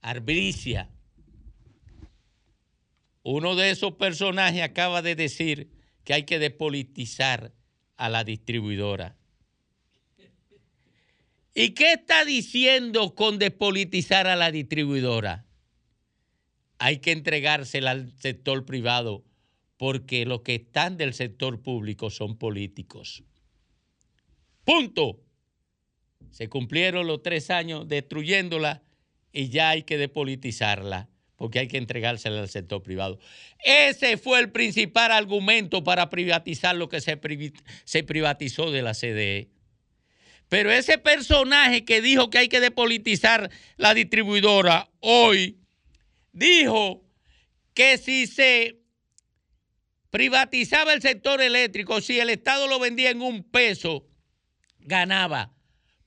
Arbricia. Uno de esos personajes acaba de decir que hay que depolitizar a la distribuidora. ¿Y qué está diciendo con despolitizar a la distribuidora? Hay que entregársela al sector privado porque los que están del sector público son políticos. Punto. Se cumplieron los tres años destruyéndola y ya hay que depolitizarla porque hay que entregársela al sector privado. Ese fue el principal argumento para privatizar lo que se, se privatizó de la CDE. Pero ese personaje que dijo que hay que depolitizar la distribuidora hoy dijo que si se privatizaba el sector eléctrico, si el Estado lo vendía en un peso, ganaba.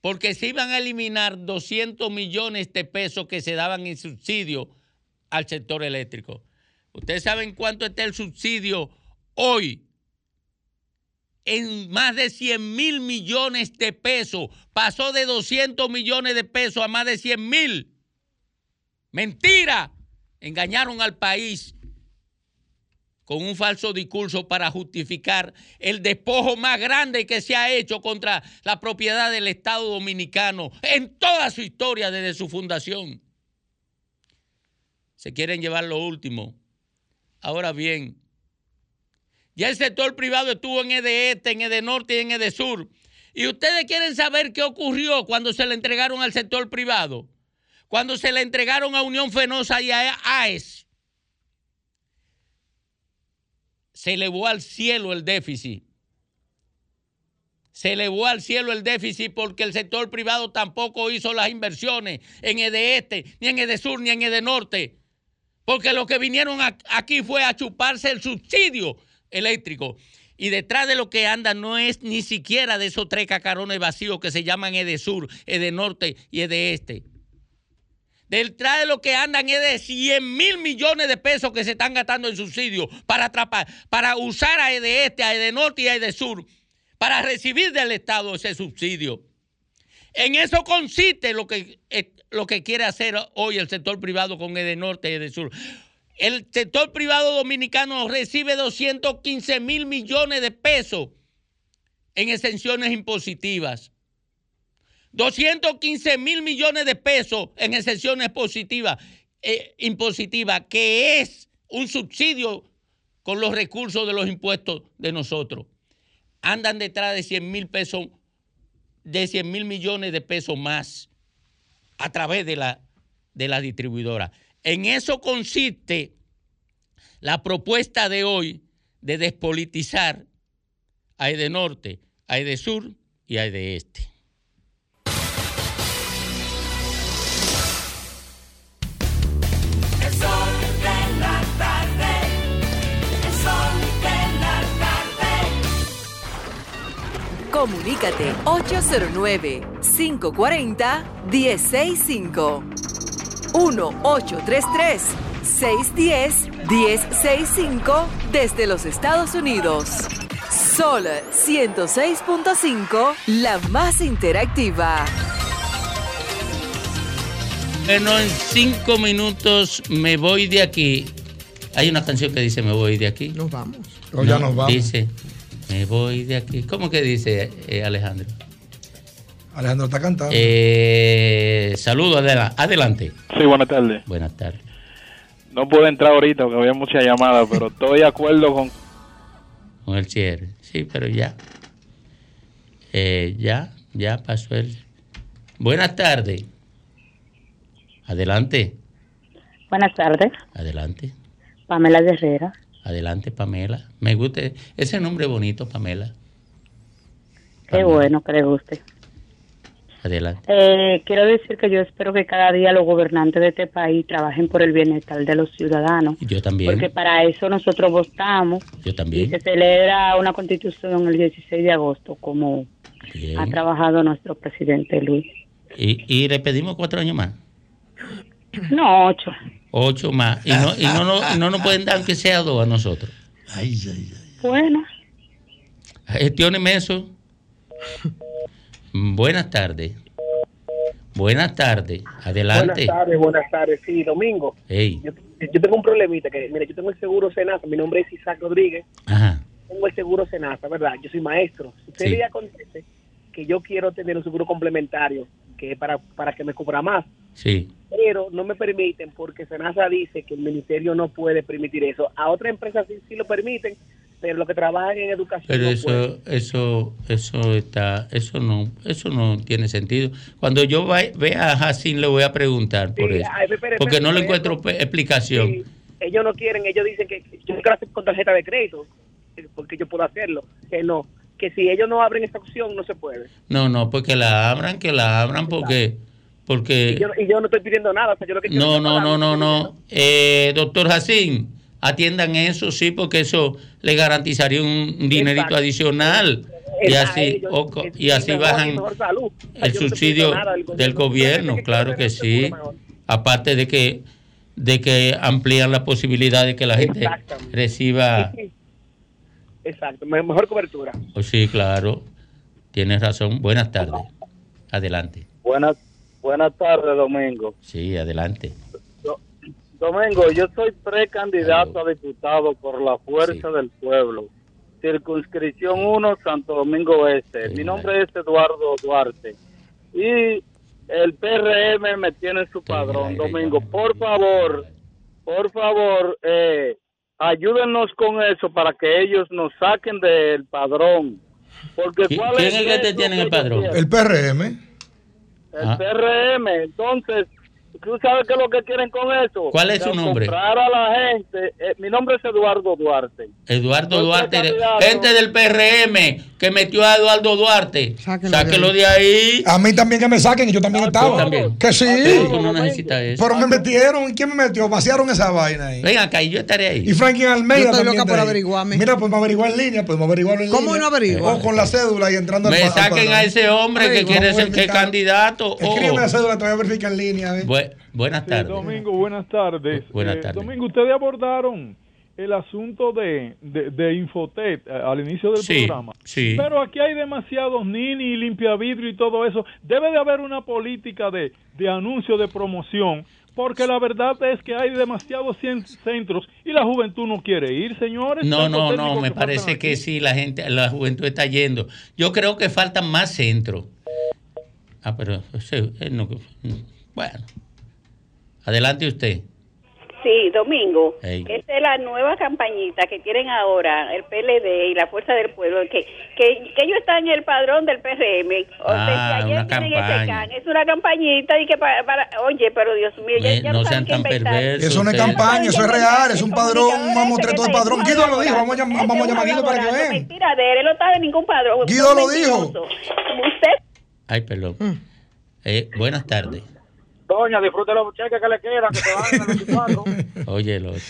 Porque se iban a eliminar 200 millones de pesos que se daban en subsidio al sector eléctrico. ¿Ustedes saben cuánto está el subsidio hoy? En más de 100 mil millones de pesos. Pasó de 200 millones de pesos a más de 100 mil. Mentira. Engañaron al país con un falso discurso para justificar el despojo más grande que se ha hecho contra la propiedad del Estado dominicano en toda su historia desde su fundación. Se quieren llevar lo último. Ahora bien, ya el sector privado estuvo en EDE Este, en EDE Norte y en EDE Sur. Y ustedes quieren saber qué ocurrió cuando se le entregaron al sector privado. Cuando se le entregaron a Unión Fenosa y a AES. Se elevó al cielo el déficit. Se elevó al cielo el déficit porque el sector privado tampoco hizo las inversiones en EDE Este, ni en EDE Sur, ni en EDE Norte. Porque lo que vinieron aquí fue a chuparse el subsidio eléctrico. Y detrás de lo que anda no es ni siquiera de esos tres cacarones vacíos que se llaman Edesur, Edenorte y Este. Detrás de lo que andan es de 100 mil millones de pesos que se están gastando en subsidios para atrapar, para usar a Este, a Edenorte y a Edesur, para recibir del Estado ese subsidio. En eso consiste lo que, eh, lo que quiere hacer hoy el sector privado con Edenorte y Edesur. El sector privado dominicano recibe 215 mil millones de pesos en exenciones impositivas. 215 mil millones de pesos en exenciones positivas, eh, impositivas, que es un subsidio con los recursos de los impuestos de nosotros. Andan detrás de 100 mil pesos, de 100 mil millones de pesos más a través de la, de distribuidora. En eso consiste la propuesta de hoy de despolitizar a Edenorte, a Edesur y a Este. Comunícate 809-540-1065. 1-833-610-1065 desde los Estados Unidos. Sol 106.5, la más interactiva. Bueno, en cinco minutos me voy de aquí. Hay una canción que dice me voy de aquí. Nos vamos. Oh, ya nos vamos. Dice me voy de aquí. ¿Cómo que dice eh, Alejandro? Alejandro está cantando. Eh, saludo, adela- adelante. Sí, buenas tardes. Buenas tardes. No puedo entrar ahorita porque había muchas llamadas, pero estoy de acuerdo con... Con el cierre. Sí, pero ya. Eh, ya, ya pasó el. Buenas tardes. Adelante, Buenas tardes, adelante, Pamela Herrera. Adelante, Pamela. Me gusta ese nombre bonito, Pamela. Qué bueno que le guste. Adelante. Eh, quiero decir que yo espero que cada día los gobernantes de este país trabajen por el bienestar de los ciudadanos, Yo también. porque para eso nosotros votamos Yo y también. se celebra una constitución el 16 de agosto, como Bien. ha trabajado nuestro presidente Luis. Y, y le pedimos cuatro años más. No, ocho. Ocho más. Y no, y no, no, y no nos pueden dar aunque sea dos a nosotros. Bueno, Gestióneme eso. Buenas tardes. Buenas tardes. Adelante. Buenas tardes, buenas tardes. Sí, Domingo. Ey. Yo, yo tengo un problemita que, mire, yo tengo el seguro Senasa. Mi nombre es Isaac Rodríguez. Ajá. Tengo el seguro Senasa, ¿verdad? Yo soy maestro. Usted Sí. le acontece que yo quiero tener un seguro complementario que es para, para que me cubra más. Sí. Pero no me permiten porque Senasa dice que el ministerio no puede permitir eso. A otras empresas sí, sí lo permiten, pero los que trabajan en educación Pero no eso, pueden. eso, eso está, eso no, eso no tiene sentido. Cuando yo vea a Jacín le voy a preguntar por Sí, eso, ay, porque no le encuentro explicación. Sí, ellos no quieren, ellos dicen que yo quiero hacer con tarjeta de crédito, eh, porque yo puedo hacerlo, que no. que si ellos no abren esta opción no se puede. No, no, pues que la abran, que la abran porque... porque Y yo, y yo no estoy pidiendo nada, o sea, yo lo que quiero No, no, no, no, no. Eh, doctor Jacín, atiendan eso, sí, porque eso le garantizaría un dinerito Exacto. adicional. Y así, o y así bajan mejor salud. O sea, el subsidio del gobierno, claro que sí. Aparte de que de que amplían la posibilidad de que la gente reciba, Exacto, me- mejor cobertura. oh, sí, claro, tienes razón. Buenas tardes. Adelante. Buenas, buenas tardes, Domingo. Sí, adelante. Domingo, yo soy precandidato a diputado por la Fuerza del Pueblo. Circunscripción 1, Santo Domingo Este. Mi nombre es Eduardo Duarte. Y el PRM me tiene en su padrón. Domingo, por favor, por favor, eh, ayúdenos con eso para que ellos nos saquen del padrón. Porque ¿cuál ¿Quién es el que te tiene en el padrón? quieren? El PRM. El Ah. PRM. Entonces, ¿tú sabes qué es lo que quieren con eso? ¿Cuál es su nombre? Comprar a la gente. Eh, mi nombre es Eduardo Duarte. Eduardo Soy Duarte, gente del PRM que metió a Eduardo Duarte. Sáquelo de ahí. A mí también que me saquen y yo también estaba. también. Que sí. Pero tú no necesitas eso. Pero me metieron. ¿Y quién me metió? Vaciaron esa vaina ahí. Ven acá y yo estaré ahí. Y Franklin Almeida Yo estoy también loca por averiguarme. Mira, podemos averiguar en línea, podemos averiguarlo en ¿Cómo línea. no averigua? O con la cédula y entrando Me al pa- al saquen a ese hombre que quiere ser que candidato. Escríbeme la cédula, te voy a verificar en línea. ver. Bu- buenas Sí, tardes. Domingo, buenas tardes. Buenas Eh, tardes. Domingo, ustedes abordaron el asunto de, de, de Infotet eh, al inicio del Sí, programa. sí. Pero aquí hay demasiados nini y limpiavidrio y todo eso. Debe de haber una política de, de anuncio, de promoción, porque la verdad es que hay demasiados centros y la juventud no quiere ir, señores. No, no, no, me que parece que sí, la gente, la juventud está yendo. Yo creo que faltan más centros. Ah, pero él no- bueno. Adelante usted. Sí, Domingo. Ey. Esta es la nueva campañita que tienen ahora el PLD y la Fuerza del Pueblo, que, que, que ellos están en el padrón del PRM. O Ah, ayer tienen ese campaña. can. Es una campañita y que para, para- oye, pero Dios mío, ya, Me- ya no sean tan perversos. Eso no es ustedes. campaña, eso es real, es un padrón, vamos a el padrón. Guido lo dijo, vamos a llamar, vamos a llamar a Guido para que vean. Mentira de él, él no está en ningún padrón. Guido lo dijo. Usted Ay, perdón. Eh, buenas tardes. Doña, disfrute los cheques que le quedan, que se van a 24. (laughs) Oye, los.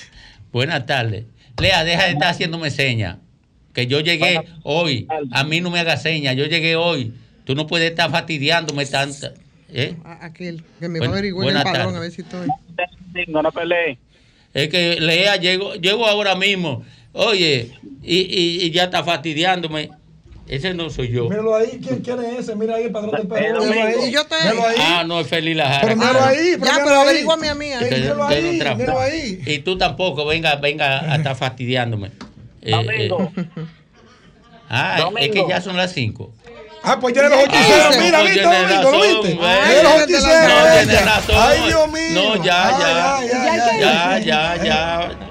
Buenas tardes. Lea, deja de estar haciéndome señas. Que yo llegué hoy. A mí no me haga señas. Yo llegué hoy. Tú no puedes estar fastidiándome tanta. ¿eh? Aquel que me va a averiguar el buenas padrón tardes. a ver si estoy. No, no peleé. Es que Lea llegó, llego ahora mismo. Oye, y, y- y ya está fastidiándome. Ese no soy yo. Míralo ahí, ¿quién, quién es ese? Mira ahí el padrón del perro. Míralo ahí. Y yo te- Míralo ahí. Ah, no, es Feliz Lajara. Pero míralo ahí, pero Ya, míralo pero averíguame a mí. ahí. Míralo ahí, míralo ahí. Y tú tampoco, venga, venga a estar fastidiándome. Eh, Domingo. eh. Ah, es que ya son las 5. Ah, pues ya de los Ah, mira, pues ¿viste, Domingo? ¿Lo viste? los. No, ella. tiene razón. Ay, Dios mío. No, ya, Ay, ya. Ya, ya, ya.